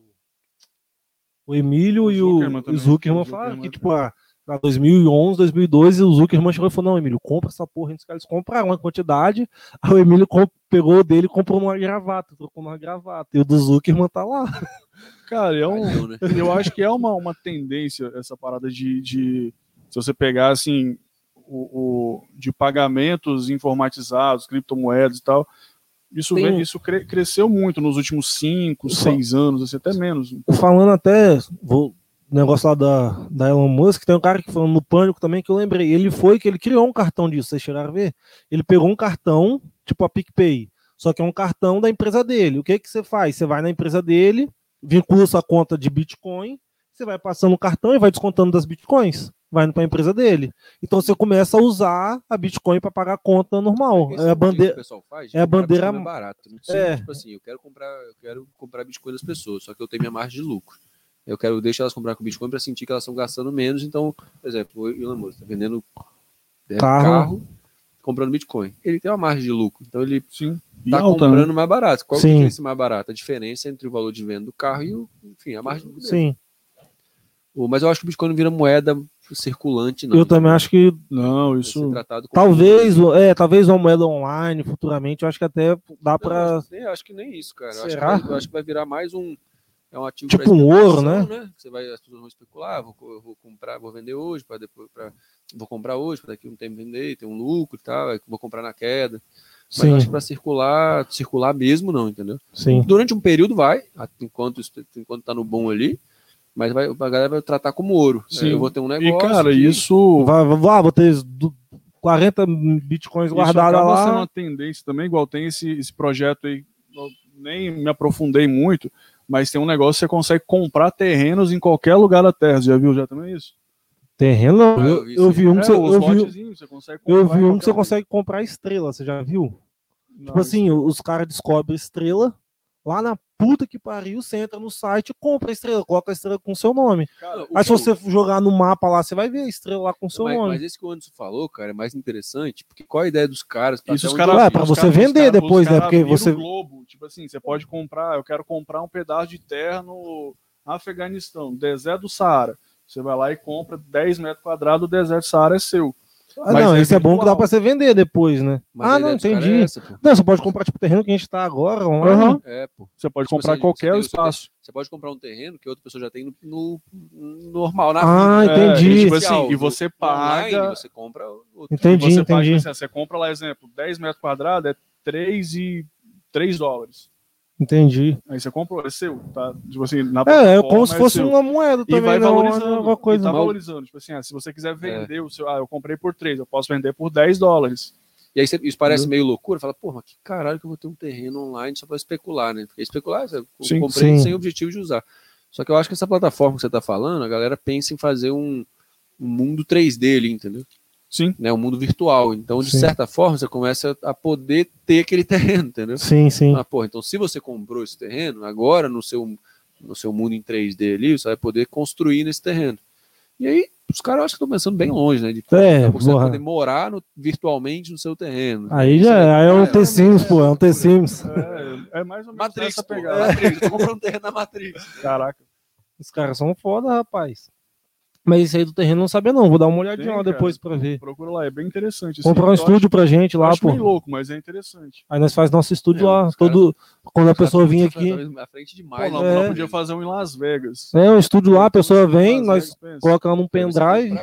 o Emílio
O
e o,
Zuckerman
e o
também.
Zuckerman
O
falaram
Zuckerman.
que, tipo, ah, na 2011, 2012, o Zuckerman chegou e falou: Não, Emílio, compra essa porra. aí. Os caras compraram uma quantidade. Aí o Emílio pegou o dele e comprou uma gravata, trocou uma gravata. E o do Zuckerman tá lá.
Cara, é um,
Valeu, né?
eu acho que é uma, uma tendência essa parada de, de se você pegar assim o, o- de pagamentos informatizados, criptomoedas e tal, isso,
Tem
vem- isso cre- cresceu muito nos últimos 5,
Só-
6 anos, assim, até menos.
Falando até. Vou, negócio lá da, da Elon Musk, tem um cara que falando no pânico também que eu lembrei. Ele foi que ele criou um cartão disso, vocês chegaram a ver? Ele pegou um cartão, tipo a PicPay, só que é um cartão da empresa dele. O que que você faz? Você vai na empresa dele, vincula sua conta de Bitcoin, você vai passando o cartão e vai descontando das Bitcoins. Vai indo para a empresa dele. Então você começa a usar a Bitcoin para pagar a conta normal.
Esse
É a
o
bandeira.
pessoal faz,
é a bandeira-
mais barato. Né?
É.
Tipo assim, eu quero comprar, eu quero comprar Bitcoin das pessoas, só que eu tenho minha margem de lucro. Eu quero deixar elas comprar com Bitcoin para sentir que elas estão gastando menos. Então, por exemplo, o Elon Musk está vendendo é,
Carro.
carro. comprando Bitcoin. Ele tem uma margem de lucro, então ele
Sim.
Está
né?
comprando mais barato. Qual que é a
Sim.
diferença mais barata? A diferença entre o valor de venda do carro e o, enfim, a margem do
Sim,
O- Mas eu acho que o Bitcoin não vira moeda circulante, não.
eu também acho que
Não, isso.
talvez, é, talvez uma moeda online futuramente, eu acho que até dá para
acho, que nem- acho que nem isso, cara. Eu acho, que
Será?
vai, eu acho que vai virar mais um. É um ativo
Tipo um ouro,
especulação, Você vai, as pessoas vão especular, vou, vou comprar, vou vender hoje, para depois, pra, vou comprar hoje, para daqui um tempo vender, ter um lucro e tal, vou comprar na queda. Mas
Sim,
acho que para circular, circular mesmo não, entendeu?
sim.
Durante um período vai, enquanto enquanto tá no bom ali, mas vai, a galera vai tratar como ouro.
Sim.
Eu vou ter um
E,
negócio.
cara,
que-
isso.
Vai, vai, vou ter du- 40 bitcoins
Isso
guardados lá.
uma tendência também, igual tem esse, esse projeto aí, eu nem me aprofundei muito, mas tem um negócio que você consegue comprar terrenos em qualquer lugar da Terra. Você já viu já também isso?
Terreno,
Ah, eu
eu,
vi isso
um que
É,
você,
os
eu vi,
você
eu
comprar
vi um que você
qualquer
consegue comprar estrela, você já viu?
lugar.
Tipo assim, os caras descobrem estrela, lá na puta que pariu, você entra no site, compra a estrela, coloca a estrela com seu nome.
Cara,
Aí se
eu-
você jogar no mapa lá, você vai ver a estrela lá com o seu
mas,
nome.
mas esse que o Anderson falou, cara, é mais interessante, porque qual a ideia dos caras? pra
Isso os caras.
vi?
pra você
os
vender
caras-
depois, né? Porque você-
o Globo, tipo assim, você pode comprar, eu quero comprar um pedaço de terra no Afeganistão, deserto do Saara. Você vai lá e compra 10 metros quadrados, o deserto do Saara é seu.
Ah,
mas
não,
é
esse é bom que dá pra você vender depois, né?
Mas
ah, não, entendi.
é essa.
Não, você pode comprar tipo o terreno que a gente tá agora.
Aham.
É, pô.
Você pode
Tipo
comprar
assim,
qualquer
você
espaço.
Você pode comprar um terreno que outra pessoa já tem no, no- no normal, na
Ah,
vida.
É,
entendi.
e, tipo assim, e você paga.
online, você compra outro.
Entendi,
você paga,
entendi.
tipo assim, você compra lá, exemplo, 10 metros quadrados é 3 e 3 dólares.
Entendi.
Aí você comprou, é seu, tá? Tipo assim, na
É, é como se fosse
seu.
uma moeda
E
também,
vai
não,
valorizando.
alguma
E
coisa.
tá
Mal-
valorizando. Tipo assim, ah, se você quiser vender o seu. Ah, eu comprei por 3, eu posso vender por 10 dólares.
E aí você- isso parece
Uhum.
meio loucura, fala, pô, mas que caralho que eu vou ter um terreno online só para especular, né? Porque especular, eu
Sim,
comprei
sim.
sem objetivo de usar. Só que eu acho que essa plataforma que você tá falando, a galera pensa em fazer um, um mundo 3D ali, entendeu?
Sim.
Né? Um mundo virtual. Então, de
Sim.
certa forma, você começa a poder ter aquele terreno, entendeu?
Sim, sim.
Ah, porra, então se você comprou esse terreno, agora no seu, no seu mundo em 3D ali, você vai poder construir nesse terreno. E aí, os caras acho que estão pensando bem longe, né? De,
É,
você vai
porra.
poder morar no- virtualmente no seu terreno.
Aí
Você
já
vai-
aí é um
é,
The Sims, pô, é um The Sims.
É, é mais ou menos
Matrix,
essa
pô,
pegada.
Matrix, tô comprando terreno na Matrix.
Caraca.
Os caras são foda, rapaz. Mas isso aí do terreno não sabia, não. Vou dar uma olhadinha
Tem,
lá
cara.
depois pra ver.
Procura lá, é bem interessante. assim.
Comprar um estúdio pra gente
acho,
lá,
acho
pô.
louco, mas é interessante.
Aí nós faz nosso estúdio
É,
lá. Todo... Quando a pessoa vir
estão
aqui.
À frente
Pô,
demais.
nós,
né?
nós podíamos fazer um em Las Vegas.
É, um estúdio lá, a pessoa vem,
Las
nós
Vegas, pensa.
coloca ela num pendrive.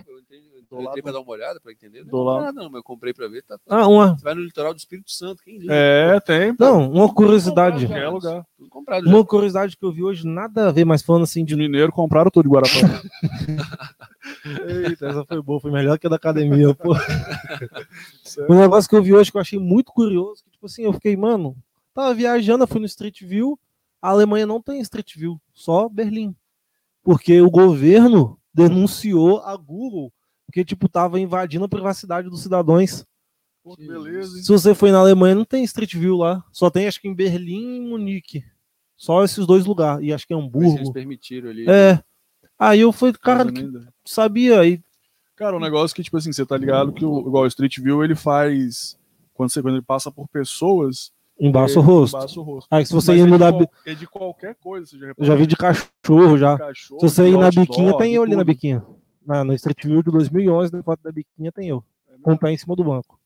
Eu entrei, eu
Do lado.
pra dar uma olhada, pra entender.
Do
Não,
lado.
nada, não, mas eu comprei pra ver. Tá,
Ah, uma.
Você vai no litoral do Espírito Santo, quem liga?
É, tem.
Não, uma curiosidade.
Qualquer lugar.
Tudo comprado já.
Uma curiosidade que eu vi hoje, nada a ver, mas falando assim
De
de.
mineiro compraram tudo de Guarapari. [laughs]
Eita, essa foi boa, foi melhor que a da academia, pô. [laughs] Um negócio que eu vi hoje que eu achei muito curioso, que, tipo assim, eu fiquei, mano, Tava viajando, eu fui no Street View. A Alemanha não tem Street View, só Berlim. Porque o governo denunciou a Google porque, tipo, tava invadindo a privacidade dos cidadãos.
Pô, que beleza, hein?
Se você foi na Alemanha, não tem Street View lá. Só tem, acho que em Berlim e Munique. Só esses dois lugares. E acho que é
eles
Hamburgo.
permitiram ali.
É. Aí eu fui, cara, sabia. Aí,
Cara, um negócio que, tipo assim, você tá ligado que o, igual o Street View, ele faz. Quando, você, quando ele passa por pessoas.
embaça o rosto.
embaça o rosto.
Aí se você
Mas
ir
é
no
de É de qualquer coisa, você já
Eu já vi de cachorro já.
Cachorro,
Se você ir
de
na biquinha, tem
de
eu ali na biquinha. Na, no Street View de 2011, na foto da biquinha, tem eu. Com o pé em cima do banco.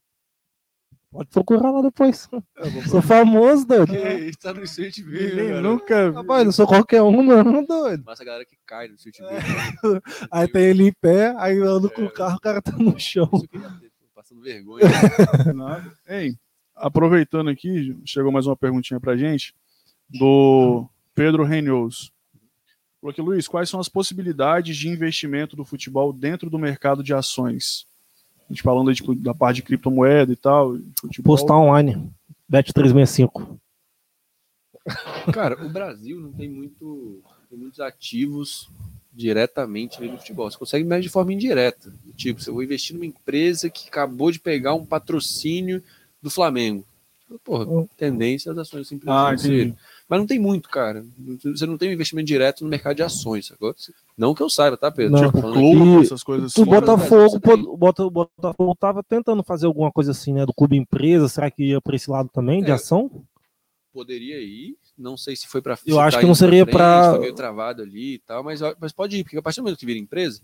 Pode procurar lá depois.
É,
Sou famoso, doido.
Que isso, tá no Street View,
nunca.
Rapaz, não sou qualquer um, não, doido.
Massa a galera que cai no Street View. [laughs]
Aí tem ele em pé, aí eu ando com o carro, o cara tá no chão.
Passando vergonha. [laughs]
Nada. Ei, aproveitando aqui, chegou mais uma perguntinha pra gente, do Pedro Reynolds. Falou aqui, Luiz, quais são as possibilidades de investimento do futebol dentro do mercado de ações? A gente falando aí, tipo, da parte de criptomoeda e tal, futebol.
Postar online. Bet 365.
Cara, o Brasil não tem muito tem muitos ativos diretamente no futebol. Você consegue investir de forma indireta. Tipo, se eu vou investir numa empresa que acabou de pegar um patrocínio do Flamengo. Porra, tendência as ações simplesmente
Ah, entendi.
Mas não tem muito, cara. Você não tem um investimento direto no mercado de ações, sacou? Não que eu saiba, tá, Pedro?
Não.
Tipo,
clube,
E
essas coisas
O
assim.
Botafogo,
Você tem.
o Bota- o Botafogo tava tentando fazer alguma coisa assim, né? Do clube empresa. Será que ia pra esse lado também, de
É.
ação?
poderia ir. Não sei se foi para
Eu acho que não seria pra-
Foi meio travado ali e tal, mas, mas pode ir, porque a partir do momento que vira empresa,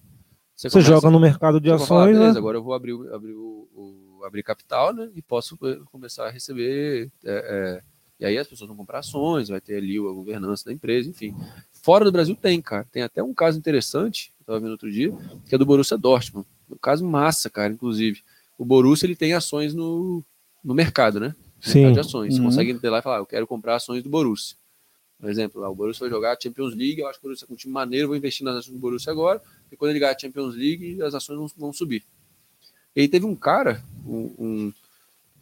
Você
começa-
joga no mercado de
você falar,
ações,
beleza,
né?
agora eu vou abrir, abrir, o, o- abrir capital, né? E posso eh, começar a receber. é, é, e aí as pessoas vão comprar ações, vai ter ali a governança da empresa, enfim. Fora do Brasil tem, cara. Tem até um caso interessante, eu estava vendo outro dia, que é do Borussia Dortmund. Um caso massa, cara, inclusive. O Borussia ele tem ações no, no mercado, né?
Sim.
mercado de ações. Você
Uhum.
consegue ir lá e falar, eu quero comprar ações do Borussia. Por exemplo, lá, o Borussia vai jogar a Champions League, eu acho que o Borussia é um time maneiro, vou investir nas ações do Borussia agora, e quando ele ganhar a Champions League, as ações vão, vão subir. E aí teve um cara, um, um-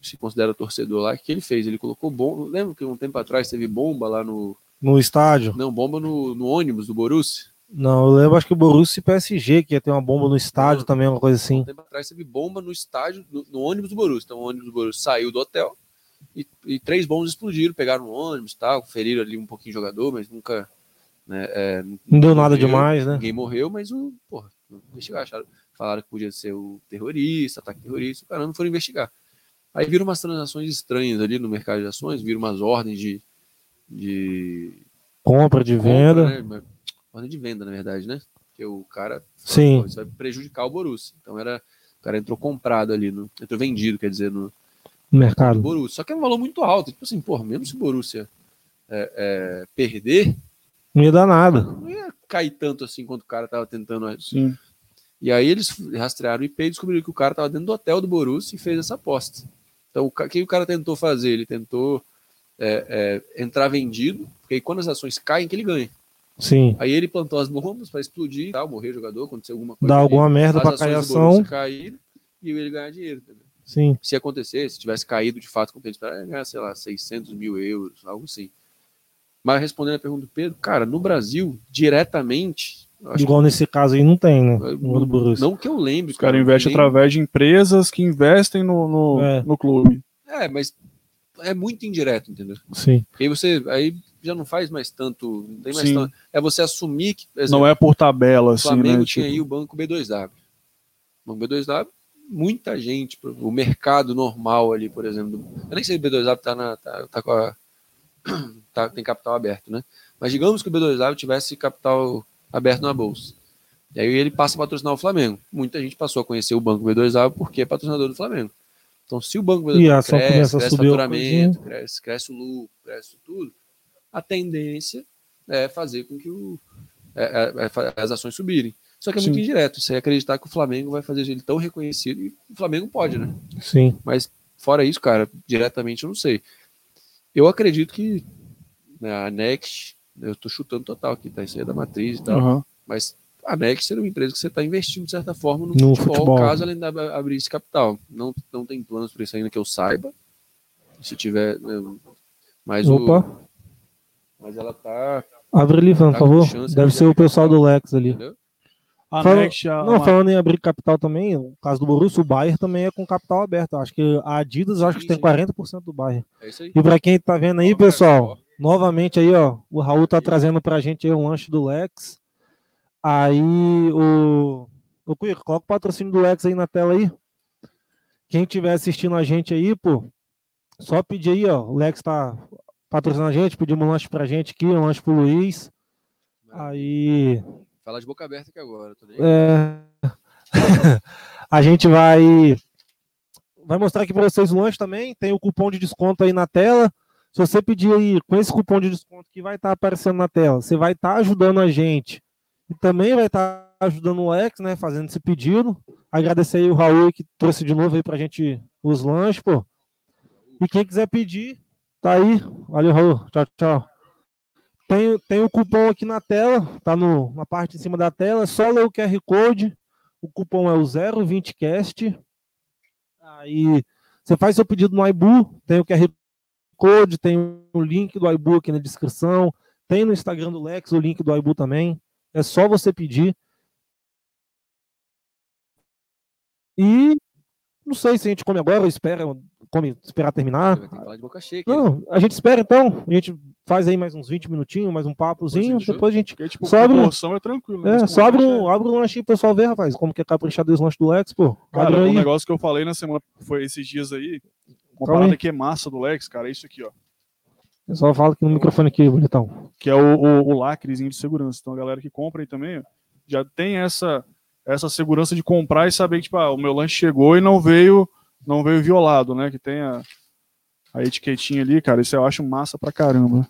se considera torcedor lá, que ele fez, ele colocou bomba, lembra que um tempo atrás teve bomba lá no,
No estádio.
não, bomba no, no ônibus do Borussia?
Não, eu lembro, acho que o Borussia e PSG, que ia ter uma bomba no estádio
Não.
também, uma coisa assim.
Um tempo atrás teve bomba no estádio, no, no ônibus do Borussia. Então o ônibus do Borussia saiu do hotel e, e três bombas explodiram, pegaram o ônibus, tal, feriram ali um pouquinho o jogador, mas nunca. Né, é,
Não deu nada
morreu,
demais, né?
Ninguém morreu, mas o. Porra, investigaram. Acharam, falaram que podia ser o terrorista, ataque terrorista, o cara não foram investigar. Aí viram umas transações estranhas ali no mercado de ações, viram umas ordens de. de
Compra de
compra,
venda.
né? Ordem de venda, na verdade, né? Porque o cara
Sim.
Pô, Isso vai prejudicar o Borussia. Então era, o cara entrou comprado ali, no, entrou vendido, quer dizer, no,
No
no
mercado.
Borussia. Só que é um valor muito alto. Tipo assim, porra, mesmo se o Borussia é, é, perder,
Não ia dar nada.
não ia cair tanto assim quanto o cara tava tentando.
Sim.
E aí eles rastrearam o IP e descobriram que o cara tava dentro do hotel do Borussia e fez essa aposta. Então o que o cara tentou fazer? Ele tentou é, é, entrar vendido, porque aí quando as ações caem, que ele ganha.
Sim.
Aí ele plantou as bombas para explodir, tal, morrer o jogador, acontecer alguma coisa.
Dá
ali,
alguma merda
ações
cair
do
ação.
Caírem e ele ganhar dinheiro. Entendeu?
Sim.
se acontecer, se tivesse caído de fato, como eles esperavam, ia ganhar, sei lá, 600 mil euros, algo assim. Mas respondendo a pergunta do Pedro, cara, no Brasil, diretamente, acho
Igual nesse caso aí não tem, né?
que,
No Borussia.
não que eu lembre.
Os caras
cara,
investem
nem-
através de empresas que investem no, no,
É.
no clube.
É, mas é muito indireto, entendeu?
Sim.
E aí você aí já não faz mais tanto, não tem mais tanto. É você assumir que, exemplo,
Não é por tabela,
o
assim,
Flamengo
né?
tinha
Tipo,
aí o banco B2W. O banco B2W, muita gente, o mercado normal ali, por exemplo. Eu nem sei se o B2W tá, na, tá, tá com a. [clears throat] tá- tem capital aberto, né? Mas digamos que o B2W tivesse capital aberto na bolsa. E aí ele passa a patrocinar o Flamengo. Muita gente passou a conhecer o banco B2W porque é patrocinador do Flamengo. Então, se o banco B2W
E a ação
cresce,
começa a
cresce
subir
faturamento, cresce, cresce o lucro, cresce tudo, a tendência é fazer com que o, é- é- é as ações subirem. Só que é muito
Sim.
indireto. Você acreditar que o Flamengo vai fazer ele tão reconhecido e o Flamengo pode, né?
Sim.
Mas fora isso, cara, diretamente eu não sei. Eu acredito que né, a Next, eu tô chutando total aqui, tá? Isso aí é da matriz e tal.
aham.
Mas a Next seria uma empresa que você está investindo, de certa forma, no,
No
futebol,
futebol.
caso ela ainda ab- abrir esse capital. Não, não tem planos para isso ainda que eu saiba. Se tiver, né, Mas,
Opa,
o, mas ela tá.
abre ali, por
Tá com
favor. Deve
de
ser o pessoal do Lex ali.
Entendeu?
A
Fala-
Next, a,
Não,
uma-
falando em abrir capital também, o caso do Borussia, o Bayern também é com capital aberto. Acho que a Adidas, acho que
Sim,
tem
sim.
40% do Bayern.
É isso aí.
E pra quem tá vendo aí, pessoal. Novamente aí, ó, o Raul tá trazendo pra gente aí um lanche do Lex. Aí o. Ô, Cuico, coloca o patrocínio do Lex aí na tela aí. Quem tiver assistindo a gente aí, pô, só pedir aí, ó. O Lex tá patrocinando a gente, pedimos um lanche pra gente aqui, um lanche pro Luiz. Aí.
Falar de boca aberta aqui agora.
É, [laughs] a gente vai vai mostrar aqui para vocês o lanche também. Tem o cupom de desconto aí na tela. Se você pedir aí com esse cupom de desconto que vai estar aparecendo na tela, você vai estar ajudando a gente e também vai estar ajudando o Lex, né, fazendo esse pedido. Agradecer aí o Raul que trouxe de novo aí pra gente os lanches, pô. E quem quiser pedir, tá aí. Valeu, Raul. Tchau, tchau. Tem, tem o cupom aqui na tela, tá no, na parte de cima da tela, é só ler o QR Code. O cupom é o 020cast. Aí você faz seu pedido no iBu, tem o QR Code, tem o link do iBu aqui na descrição, tem no Instagram do Lex o link do iBu também. É só você pedir. E não sei se a gente come agora ou espera, come, esperar terminar.
Vai ter que falar de boca cheia aqui.
Não, a gente espera então. A gente faz aí mais uns 20 minutinhos, mais um papozinho.
Fechou.
Depois a gente.
Porque, tipo,
abre um-
promoção é tranquilo. né?
É, só abre
como
um, abre um lanchinho pro pessoal ver, rapaz. Como que é caprichado os lanches do Lex, pô.
Cara,
abre
o
aí.
negócio que eu falei na semana, foi esses dias aí, uma
Calma
parada
aí.
que é massa do Lex, cara, é isso aqui, ó.
Eu só fala aqui no microfone aqui, bonitão.
Que é o, o, o lacrezinho de segurança. Então a galera que compra aí também, ó, já tem essa, essa segurança de comprar e saber que, tipo, ah, o meu lanche chegou e não veio, não veio violado, né? Que tem a, a etiquetinha ali, cara. Isso eu acho massa pra caramba.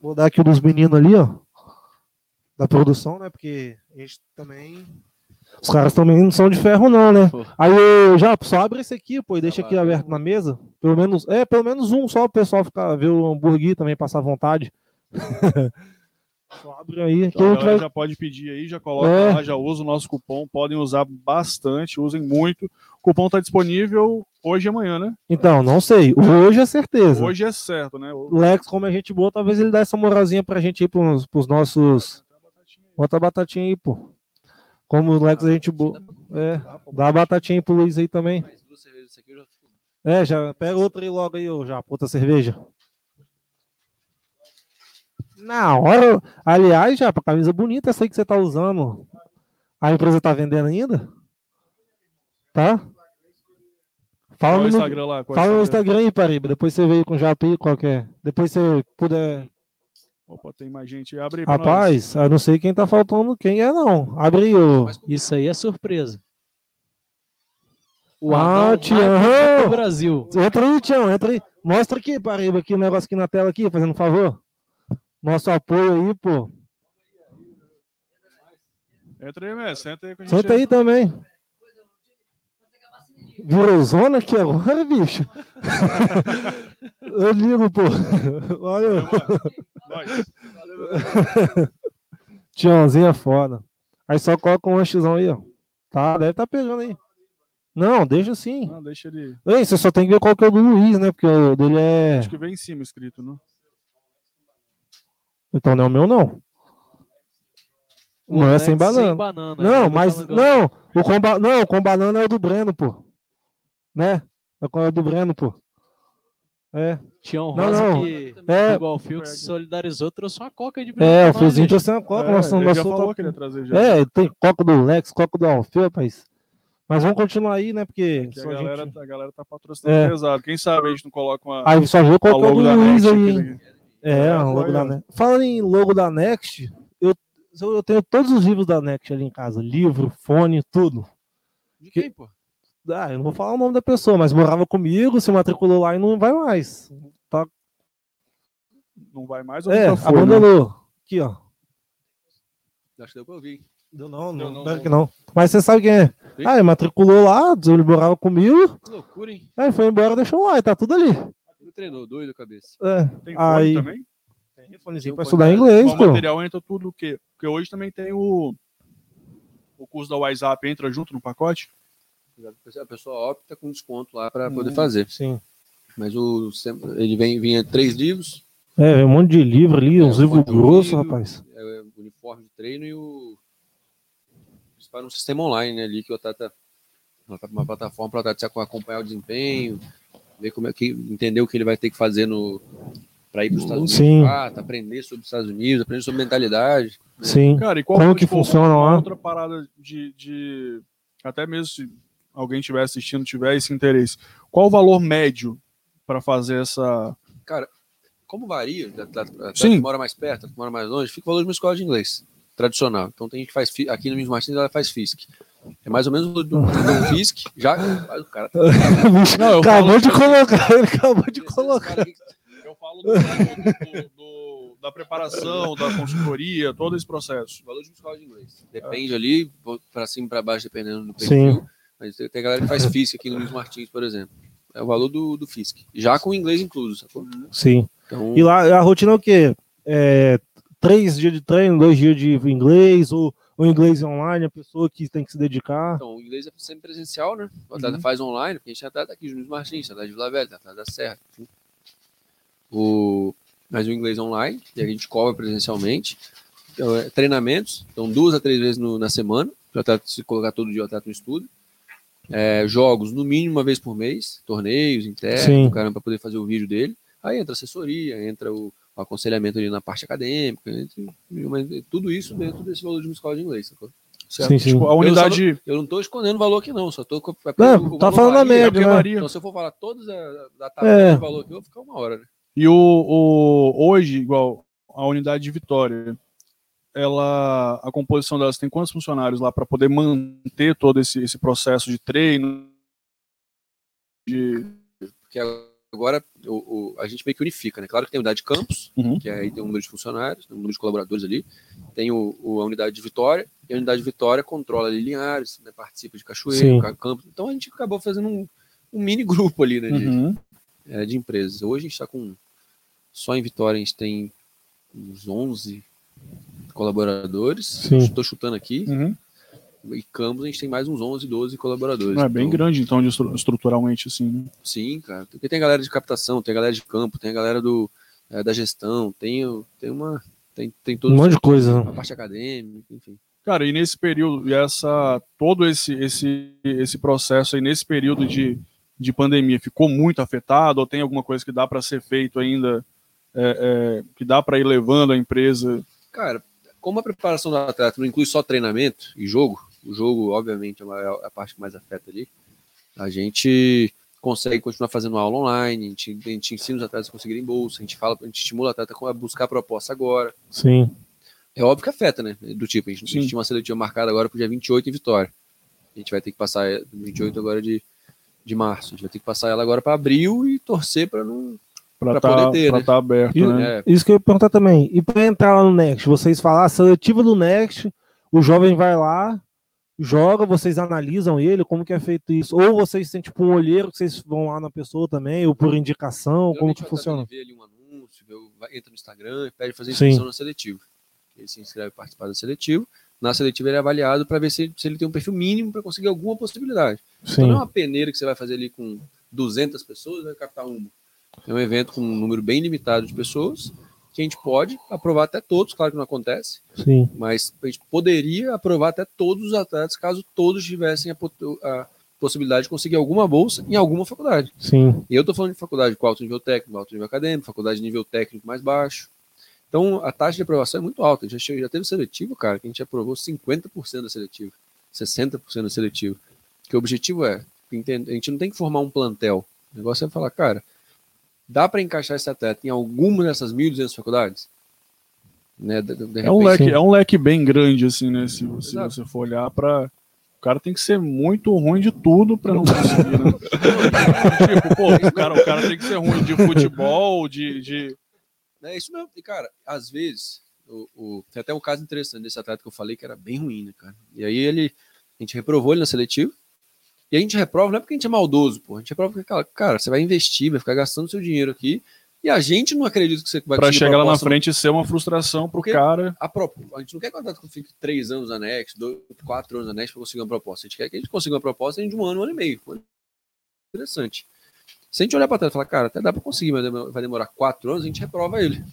Vou dar aqui o dos meninos ali, ó. Da produção, né? Porque a gente também. Os caras também não são de ferro, não, né?
Pô.
Aí eu já só abre esse aqui, pô, e deixa aqui
vai.
aberto na mesa. Pelo menos, é, pelo menos um só o pessoal ficar ver o hambúrguer também passar vontade. [laughs] só abre aí,
Então,
vai
já pode pedir aí, já coloca
É.
lá, já usa o nosso cupom. Podem usar bastante, usem muito. O cupom tá disponível hoje e amanhã, né?
Então, não sei. Hoje é certeza.
Hoje é certo, né?
O Lex, como é gente boa, talvez ele dê essa moralzinha pra gente aí pros, pros nossos. Bota a batatinha aí, pô. Como o Lex é gente. É, dá a batatinha pro Luiz aí também.
Mais duas cervejas desse aqui, eu já fico-
É, já pega outra aí logo aí, ô, já, outra cerveja. Na hora. Aliás, já, camisa bonita essa aí que você tá usando. A empresa tá vendendo ainda? Tá? Fala
é
no,
Instagram lá? É
fala no Instagram aí, Pariba. Depois você veio com o aí, qualquer. Depois você puder.
Opa, tem mais gente aí. Abre aí pra nós.
Rapaz, eu não sei quem tá faltando, quem é não.
Mas
Isso aí é surpresa. O
Ah, Tião.
Brasil.
Entra aí, Tião, entra aí. Mostra aqui, Pariba, aqui o negócio aqui na tela aqui, fazendo um favor. Nosso apoio aí, pô.
Entra aí, mestre. Senta aí com a gente.
Senta aí também. Virou zona aqui agora, bicho? Eu ligo, pô. Olha. [laughs] Tiãozinho é foda. Aí só coloca um lanchezão aí, ó. Tá, deve tá pegando aí. Não, deixa assim.
Não, deixa ele.
Ei, você só tem que ver qual que é o do Luiz, né? Porque o dele é.
Acho que vem em cima escrito, né?
Então não é o meu, não.
O
Não é
Lex
sem banana.
Sem banana.
Não,
Ele
mas.
fala que-
Não, o com, ba- não, com banana é o do Breno, pô. Né? É o do Breno, pô. É.
Tião
Não,
Rosa
não.
que,
É,
igual o Fio, que se solidarizou, trouxe uma coca de
é
pra
o Fiozinho trouxe uma coca.
É,
nossa,
ele
nossa,
já
outra-
falou que ele ia trazer já.
É, tem coca do Lex, coca do Alfeu, rapaz. Mas vamos continuar aí, né? Porque.
Que a
a
galera,
gente-
a galera tá patrocinando
É.
pesado. Quem sabe a gente não coloca uma,
Aí só viu qual é o
logo
do
da
Luiz
Next
aí. hein?
né?
É,
É,
um logo da. Next. Falando em logo da Next, eu, eu tenho todos os livros da Next ali em casa. Livro, fone, tudo.
De quem, pô?
Ah, eu não vou falar o nome da pessoa, mas morava comigo, se matriculou lá e não vai mais.
Não vai mais ou
É,
nunca foi, né?
abandonou. Aqui, ó.
Acho que deu pra ouvir.
Deu não,
Deu
não,
não,
não,
não.
que não. Mas você sabe quem é?
Sim.
Ah, ele matriculou lá, ele morava comigo,
Que loucura, hein?
aí foi embora, deixou lá, e tá tudo ali.
Ele treinou, doido a cabeça.
É.
Tem
Aí,
também?
fonezinho
um
pra estudar
da-
inglês,
Mas o
pô.
material entra tudo o quê? Porque hoje também tem o, o curso da WhatsApp, entra junto no pacote?
A pessoa opta com desconto lá pra poder
Hum.
fazer.
Sim.
Mas o, ele vem, vinha três livros,
É, um monte de livro ali, uns
É,
livros
um
grossos,
livro.
rapaz.
é, o uniforme de treino e o. Fazem um sistema online né, ali que o atleta. Uma plataforma para o acompanhar o desempenho, ver como é que. entender o que ele vai ter que fazer no. Para ir para os Estados Unidos,
Sim.
de fato, aprender sobre os Estados Unidos, aprender sobre mentalidade.
Sim.
Cara, e qual
Como
foi,
que funciona
uma
lá?
outra parada de, de. Até mesmo se alguém estiver assistindo, tiver esse interesse. Qual o valor médio para fazer essa.
Como varia, atleta,
Sim.
que mora mais perto, que mora mais longe, fica o valor de uma escola de inglês tradicional. Então tem gente que faz aqui no Miss Martins ela faz FISC. É mais ou menos o valor do, do [laughs] FISC, já o cara tá
Não, eu
acabou
falo-
de colocar, ele acabou de colocar.
cara
Eu falo do, do- do- da preparação, da consultoria, todo esse processo.
O valor de uma escola de inglês. Depende ali, para cima e para baixo, dependendo do
Sim.
Mas tem galera que faz FISC aqui no Luiz Martins, por exemplo. É o valor do, do FISC. Já com o inglês incluso, sacou?
Sim.
Então,
E lá a rotina é o quê? É, três dias de treino, dois dias de inglês, ou o inglês online, a pessoa que tem que se dedicar.
então, o inglês é sempre presencial, né? O atleta
Uhum.
faz online, porque a gente atleta aqui, Luiz Martins, atleta de Vila Velha, atleta da Serra. enfim. O, mas o inglês online, e a gente cobra presencialmente. Então, é, treinamentos, então duas a três vezes no- na semana, para se colocar todo dia o atleta no estudo. É, jogos, no mínimo uma vez por mês, torneios internos, para poder fazer o vídeo dele. Aí entra assessoria, entra o, o aconselhamento ali na parte acadêmica, entre- mas tudo isso dentro desse valor de uma escola de inglês, sacou?
Certo?
Sim, sim.
Tipo, a unidade.
Eu não tô escondendo o valor aqui, não, só é
Não, tá falando a média,
porque
né?
Então, se eu for falar todos da, da tabela
É.
de valor aqui, eu vou ficar uma hora, né?
E o, o- hoje, igual a unidade de Vitória, ela a composição delas tem quantos funcionários lá para poder manter todo esse, esse processo de treino? De...
Porque agora o, o- a gente meio que unifica, né? Claro que tem a unidade de campus,
Uhum.
que aí tem um número de funcionários, tem um número de colaboradores ali. Tem o, o- a unidade de Vitória, e a unidade de Vitória controla ali Linhares, né? participa de
Sim.
Cachoeiro, Ca- Campos. Então a gente acabou fazendo um, um mini [laughs] grupo ali, né? De,
Uhum.
é, de empresas. Hoje a gente está com. Só em Vitória a gente tem uns 11 colaboradores. Estou chutando aqui.
Uhum.
E Campos a gente tem mais uns 11, 12 colaboradores.
Não, é bem
Então,
grande, então, estru- estruturalmente, assim. Né?
Sim, cara. Porque tem a galera de captação, tem a galera de campo, tem a galera do, é, da gestão, tem, o- tem uma. Tem, tem todo
Um monte de coisa.
a parte acadêmica, enfim.
Cara, e nesse período, e essa, todo esse, esse, esse processo aí, nesse período de, de pandemia, ficou muito afetado? Ou tem alguma coisa que dá para ser feito ainda, é, é, que dá para ir levando a empresa?
Cara, como a preparação do atleta não inclui só treinamento e jogo, o jogo, obviamente, é é a parte que mais afeta ali, a gente consegue continuar fazendo aula online, a gente, a gente ensina os atletas a conseguirem bolsa, a gente fala, a gente estimula o atleta a buscar a proposta agora.
Sim.
É óbvio que afeta, né? Do tipo, a gente, a
Sim.
gente tinha uma seletiva marcada agora pro dia 28 em Vitória. A gente vai ter que passar eh, 28 agora de, de março. A gente vai ter que passar ela agora para abril e torcer para não.
Para
Pra
estar
poder ter, né?
tá aberto,
E-
né?
É,
Isso que eu ia perguntar também. E para entrar lá no Next, vocês falar a seletiva do Next, o jovem vai lá, joga, vocês analisam ele, como que é feito isso? Ou vocês têm tipo um olheiro que vocês vão lá na pessoa também, ou por indicação, como que funciona?
ele Vê ali um anúncio, entra no Instagram e pede fazer
Sim.
inscrição na seletiva. Ele se inscreve para participar da seletiva. Na seletiva ele é avaliado para ver se, se ele tem um perfil mínimo para conseguir alguma possibilidade. Então
Sim.
não é uma peneira que você vai fazer ali com 200 pessoas e vai captar uma. É um evento com um número bem limitado de pessoas que a gente pode aprovar até todos, claro que não acontece,
Sim.
mas a gente poderia aprovar até todos os atletas caso todos tivessem a, a possibilidade de conseguir alguma bolsa em alguma faculdade.
Sim.
E eu estou falando de faculdade com alto nível técnico, alto nível acadêmico, faculdade de nível técnico mais baixo. Então a taxa de aprovação é muito alta. Já, já teve seletivo, cara, que a gente aprovou 50% da seletiva, 60% da seletiva. Que o objetivo é, a gente não tem que formar um plantel. O negócio é falar, cara, dá para encaixar esse atleta em alguma dessas 1.200 faculdades? Né, de- de-
É um, leque, é um leque bem grande, assim, né? Se, se
Exato.
você for olhar para. O cara tem que ser muito ruim de tudo para não conseguir, né? tipo, pô, o cara, o cara tem que ser ruim de futebol, de. de...
É isso mesmo. E, cara, às vezes, o, o- tem até um caso interessante desse atleta que eu falei que era bem ruim, né, cara? E aí ele, a gente reprovou ele na seletiva. E a gente reprova não é porque a gente é maldoso, pô. A gente reprova porque, cara, você vai investir, vai ficar gastando seu dinheiro aqui. E a gente não acredita que você vai conseguir
chegar lá na frente e ser uma frustração pro
Porque-
cara.
a, a gente não quer que o atleta fique três anos na Next, dois, quatro anos na Next para conseguir uma proposta. A gente quer que a gente consiga uma proposta em de um ano, um ano e meio. Um ano Interessante. Se a gente olhar para trás e falar, cara, até dá para conseguir, mas vai demorar quatro anos, a gente reprova ele.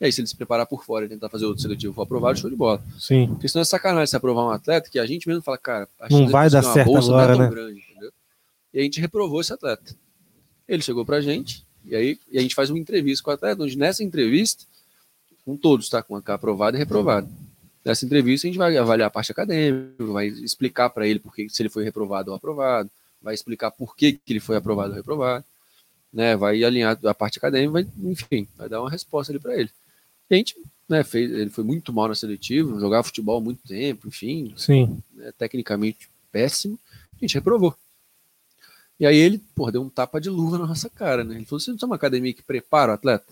E aí, se ele se preparar por fora e tentar fazer outro seletivo for aprovado, show de bola.
Sim.
Porque senão é sacanagem se aprovar um atleta que a gente mesmo fala, cara, a
Não vai dar certo
bolsa
agora,
não é tão
né?
grande, entendeu? E a gente reprovou esse atleta. Ele chegou pra gente, e aí e a gente faz uma entrevista com o atleta, onde nessa entrevista, com todos, tá? Com a aprovado e reprovado. Nessa entrevista, a gente vai avaliar a parte acadêmica, vai explicar para ele porque, se ele foi reprovado ou aprovado, vai explicar por que, que ele foi aprovado ou reprovado, né? Vai alinhar a parte acadêmica, vai, enfim, vai dar uma resposta ali para ele. E a gente, né, fez, ele foi muito mal na seletiva, jogava futebol há muito tempo, enfim,
Sim.
né, tecnicamente péssimo, a gente reprovou. E aí ele, pô, deu um tapa de luva na nossa cara, né? Ele falou: vocês não são uma academia que prepara o atleta?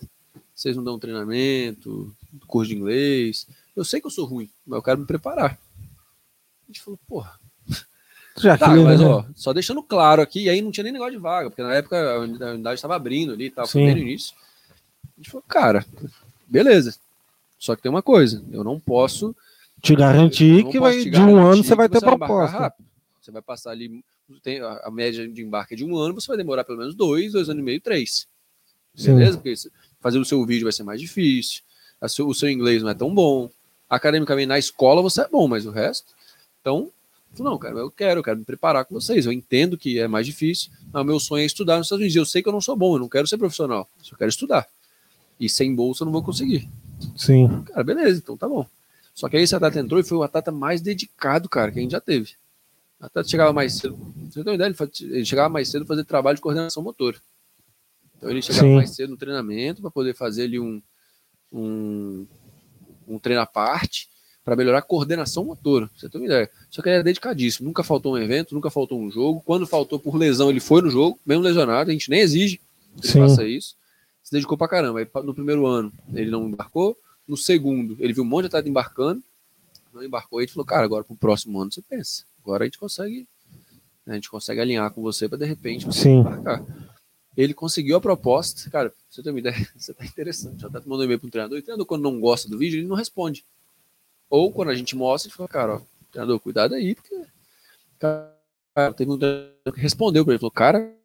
Vocês não dão treinamento, curso de inglês. Eu sei que eu sou ruim, mas eu quero me preparar. A gente falou, porra,
Já [laughs]
tá, mas
né?
ó, só deixando claro aqui, e aí não tinha nem negócio de vaga, porque na época a uni- a unidade estava abrindo ali e tal, foi no início. A gente falou, cara, beleza. Só que tem uma coisa, eu não posso
te garantir que vai,
te
de um ano você vai ter
embarcar
proposta.
rápido. Você vai passar ali, tem a, média de embarque é de um ano, você vai demorar pelo menos dois, dois anos e meio, três.
Sim.
Beleza? Porque fazer o seu vídeo vai ser mais difícil, seu- o seu inglês não é tão bom. Academicamente, na escola você é bom, mas o resto. Então, não, cara, eu quero, eu quero me preparar com vocês. Eu entendo que é mais difícil, mas o meu sonho é estudar nos Estados Unidos. Eu sei que eu não sou bom, eu não quero ser profissional, eu só quero estudar. E sem bolsa eu não vou conseguir.
Sim.
Cara, beleza, então tá bom. Só que aí esse atleta entrou e foi o atleta mais dedicado, cara, que a gente já teve. O atleta chegava mais cedo. Você tem uma ideia? Ele chegava mais cedo fazer trabalho de coordenação motora. Então ele chegava
Sim.
mais cedo no treinamento para poder fazer ali um, um, um treino à parte para melhorar a coordenação motora. Você tem uma ideia. Só que ele era dedicadíssimo. Nunca faltou um evento, nunca faltou um jogo. Quando faltou por lesão, ele foi no jogo, mesmo lesionado. A gente nem exige que ele
Sim.
faça isso. Se dedicou pra caramba. Aí, no primeiro ano, ele não embarcou. No segundo, ele viu um monte de atleta embarcando. Não embarcou. E gente falou, cara, agora pro próximo ano você pensa. Agora a gente consegue. né, A gente consegue alinhar com você para de repente você
Sim.
embarcar. Ele conseguiu a proposta. Cara, você ter uma ideia, [laughs] você tá interessante. Já tá mandando um e-mail pro treinador. E o treinador, quando não gosta do vídeo, ele não responde. Ou quando a gente mostra, ele fala, cara, ó, treinador, cuidado aí, porque. Cara, teve um treinador que respondeu pra ele, falou, cara,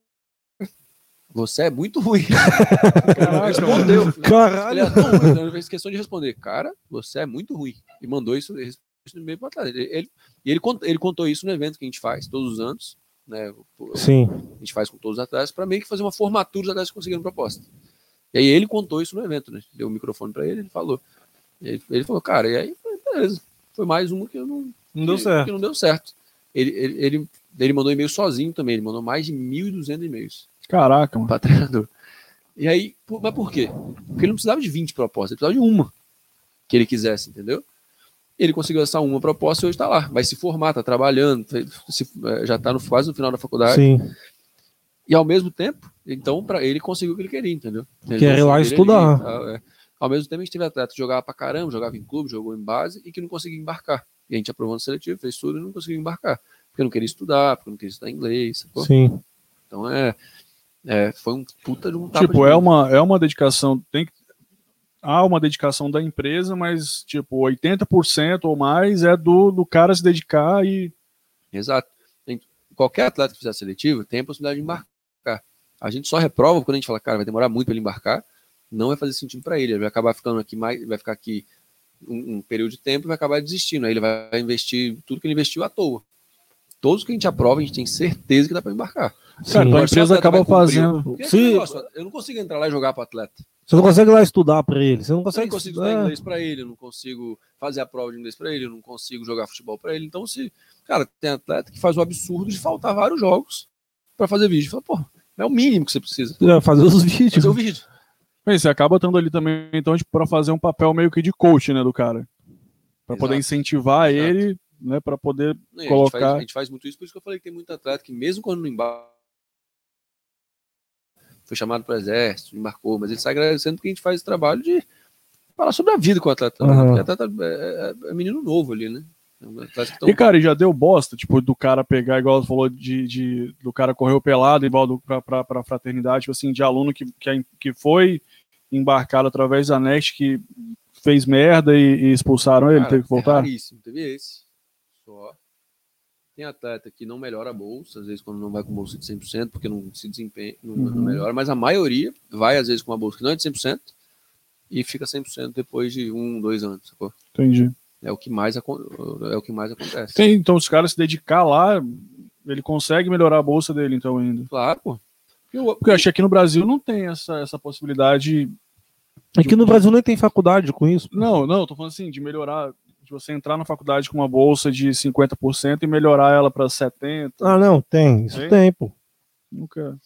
você é muito ruim. [laughs]
Caraca,
respondeu. Ele
Caralho.
é tão ruim, então ele fez questão de responder, cara, você é muito ruim. E mandou isso, isso no e-mail pro atleta. Ele, ele- e ele, cont- ele contou isso no evento que a gente faz todos os anos, né?
Sim.
a gente faz com todos os atletas para meio que fazer uma formatura dos atletas que conseguiram proposta. E aí ele contou isso no evento, né? Deu o microfone para ele, ele falou. Ele, ele falou, cara, e aí, foi, beleza. Foi mais uma que eu não,
Não deu
que,
certo.
que não deu certo. Ele, ele, ele, ele mandou e-mail sozinho também, ele mandou mais de 1.200 e-mails
Caraca, mano.
para treinador. E aí, por- mas por quê? Porque ele não precisava de 20 propostas, ele precisava de uma que ele quisesse, entendeu? Ele conseguiu essa uma proposta e hoje está lá. Vai se formar, está trabalhando, fez- se- eh, já está no, quase no final da faculdade.
Sim.
E ao mesmo tempo, então, para ele conseguiu o que ele queria, entendeu? Ele
Quer ir lá estudar.
ali, é. Ao mesmo tempo, a gente teve atleta que jogava pra caramba, jogava em clube, jogou em base e que não conseguia embarcar. E a gente aprovou no seletivo, fez tudo e não conseguiu embarcar. Porque não queria estudar, porque não queria estudar inglês. sacou?
Sim.
Então é, é, Foi um puta de um tapa
Tipo, é uma, é uma dedicação. Tem que, há uma dedicação da empresa, mas, tipo, 80% ou mais é do, do cara se dedicar e.
Exato. Qualquer atleta que fizer seletivo tem a possibilidade de embarcar. A gente só reprova quando a gente fala, cara, vai demorar muito para ele embarcar, não vai fazer sentido para ele. Ele vai acabar ficando aqui mais, vai ficar aqui um, um período de tempo e vai acabar desistindo. Aí ele vai investir tudo que ele investiu à toa. Todos que a gente aprova, a gente tem certeza que dá para embarcar.
Cara,
Sim.
então a empresa acaba fazendo.
Esse
Se-
eu não consigo entrar lá e jogar para atleta.
Você não consegue ir lá estudar pra ele. Você não
Eu
consegue.
não consigo
é,
estudar inglês para ele, eu não consigo fazer a prova de inglês para ele, eu não consigo jogar futebol para ele. Então, se, cara, tem atleta que faz o absurdo de faltar vários jogos para fazer vídeo. Fala, pô, é o mínimo que você precisa.
é, fazer os vídeos.
Fazer o vídeo.
Bem, você acaba estando ali também, então, tipo, para fazer um papel meio que de coach, né, do cara. Para poder incentivar
Exato.
ele, né, para poder.
E a, gente
Colocar-
faz, a gente faz muito isso, por isso que eu falei que tem muito atleta que, mesmo quando não embarca, foi chamado para o exército, embarcou, mas ele sai agradecendo porque a gente faz esse trabalho de falar sobre a vida com o atleta. né?
Aham.
Porque o atleta é, é- é menino novo ali, né? É um
E, cara, e já deu bosta, tipo, do cara pegar, igual você falou, de, de- do cara correu pelado, igual do, pra, pra, pra fraternidade, tipo assim, de aluno que, que, que foi embarcado através da NET, que fez merda e, e expulsaram ele,
Cara,
teve que
É
voltar.
raríssimo, teve esse. Só. Tem atleta que não melhora a bolsa, às vezes quando não vai com bolsa de 100%, porque não se desempenha, não, não
Uhum.
melhora, mas a maioria vai às vezes com uma bolsa que não é de 100% e fica 100% depois de um, dois anos, sacou?
Entendi.
É o que mais, é o que mais acontece.
Tem, então, os caras se dedicar lá, ele consegue melhorar a bolsa dele, então, ainda.
Claro, pô. Eu,
Porque eu achei que aqui no Brasil não tem essa, essa possibilidade.
Aqui no Brasil nem tem faculdade com isso.
Não, não, eu tô falando assim, de melhorar, de você entrar na faculdade com uma bolsa de 50% e melhorar ela para 70%.
Ah, não, tem. Isso
Tem?
tem, pô.
Nunca.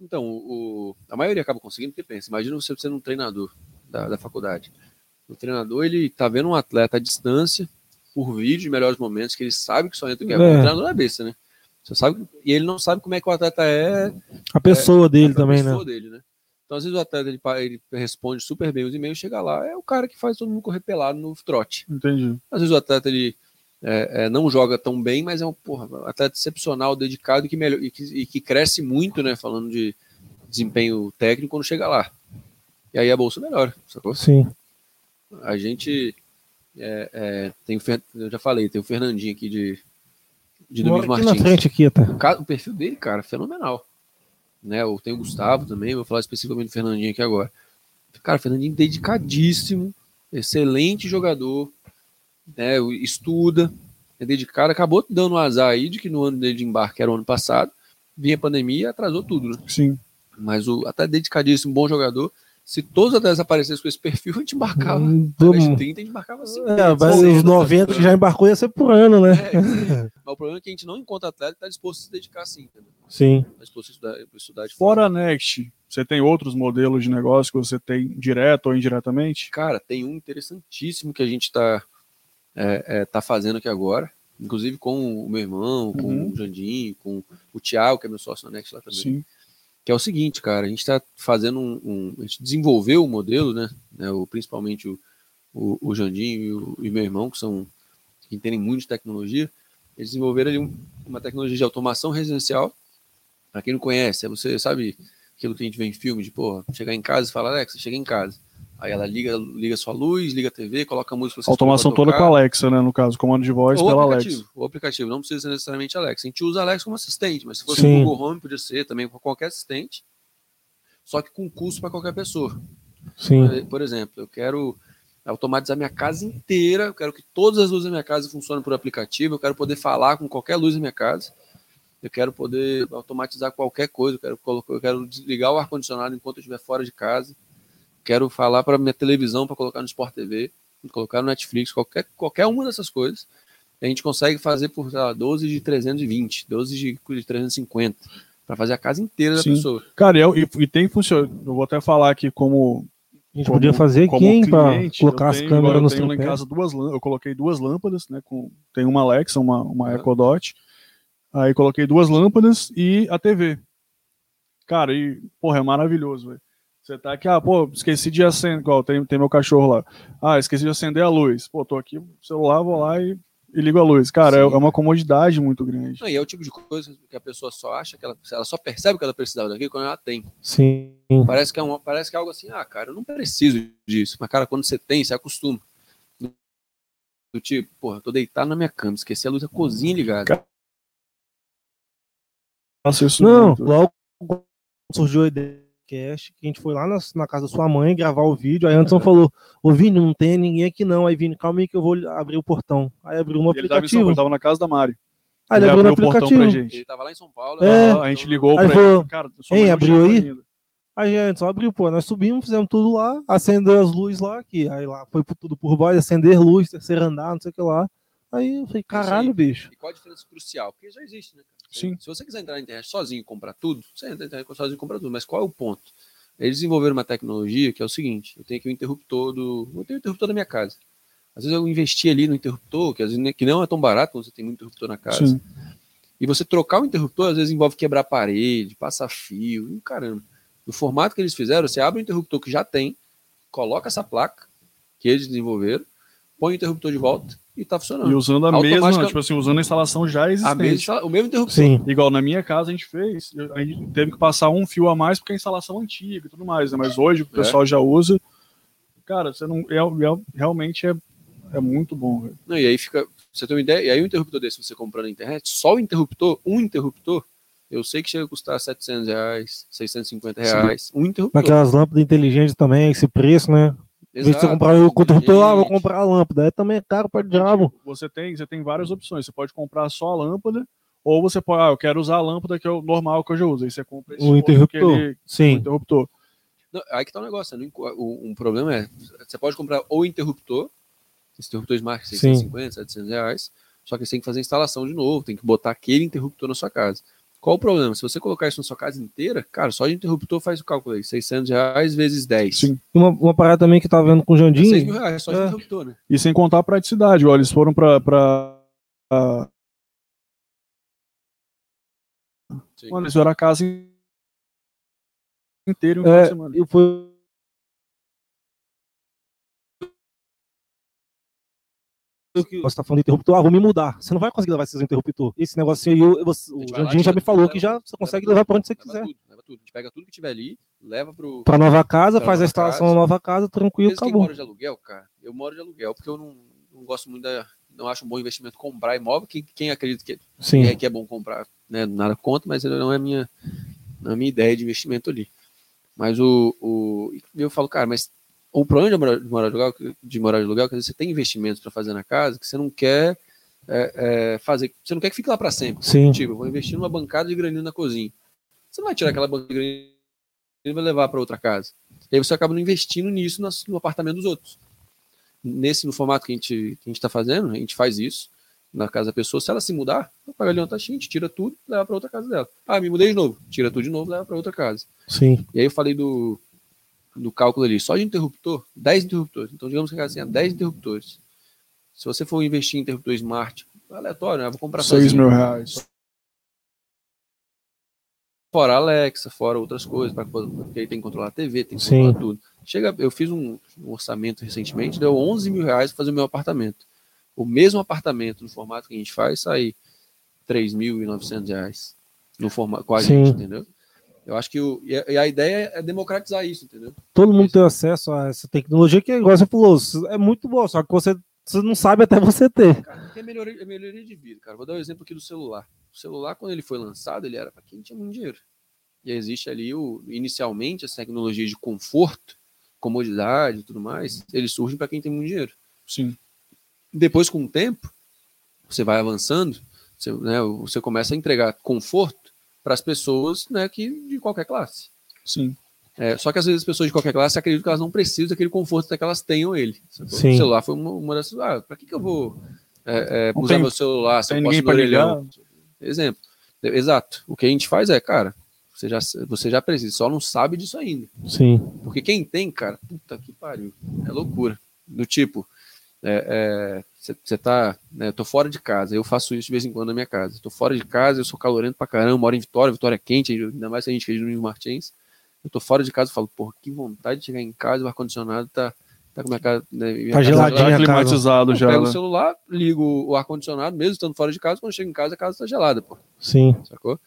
Então, o, a maioria acaba conseguindo, porque pensa, imagina você sendo um treinador da, da faculdade. O treinador, ele tá vendo um atleta à distância, por vídeo, de melhores momentos, que ele sabe que só entra o que é bom.
É.
O treinador é besta, né? Você sabe, e ele não sabe como é que o atleta é
A pessoa dele
a
também, né?
pessoa dele, né? Então, às vezes o atleta ele, ele responde super bem os e-mails, chega lá, é o cara que faz todo mundo correr pelado no trote.
Entendi.
Às vezes o atleta ele é, é, não joga tão bem, mas é um porra, atleta excepcional, dedicado e que, melhor, e, que, e que cresce muito, né? Falando de desempenho técnico quando chega lá. E aí a bolsa melhora, sacou?
Sim.
A gente é, é, tem o Fer- eu já falei, tem o Fernandinho aqui de, de Domingos
aqui na
Martins.
frente aqui até.
O, perfil dele, cara, é fenomenal. Né? Eu tenho o Gustavo também, vou falar especificamente do Fernandinho aqui agora. Cara, Fernandinho dedicadíssimo, excelente jogador, né? Estuda, é dedicado. Acabou dando um azar aí de que no ano dele de embarque era o ano passado, vinha a pandemia e atrasou tudo, né?
Sim.
Mas o até dedicadíssimo, bom jogador. Se todos os atletas aparecessem com esse perfil, a gente embarcava.
Hum,
Ao invés de
vamos-
30, a gente embarcava assim.
É, mas os 90 que já embarcou ia ser por ano, né?
É, mas o problema é que a gente não encontra atleta que está disposto a se dedicar assim, entendeu?
Sim.
Está disposto a estudar, estudar de
Fora a Next, você tem outros modelos de negócio que você tem direto ou indiretamente?
Cara, tem um interessantíssimo que a gente está é, é, tá fazendo aqui agora, inclusive com o meu irmão, com
Uhum.
o Jandinho, com o Thiago, que é meu sócio na Next lá também.
Sim.
Que é o seguinte, cara, a gente está fazendo um, um- A gente desenvolveu o modelo, né? né, o, principalmente o, o, o Jandinho e o, e meu irmão, que são que entendem muito de tecnologia, eles desenvolveram ali um- uma tecnologia de automação residencial. Para quem não conhece, é você sabe aquilo que a gente vê em filme de, porra, chegar em casa e falar, Alexa, chega em casa. Aí ela liga, liga sua luz, liga a TV, coloca a música. você
Automação toda com a Alexa, né? No caso, comando de voz
Ou
pela
aplicativo,
Alexa.
ou aplicativo, não precisa ser necessariamente Alexa. A gente usa a Alexa como assistente, mas se fosse
Sim.
o Google Home, podia ser também com qualquer assistente, só que com custo para qualquer pessoa.
Sim.
Por exemplo, eu quero automatizar minha casa inteira, eu quero que todas as luzes da minha casa funcionem por aplicativo, eu quero poder falar com qualquer luz da minha casa, eu quero poder automatizar qualquer coisa, eu quero, colocar, eu quero desligar o ar-condicionado enquanto eu estiver fora de casa, quero falar para minha televisão para colocar no Sport TV, colocar no Netflix, qualquer, qualquer uma dessas coisas, a gente consegue fazer por sei lá, 12 de 320, 12 de, de 350, para fazer a casa inteira da
Sim.
pessoa.
Cara, e, eu- e- e tem funcionado. Eu vou até falar aqui como.
A gente
como-
podia fazer pra
cliente,
colocar
eu
as
tenho-
câmeras
eu
no
tenho lá em casa duas. Eu coloquei duas lâmpadas, né? Com, tem uma Alexa, uma, uma. Echo Dot. Aí coloquei duas lâmpadas e a TV. Cara, e, porra, é maravilhoso, velho. Você tá aqui, ah, pô, esqueci de acender. Igual, tem, tem meu cachorro lá. Ah, esqueci de acender a luz. Pô, tô aqui, celular, vou lá e, e ligo a luz. Cara, é,
Sim.
é uma comodidade muito grande.
Não, e é o tipo de coisa que a pessoa só acha que ela, ela só percebe que ela precisava daquilo quando ela tem.
Sim.
Parece que, é uma, parece que é algo assim, ah, cara, eu não preciso disso. Mas, cara, quando você tem, você acostuma. Do tipo, porra, tô deitado na minha cama, esqueci a luz da cozinha ligada.
Faço isso
Não,
muito.
logo surgiu a ideia do cast, que a gente foi lá na, na casa da sua mãe gravar o vídeo, aí Anderson falou, ô Vini, não tem ninguém aqui não, aí Vini, calma aí que eu vou abrir o portão. Aí abriu um
E ele São
aplicativo.
Paulo, tava na casa da Mari.
Aí ele
Ele
abriu
abriu o portão pra gente.
Ele tava lá em São Paulo.
É.
né?
a gente ligou
Aí
pra
falou,
ele. Cara,
"Hein, abriu
chegou
aí?"
ainda.
Aí a gente só abriu, pô, nós subimos, fizemos tudo lá, acendeu as luzes lá, aqui, aí lá foi tudo por voz, acender luz, terceiro andar, não sei o que lá. Aí eu falei, caralho, bicho.
E qual a diferença crucial? Porque já existe, né? cara?
Sim.
Se você quiser entrar na internet sozinho e comprar tudo, você entra na internet sozinho e compra tudo. Mas qual é o ponto? Eles desenvolveram uma tecnologia que é o seguinte: eu tenho aqui o interruptor do. Eu tenho o interruptor da minha casa. Às vezes eu investi ali no interruptor, que, às vezes, que não é tão barato quando você tem muito interruptor na casa.
Sim.
E você trocar o interruptor, às vezes envolve quebrar parede, passar fio, e caramba. No formato que eles fizeram, você abre o interruptor que já tem, coloca essa placa que eles desenvolveram, põe o interruptor de volta e tá funcionando.
E usando a
Automatica-
mesma, tipo assim, usando a instalação já
A
existente.
mesma, o mesmo interruptor.
Sim.
Igual na minha casa a gente fez, a gente teve que passar um fio a mais porque é a instalação antiga e tudo mais, né? Mas hoje o pessoal já usa. Cara, você não. É, é- realmente é, é muito bom, velho.
Não, e aí fica. você ter uma ideia, e aí o interruptor desse você comprar na internet, só o interruptor, um interruptor, eu sei que chega a custar 700 reais, 650 reais, um interruptor.
Naquelas lâmpadas inteligentes também, esse preço, né? De você
Exato,
comprar o condutor, ah, vou comprar a lâmpada. Aí também é caro pra diabo.
Você tem, você tem várias opções. Você pode comprar só a lâmpada, ou você pode, ah, eu quero usar a lâmpada que é o normal que eu já uso. Aí você compra esse
O interruptor.
ele- o
Sim.
interruptor.
Não, aí que tá o negócio. né? O, um problema é, você pode comprar o interruptor, esse interruptor Smart,
Sim.
650, 700 reais, só que você tem que fazer a instalação de novo, tem que botar aquele interruptor na sua casa. Qual o problema? Se você colocar isso na sua casa inteira, cara, só de interruptor faz o cálculo aí, 600 reais vezes 10.
Sim.
Uma, uma parada também que tá vendo com o
6 mil
Jandim.
reais só de
É.
interruptor, né?
E sem contar a praticidade. Olha, eles foram pra. pra. Mano, eles fizeram a casa inteira em um final de
É,
semana.
e foi. Que Você tá falando de interruptor, ah, vou me mudar. Você não vai conseguir levar esses interruptor. Esse negocinho aí, eu, eu-
A
o Jandim já me falou
leva
que já você consegue
leva
levar pra onde você quiser.
Tudo, leva tudo. A gente pega tudo que tiver ali, leva pro.
Pra nova casa,
Pra
faz a
nova
instalação
casa.
na nova casa, tranquilo,
Mesmo
acabou.
mora de aluguel, cara, eu moro de aluguel porque eu não, não gosto muito da. Não acho um bom investimento comprar imóvel. Quem, quem acredita que,
Sim.
é, que é bom comprar, né? Nada contra, mas não é a minha, não é a minha ideia de investimento ali. Mas o, o. Eu falo, cara, mas o problema de morar de, morar de aluguel, de morar de aluguel que você tem investimentos para fazer na casa que você não quer é, é, fazer. Você não quer que fique lá para sempre.
Sim.
Tipo, vou investir numa bancada de granito na cozinha. Você não vai tirar aquela bancada de granito e vai levar para outra casa. E aí você acaba não investindo nisso no apartamento dos outros. Nesse, no formato que a gente está fazendo, a gente faz isso na casa da pessoa. Se ela se mudar, vai pagar ali uma taxinha, a gente tira tudo, leva para outra casa dela. Ah, me mudei de novo, tira tudo de novo, leva para outra casa.
Sim.
E aí eu falei do, do cálculo ali, só de interruptor, 10 interruptores. Então, digamos que a casa tenha 10 interruptores. Se você for investir em interruptor smart, aleatório, né? Vou comprar
6
sozinho.
mil reais.
Fora Alexa, fora outras coisas, pra- porque aí tem que controlar a TV, tem que
Sim.
controlar tudo. Chega, eu fiz um, um orçamento recentemente, deu 11 mil reais para fazer o meu apartamento. O mesmo apartamento, no formato que a gente faz, sai 3.900 reais no formato, com a
Sim.
gente, entendeu? Eu acho que o, e a, ideia é democratizar isso, entendeu?
Todo mundo tem acesso a essa tecnologia que, igual você falou, é muito boa, só que você, você não sabe até você ter.
Cara, é melhoria, é melhoria de vida, cara. Vou dar um exemplo aqui do celular. O celular, quando ele foi lançado, ele era para quem tinha muito dinheiro. E existe ali, o, inicialmente, essa tecnologia de conforto, comodidade e tudo mais, eles surgem para quem tem muito dinheiro.
Sim.
Depois, com o tempo, você vai avançando, você, né, você começa a entregar conforto para as pessoas né, que, de qualquer classe.
Sim.
É, só que às vezes as pessoas de qualquer classe acreditam que elas não precisam daquele conforto até que elas tenham ele. O celular foi uma, uma dessas. Ah, para que, que eu vou é, é, usar
tem-
meu celular se eu posso orelhão? Exemplo. Exato. O que a gente faz é, cara, você já, você já precisa, só não sabe disso ainda.
Sim.
Porque quem tem, cara, puta que pariu. É loucura. Do tipo, você tá, né, eu tô fora de casa, eu faço isso de vez em quando na minha casa. Tô fora de casa, eu sou calorento pra caramba, moro em Vitória, Vitória é quente, ainda mais se a gente fez no Martins. Eu tô fora de casa e falo, porra, que vontade de chegar em casa, o ar-condicionado tá, tá com minha casa. Né, minha
Tá.
Tá
casa.
climatizado
Eu
já.
pego
né?
o celular, ligo o ar-condicionado, mesmo estando fora de casa, quando chego em casa, a casa tá gelada, pô
Sim.
sacou?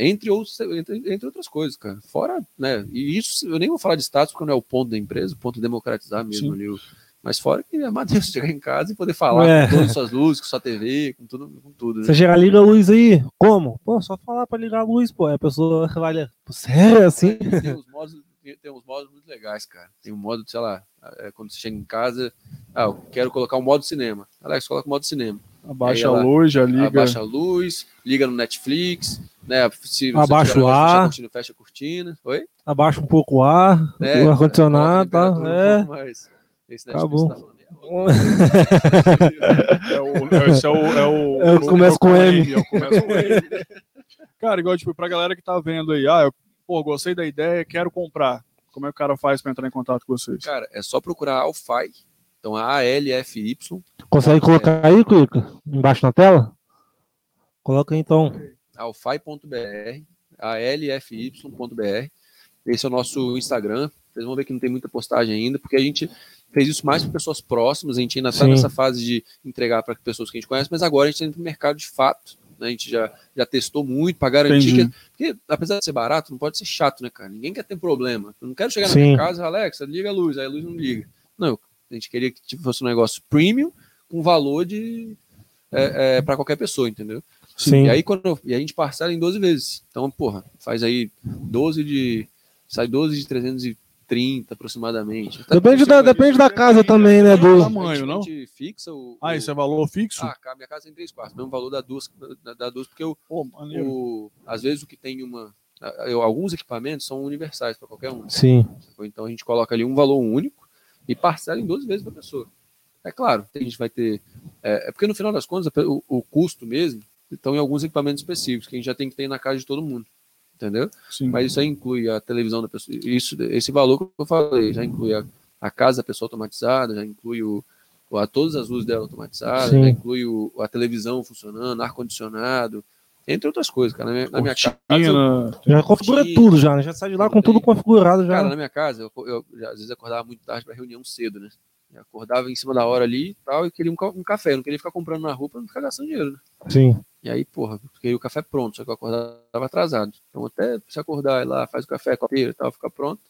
Entre, outros, entre, entre outras coisas, cara. Fora, né? E isso, eu nem vou falar de status, porque não é o ponto da empresa, o ponto de democratizar mesmo
Sim.
ali. o- Mas fora que é maneiro você [laughs] chegar em casa e poder falar
É.
com todas as suas luzes, com sua TV, com tudo, com tudo.
Você
Né?
chega, liga a luz aí. Como? Pô, só falar pra ligar a luz, pô. Aí A pessoa [laughs] vai olhar, "Pô, sério assim?
Tem uns modos, tem, uns modos muito legais, cara. Tem um modo, sei lá, é, quando você chega em casa, ah, eu quero colocar um modo cinema. Alex, coloca o modo cinema.
Abaixa
ela
a luz, já liga.
Abaixa a luz, liga no Netflix, né? Se você
Abaixa o ar.
a cortina, fecha a cortina. Oi?
Abaixa um pouco o ar,
É,
o ar-condicionado, tá? É.
um. Esse
Acabou.
tá falando, é
É o, esse é o, é o, [laughs]
É o que começa com M.
é com. Cara, igual, tipo, pra galera que tá vendo aí, ah, eu, pô, gostei da ideia, quero comprar. Como é que o cara faz pra entrar em contato com vocês?
Cara, é só procurar Alfy. Então, A-L-F-Y,
Consegue colocar aí, Cuica? Embaixo na tela? Coloca aí, então.
alfy.br, A-L-F-Y.br. Esse é o nosso Instagram. Vocês vão ver que não tem muita postagem ainda, porque a gente fez isso mais para pessoas próximas. A gente ainda está nessa fase de entregar para pessoas que a gente conhece, mas agora a gente entra no mercado de fato. né? A gente já, já testou muito para garantir
Entendi.
que. Porque, apesar de ser barato, não pode ser chato, né, cara? Ninguém quer ter problema. Eu não quero chegar na
Sim.
minha casa, Alexa, liga a luz, aí a luz não liga. Não, a gente queria que tipo, fosse um negócio premium com valor de é, é, para qualquer pessoa, entendeu?
Sim.
E aí quando eu- e a gente parcela em 12 vezes. Então, porra, faz aí 12 de sai 12 de 330 aproximadamente. Tá
Depende da, depende da casa também, né?
Ah,
Do...
tamanho, não?
A gente fixa o,
Ah, isso é valor fixo?
Ah, cara, minha casa tem três quartos, mesmo valor da duas, da, da duas porque o,
Pô, maneiro.
o, às vezes o que tem uma eu- alguns equipamentos são universais para qualquer um.
Sim.
sacou? Então a gente coloca ali um valor único e parcela em 12 vezes para a pessoa. É claro, a gente vai ter. É, é porque no final das contas, o, o custo mesmo estão em alguns equipamentos específicos que a gente já tem que ter na casa de todo mundo. Entendeu?
Sim.
Mas isso aí inclui a televisão da pessoa. Isso, esse valor que eu falei já inclui a, a casa da pessoa automatizada, já inclui o, a, todas as luzes dela automatizadas,
Sim.
já inclui o, a televisão funcionando, ar-condicionado, entre outras coisas, cara. Na minha, na minha casa. eu-
Já configura tudo já, né? Já sai de lá com tudo configurado já.
Cara, na minha casa, eu, eu já, às vezes acordava muito tarde para reunião cedo, né? Eu acordava em cima da hora ali e tal, e queria um, um café. Eu não queria ficar comprando na rua pra não ficar gastando dinheiro, né?
Sim.
E aí, porra, queria o café pronto, só que eu acordava atrasado. Então, até se acordar, lá, faz o café, copeira e tal, fica pronto.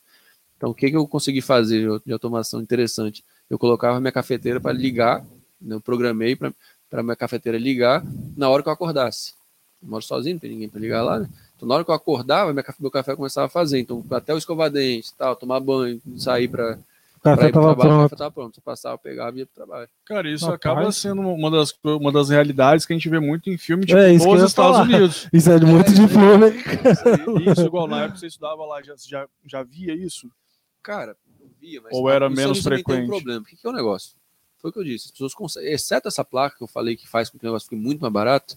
Então, o que, que eu consegui fazer de- automação interessante? Eu colocava minha cafeteira para ligar, né? eu programei para minha cafeteira ligar na hora que eu acordasse. Eu moro sozinho, não tem ninguém para ligar lá, né? Então, na hora que eu acordava, minha, meu café começava a fazer. Então, até eu escovar dente, tal, tomar banho, sair para
O café tava
trabalho, o
pronto.
café tava pronto. Eu passava, pegava e ia pro trabalho.
Cara, isso
Rapaz.
acaba sendo uma das, uma das realidades que a gente vê muito em filme tipo,
É, isso
nos Estados
falar.
Unidos. [laughs]
Isso é de muito de filme.
Isso, igual na época que você estudava lá, já, já, já via isso?
Cara, eu via, mas
Ou era
os
menos
tem
frequente?
um problema. O que, que é o negócio? Foi o que eu disse. As pessoas conseguem, exceto essa placa que eu falei que faz com que o negócio fique muito mais barato,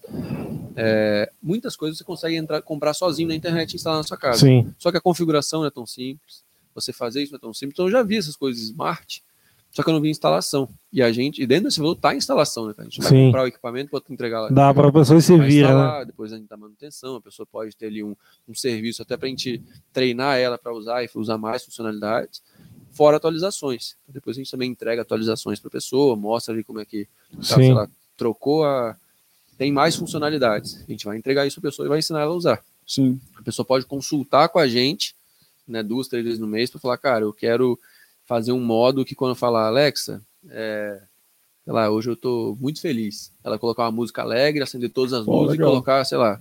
é, muitas coisas você consegue entrar, comprar sozinho na internet e instalar na sua casa.
Sim.
Só que a configuração não é tão simples. Você fazer isso não é tão simples. Então eu já vi essas coisas smart, só que eu não vi instalação. E a gente, e dentro desse valor tá a instalação, né? A gente vai
Sim.
comprar o equipamento para entregar lá.
Dá pra pessoa e se
vai
vira, né?
depois a gente dá manutenção, a pessoa pode ter ali um, um serviço até para a gente treinar ela para usar e usar mais funcionalidades, fora atualizações. Então, depois a gente também entrega atualizações para a pessoa, mostra ali como é que tá, sei lá, trocou a. Tem mais funcionalidades. A gente vai entregar isso para a pessoa e vai ensinar ela a usar.
Sim.
A pessoa pode consultar com a gente, né, duas, três vezes no mês, para falar, cara, eu quero fazer um modo que quando eu falar Alexa, é, sei lá, hoje eu tô muito feliz. Ela colocar uma música alegre, acender todas as
Pô,
luzes
legal.
e colocar, sei lá.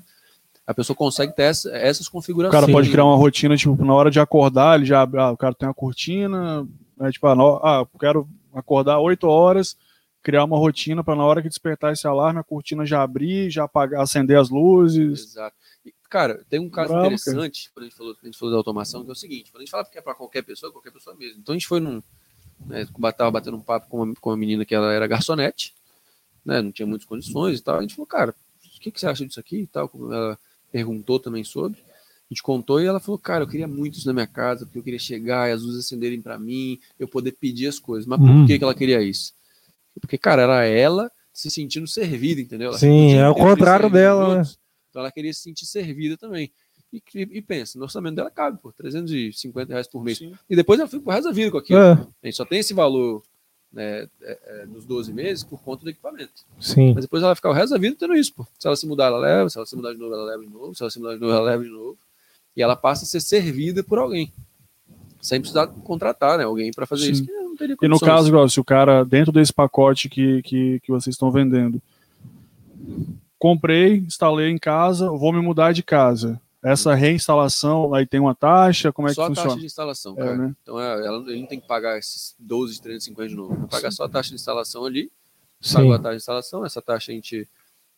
A pessoa consegue ter essa- essas
O
configurações.
cara pode criar uma rotina, tipo, na hora de acordar, ele já, ah, o cara tem uma cortina, né, tipo, ah, ah, eu quero acordar 8 horas, criar uma rotina para na hora que despertar esse alarme, a cortina já abrir, já apagar, acender as luzes.
Exato. Cara, tem um caso
Bravo,
interessante, quando a gente, falou, a gente falou da automação, que é o seguinte, quando a gente fala que é para qualquer pessoa, qualquer pessoa mesmo. Então a gente foi num. Né, tava batendo um papo com uma, com uma menina que ela era garçonete, né, não tinha muitas condições e tal. A gente falou, cara, o que, que você acha disso aqui e tal? Como Ela perguntou também sobre. A gente contou e ela falou, cara, eu queria muito isso na minha casa, porque eu queria chegar e as luzes acenderem para mim, eu poder pedir as coisas. Mas por
Hum.
que, que ela queria isso? Porque, cara, era ela se sentindo servida, entendeu? Ela
Sim, é o contrário dela, né?
Então ela queria se sentir servida também. E, e, e pensa, no orçamento dela cabe, por 350 reais por mês.
Sim.
E depois ela fica pro resto da vida com aquilo.
É,
A gente só tem esse valor né, é, é, nos 12 meses por conta do equipamento.
sim.
Mas depois ela vai ficar o resto da vida tendo isso, pô. Se ela se mudar, ela leva. Se ela se mudar de novo, ela leva de novo. Se ela se mudar de novo, ela leva de novo. E ela passa a ser servida por alguém. Sem precisar contratar né, alguém para fazer
Sim.
isso. que não teria
E no caso, se o cara, dentro desse pacote que, que, que vocês estão vendendo, comprei, instalei em casa, vou me mudar de casa. Essa reinstalação, aí tem uma taxa, como é
só
que
a taxa
funciona?
de instalação,
É,
cara.
né?
Então é, ela, ele não tem que pagar esses 12 de 350 de novo. Vai pagar só a taxa de instalação ali.
Sim.
Pagou a taxa de instalação. Essa taxa a gente.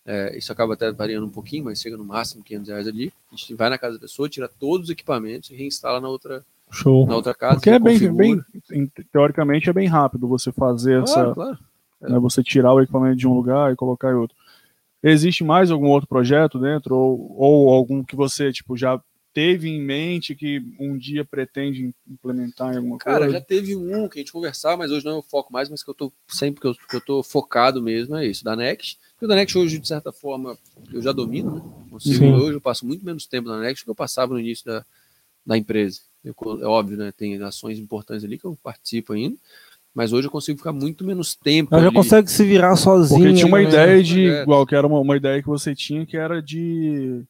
é, isso acaba até variando um pouquinho, mas chega no máximo 500 reais ali. A gente vai na casa da pessoa, tira todos os equipamentos e reinstala na outra,
Show.
na outra casa.
Porque é bem, bem, teoricamente é bem rápido você fazer essa,
Claro, claro.
né, você tirar o equipamento de um lugar e colocar em outro. Existe mais algum outro projeto dentro ou, ou algum que você tipo já teve em mente que um dia pretende implementar em alguma
Cara,
coisa?
já teve um que a gente conversar, mas hoje não é o foco mais, mas que eu tô sempre que eu, que eu tô focado mesmo é isso, da Next. Porque o da Next hoje, de certa forma, eu já domino, né? Consigo,
Sim.
hoje eu passo muito menos tempo na Next do que eu passava no início da, da empresa. Eu, é óbvio, né? Tem ações importantes ali que eu participo ainda, mas hoje eu consigo ficar muito menos tempo.
Ela já consegue se virar sozinha.
Porque tinha uma
né?
ideia de
projetos.
igual que era uma, uma ideia que você tinha que era de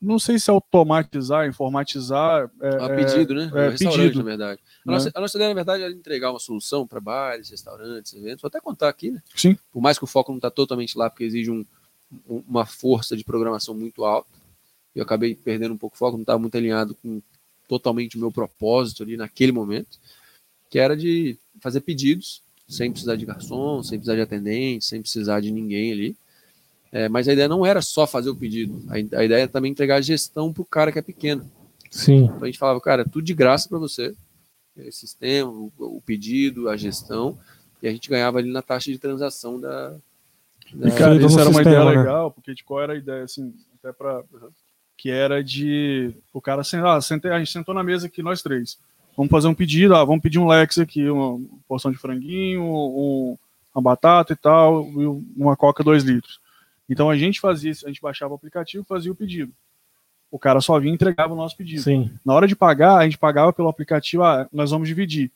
não sei se automatizar, informatizar. É,
A
é,
pedido, né?
é,
o restaurante,
pedido,
na verdade. A
né?
nossa, a nossa ideia, na verdade, era entregar uma solução para bares, restaurantes, eventos. Vou até contar aqui, né?
Sim.
Por mais que o foco não está totalmente lá, porque exige um- uma força de programação muito alta. Eu acabei perdendo um pouco o foco, não estava muito alinhado com totalmente o meu propósito ali naquele momento, que era de fazer pedidos, sem precisar de garçom, sem precisar de atendente, sem precisar de ninguém ali. É, mas a ideia não era só fazer o pedido, a, a ideia é também entregar a gestão para o cara que é pequeno.
Sim.
Então a gente falava, cara, tudo de graça para você, o sistema, o, o pedido, a gestão, e a gente ganhava ali na taxa de transação da. da-
E, cara, isso
no
era uma
sistema,
ideia
né?
legal, porque de qual era a ideia, assim, até pra. Que era de. O cara sen- ah, sentei, a gente sentou na mesa aqui, nós três. Vamos fazer um pedido, ah, vamos pedir um Lex aqui, uma porção de franguinho, um- uma batata e tal, e uma coca 2 litros. Então a gente fazia isso, a gente baixava o aplicativo e fazia o pedido. O cara só vinha e entregava o nosso pedido.
Sim.
Na hora de pagar, a gente pagava pelo aplicativo, ah, nós vamos dividir.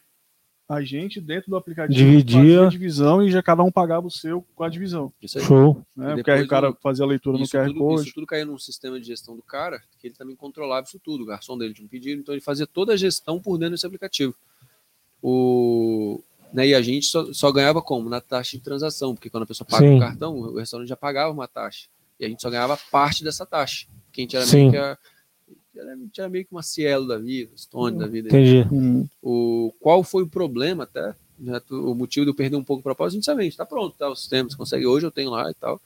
A gente, dentro do aplicativo,
Dividia.
a divisão e já cada um pagava o seu com a divisão.
Isso aí.
Show.
Né? Porque aí o cara fazia a leitura no QR
tudo,
Code.
isso tudo caía num sistema de gestão do cara, que ele também controlava isso tudo. O garçom dele tinha um pedido, então ele fazia toda a gestão por dentro desse aplicativo. O, né, e a gente só, só ganhava como? Na taxa de transação, porque quando a pessoa paga
Sim.
o cartão, o restaurante já pagava uma taxa. E a gente só ganhava parte dessa taxa. Porque a gente era
Sim.
meio que a, era, a gente era meio que uma Cielo da vida, Stone da vida.
Entendi.
O, qual foi o problema até? né, o motivo de eu perder um pouco o propósito, a gente sabe, está pronto, tá, o sistema, você consegue, hoje eu tenho lá e tal,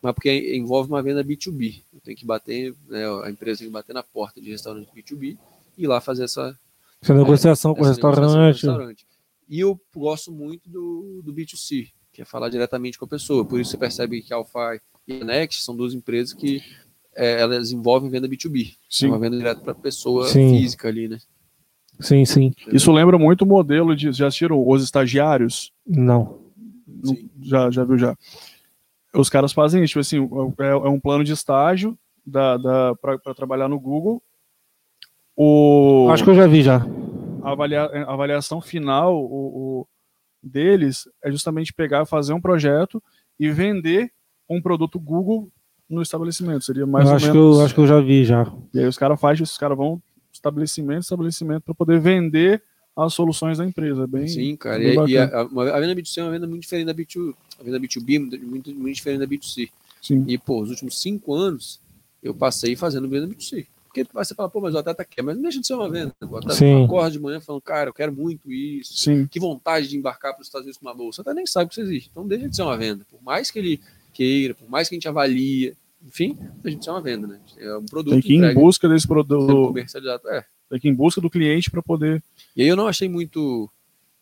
mas porque envolve uma venda B2B, eu tenho que bater, né, a empresa tem que bater na porta de restaurante B2B e ir lá fazer essa,
Essa negociação com o
essa negociação com o
restaurante.
restaurante. E eu gosto muito do, do B2C, que é falar diretamente com a pessoa, por isso você percebe que a Alpha e a Next são duas empresas que é, elas envolvem venda B2B, é
sim.
uma venda direto para a pessoa
Sim.
física ali, né?
Sim, sim.
Isso lembra muito o modelo de. Já assistiram os estagiários?
Não.
Já, já viu já. Os caras fazem isso, tipo assim, é, é um plano de estágio da, da, para trabalhar no Google. O,
Acho que eu já vi já.
a, avalia- a avaliação final o, o- deles é justamente pegar, fazer um projeto e vender um produto Google no estabelecimento. Seria mais
eu
ou
acho, que
menos.
eu, acho que eu já vi já.
E aí os caras fazem, isso, os caras vão estabelecimento, estabelecimento para poder vender as soluções da empresa. É bem,
Sim, cara.
bem
E, e a, a- a venda B2C é uma venda muito diferente da B2, a venda B2B, muito, muito, muito diferente da B2C.
Sim.
E, pô, os últimos cinco anos eu passei fazendo venda B2C. Porque você fala, pô, mas o atleta quer, mas não deixa de ser uma venda. O atleta
Sim.
acorda de manhã falando, cara, eu quero muito isso.
Sim,
Que vontade de embarcar para os Estados Unidos com uma bolsa. Até nem sabe que isso existe. Então deixa de ser uma venda. Por mais que ele queira, por mais que a gente avalie, enfim, deixa de ser uma venda, né? É um produto
tem que ir em busca desse produto,
comercializado. É,
tem que ir em busca do cliente para poder.
E aí eu não achei muito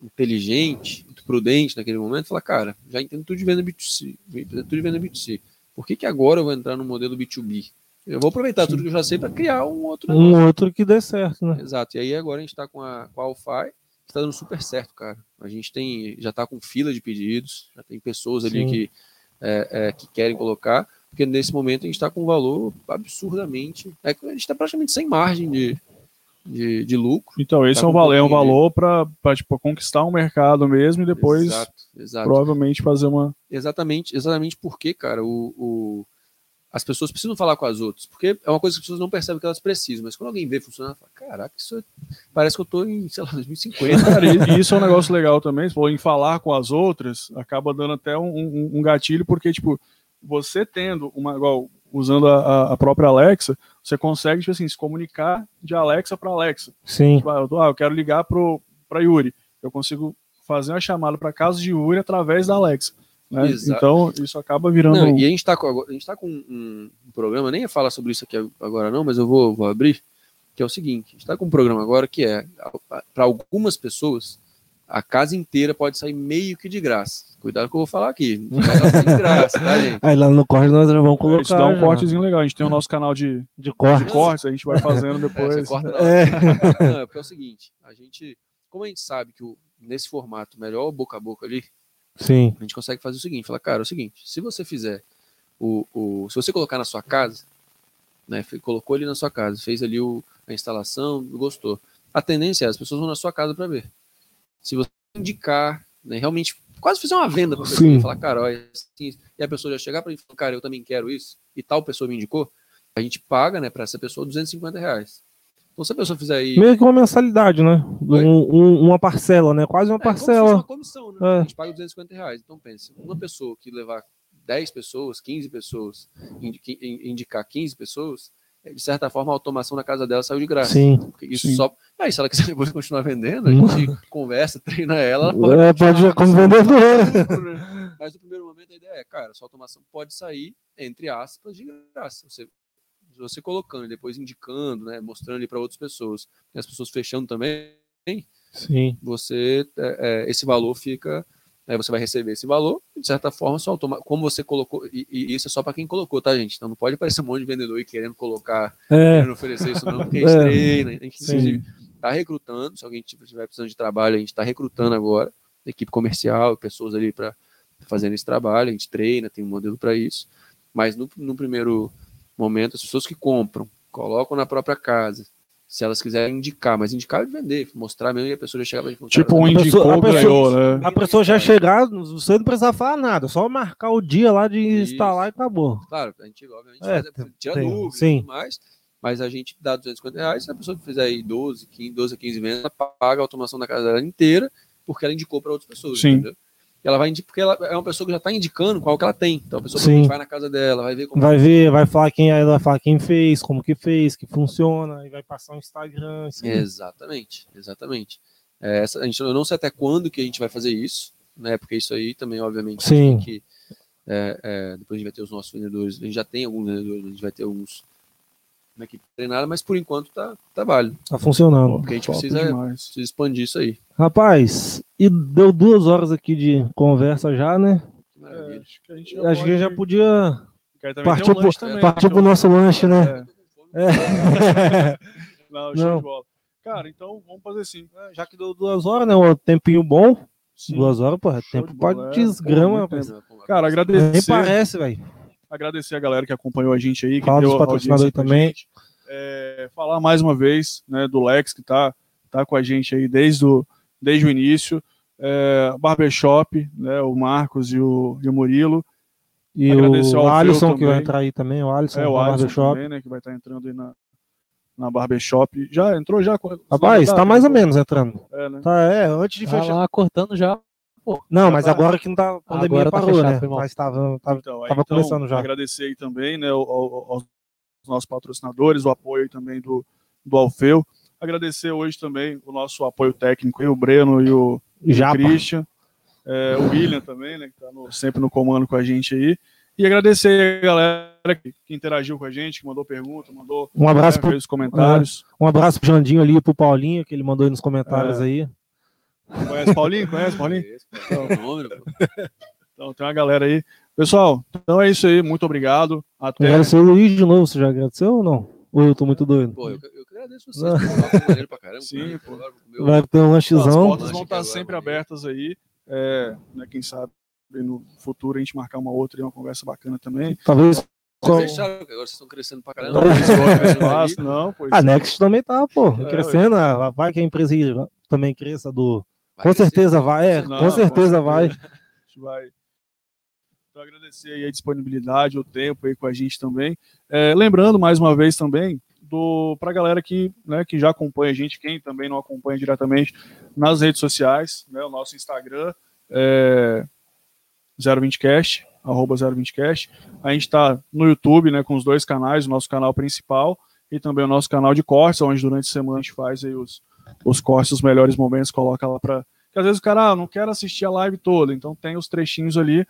inteligente, muito prudente naquele momento, falar, cara, já entendo tudo de venda B2C, entendo tudo de venda B2C. Por que, que agora eu vou entrar no modelo B2B? Eu vou aproveitar tudo que eu já sei para criar um outro negócio.
Um outro que dê certo, né?
Exato. E aí agora a gente está com a, com a Alfai, que está dando super certo, cara. A gente tem, já está com fila de pedidos, já tem pessoas ali
Sim.
que, é, é, que querem colocar, porque nesse momento a gente está com um valor absurdamente. É, a gente está praticamente sem margem de, de, de lucro.
Então, esse
Tá
é um valor, é um valor para tipo, conquistar um mercado mesmo e depois
Exato, exato.
provavelmente fazer uma.
Exatamente, exatamente porque, cara, o, o- as pessoas precisam falar com as outras, porque é uma coisa que as pessoas não percebem que elas precisam, mas quando alguém vê funcionar, fala, caraca, isso é- parece que eu tô em, sei lá, [laughs] 2050.
Cara, e, e isso é um negócio legal também. Você falou em falar com as outras, acaba dando até um, um- um gatilho, porque, tipo, você tendo uma. Igual, usando a, a- própria Alexa, você consegue, tipo assim, se comunicar de Alexa para Alexa.
Sim.
Tipo, ah, eu, tô- ah, eu quero ligar pro, pra Yuri. Eu consigo fazer uma chamada para casa de Yuri através da Alexa. Né? Então, isso acaba virando.
Não, e a gente tá com, a gente tá com um, um programa, nem ia falar sobre isso aqui agora não, mas eu vou, vou abrir, que é o seguinte, a gente tá com um programa agora que é, para algumas pessoas, a casa inteira pode sair meio que de graça. Cuidado que eu vou falar aqui, não vai sair de [laughs] graça, tá, gente?
Aí lá no corte nós vamos colocar.
isso dá um
já.
cortezinho legal. A gente tem o nosso canal de,
de
de
corte.
cortes, a gente vai fazendo [laughs]
É,
depois.
corta na [laughs]
É.
Não, é porque é o seguinte, a gente, como a gente sabe que o, nesse formato, melhor o boca a boca ali,
Sim.
a gente consegue fazer o seguinte, falar, cara, é o seguinte, se você fizer o, o se você colocar na sua casa, né, colocou ali na sua casa, fez ali o, a instalação, gostou. A tendência é as pessoas vão na sua casa para ver. Se você indicar, né, realmente quase fazer uma venda para pessoa, falar, cara, olha, assim, e a pessoa já chegar para mim e falar, cara, eu também quero isso, e tal pessoa me indicou, a gente paga, né, para essa pessoa 250 reais. Então, se a pessoa fizer aí.
Meio que uma mensalidade, né? Um- um- uma parcela, né? Quase uma
É, como
parcela.
uma comissão, né?
É.
A gente paga 250 reais. Então, pense, uma pessoa que levar 10 pessoas, 15 pessoas, indi- in- indicar 15 pessoas, é, de certa forma, a automação na casa dela saiu de graça.
Sim.
Porque isso
Sim.
só. Aí, se ela quiser [laughs] depois continuar vendendo, a gente conversa, treina ela. ela
É,
continuar
pode como
vendendo.
vendedor.
Mas no primeiro momento a ideia é, cara, sua automação pode sair, entre aspas, de graça. Você, você colocando, e depois indicando, né, mostrando ali para outras pessoas, e as pessoas fechando também,
Sim.
você é, é, esse valor fica. Aí você vai receber esse valor, e, de certa forma, só automa como você colocou, e, e isso é só para quem colocou, tá, gente? Então não pode aparecer um monte de vendedor aí querendo colocar,
É.
querendo oferecer isso, não, porque [laughs] a gente
É.
treina, a gente inclusive está recrutando, se alguém tiver tiver precisando de trabalho, a gente está recrutando agora, equipe comercial, pessoas ali para fazendo esse trabalho, a gente treina, tem um modelo para isso, mas no, no primeiro momento, as pessoas que compram, colocam na própria casa, se elas quiserem indicar, mas indicar é vender, mostrar mesmo e a pessoa já chega e
Tipo, um indicou,
a pessoa-
ganhou, né?
A pessoa já chegar, você não precisa falar nada, só marcar o dia lá de
Isso.
instalar e acabou.
Claro, a gente obviamente
É,
faz, tira
tem-
dúvidas
sim.
e tudo mais, mas a gente dá 250 reais, se a pessoa que fizer aí 12, 15, 12 a 15 vendas, ela paga a automação da casa dela inteira, porque ela indicou para outras pessoas,
Sim.
entendeu? E ela vai indicar, porque ela é uma pessoa que já está indicando qual que ela tem. Então a pessoa vai na casa dela, vai ver como
Vai ver, vai falar quem aí vai falar quem fez, como que fez, que funciona, e vai passar o Instagram. aí.
Exatamente, exatamente. É, essa, a gente, eu não sei até quando que a gente vai fazer isso, né? Porque isso aí também, obviamente,
Sim.
tem que. é, é, depois a gente vai ter os nossos vendedores, a gente já tem alguns vendedores, a gente vai ter alguns uma equipe treinada, mas por enquanto tá, tá válido.
Tá funcionando.
Porque a gente precisa, precisa expandir isso aí.
Rapaz, e deu duas horas aqui de conversa já, né?
É, acho que a gente já,
Acho que já
pode-
podia partir
um
pro,
lanche também,
partir
né,
pro nosso lanche, né?
É.
É.
Não, show
Não.
de bola. Cara, então vamos fazer assim.
Já que deu duas horas, né? Um tempinho bom.
Sim.
Duas horas, porra,
Show
tempo
de bola, é.
desgrama, rapaz.
Cara,
Nem
agradecer,
parece, velho.
Agradecer a galera que acompanhou a gente aí, que
Fala
deu
patrocinadores também.
gente. É, falar mais uma vez né, do Lex, que tá, tá com a gente aí desde o, desde o início. É, Barbershop, né, o Marcos e o, e o Murilo.
E
Agradecer
o Alisson que vai entrar aí também, o Alisson,
É, o Alisson
Barbershop.
também, né, que vai estar entrando aí na, na Barbershop. Já entrou já?
Rapaz, tá mais ou menos entrando.
É, né?
Tá, é, antes de
Tá
fechar.
lá cortando já.
Não, mas
tá-
agora que não tá, a pandemia
Agora tá
parou,
fechado,
né?
foi mal.
Mas tava, tava
Então, aí,
Tava
então,
começando já.
Agradecer aí também, né, ao- ao- aos nossos patrocinadores, o apoio aí também do, do Alfeu. Agradecer hoje também o nosso apoio técnico, o Breno e o, o. Christian, é, o William também, né, que está sempre no comando com a gente aí. E agradecer a galera que, que interagiu com a gente, que mandou pergunta, mandou
Um abraço
né,
pro,
comentários.
um abraço pro Jandinho ali e pro Paulinho, que ele mandou aí nos comentários
É.
aí.
Conhece Paulinho? Conhece Paulinho?
Esse, pô, é o número, pô.
Então tem uma galera aí. Pessoal, então é isso aí. Muito obrigado. Até.
Agradecer o Luiz de novo, você já agradeceu ou não? Ou eu tô muito doido?
Pô, eu, eu agradeço vocês.
Não.
pô, pra caramba.
Sim, pô.
Agora, meu-
Vai ter um
As
lanchezão.
portas vão estar
que
sempre abertas aí. É, né, quem sabe no futuro a gente marcar uma outra e uma conversa bacana também.
Talvez.
Vocês deixaram, porque agora vocês estão crescendo pra caramba.
Não, espaço,
aí,
não, pois
A Next também tá, pô,
É,
crescendo. ah, Vai que a empresa também cresça do.
Vai
Com certeza vai, é,
Não,
com certeza
com
vai.
certeza. A gente vai. Então, agradecer aí a disponibilidade, o tempo aí com a gente também. É, lembrando mais uma vez também do para a galera que, né, que já acompanha a gente, quem também não acompanha diretamente nas redes sociais, né, o nosso Instagram é 020cast, arroba 020cast. A gente está no YouTube, né, com os dois canais, o nosso canal principal e também o nosso canal de cortes, onde durante a semana a gente faz aí os, os cortes, os melhores momentos, coloca lá para que às vezes o cara ah, não quer assistir a live toda, então tem os trechinhos ali.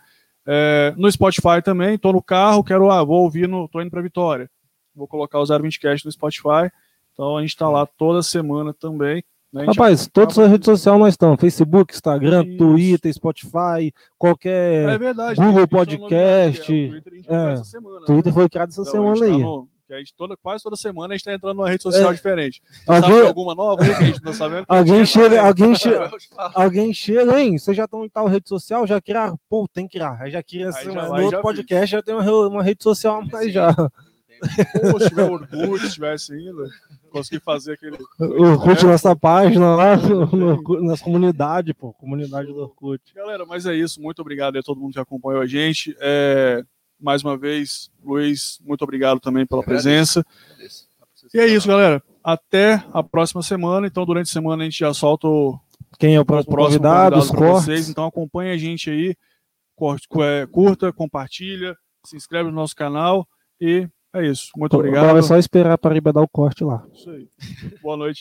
É, no Spotify também, tô no carro, quero, ah, vou ouvir, no, tô indo para Vitória. Vou colocar o 020cast no Spotify. Então a gente tá lá toda semana também. Né?
Rapaz, todas as redes sociais nós estamos: Facebook, Instagram,
Isso.
Twitter, Spotify,
é
qualquer.
verdade.
Google Podcast,
o Twitter, a gente vai
é,
essa semana, né?
Twitter foi criado essa
Então,
semana
tá
aí.
no- que a gente toda, quase toda semana a gente tá entrando numa rede social
É.
diferente. Sabe
Alguém,
alguma nova aí que a gente não
alguém chega, alguém chega, [laughs] alguém chega, hein? Vocês já estão em tal rede social? Já criaram? Pô, tem que criar. Aí já cria
vai,
No outro
já
podcast já tem uma, uma rede social, mas já.
Pô, se tiver Orkut, se tivesse ainda, conseguir fazer aquele.
Orkut nossa página lá, no, nas comunidades, pô. Comunidade do Orkut.
Galera, mas é isso. Muito obrigado a todo mundo que acompanhou a gente. É, mais uma vez, Luiz, muito obrigado também pela
Agradeço.
presença.
Agradeço.
E é isso, galera. Até a próxima semana. Então, durante a semana a gente já solta o,
Quem é o
o
próximo,
próximo
convidado, os cortes.
vocês. Então, acompanha a gente aí. É, Curta, compartilha, se inscreve no nosso canal. E é isso. Muito obrigado.
Agora é só esperar para dar o corte lá.
Isso aí. Boa noite.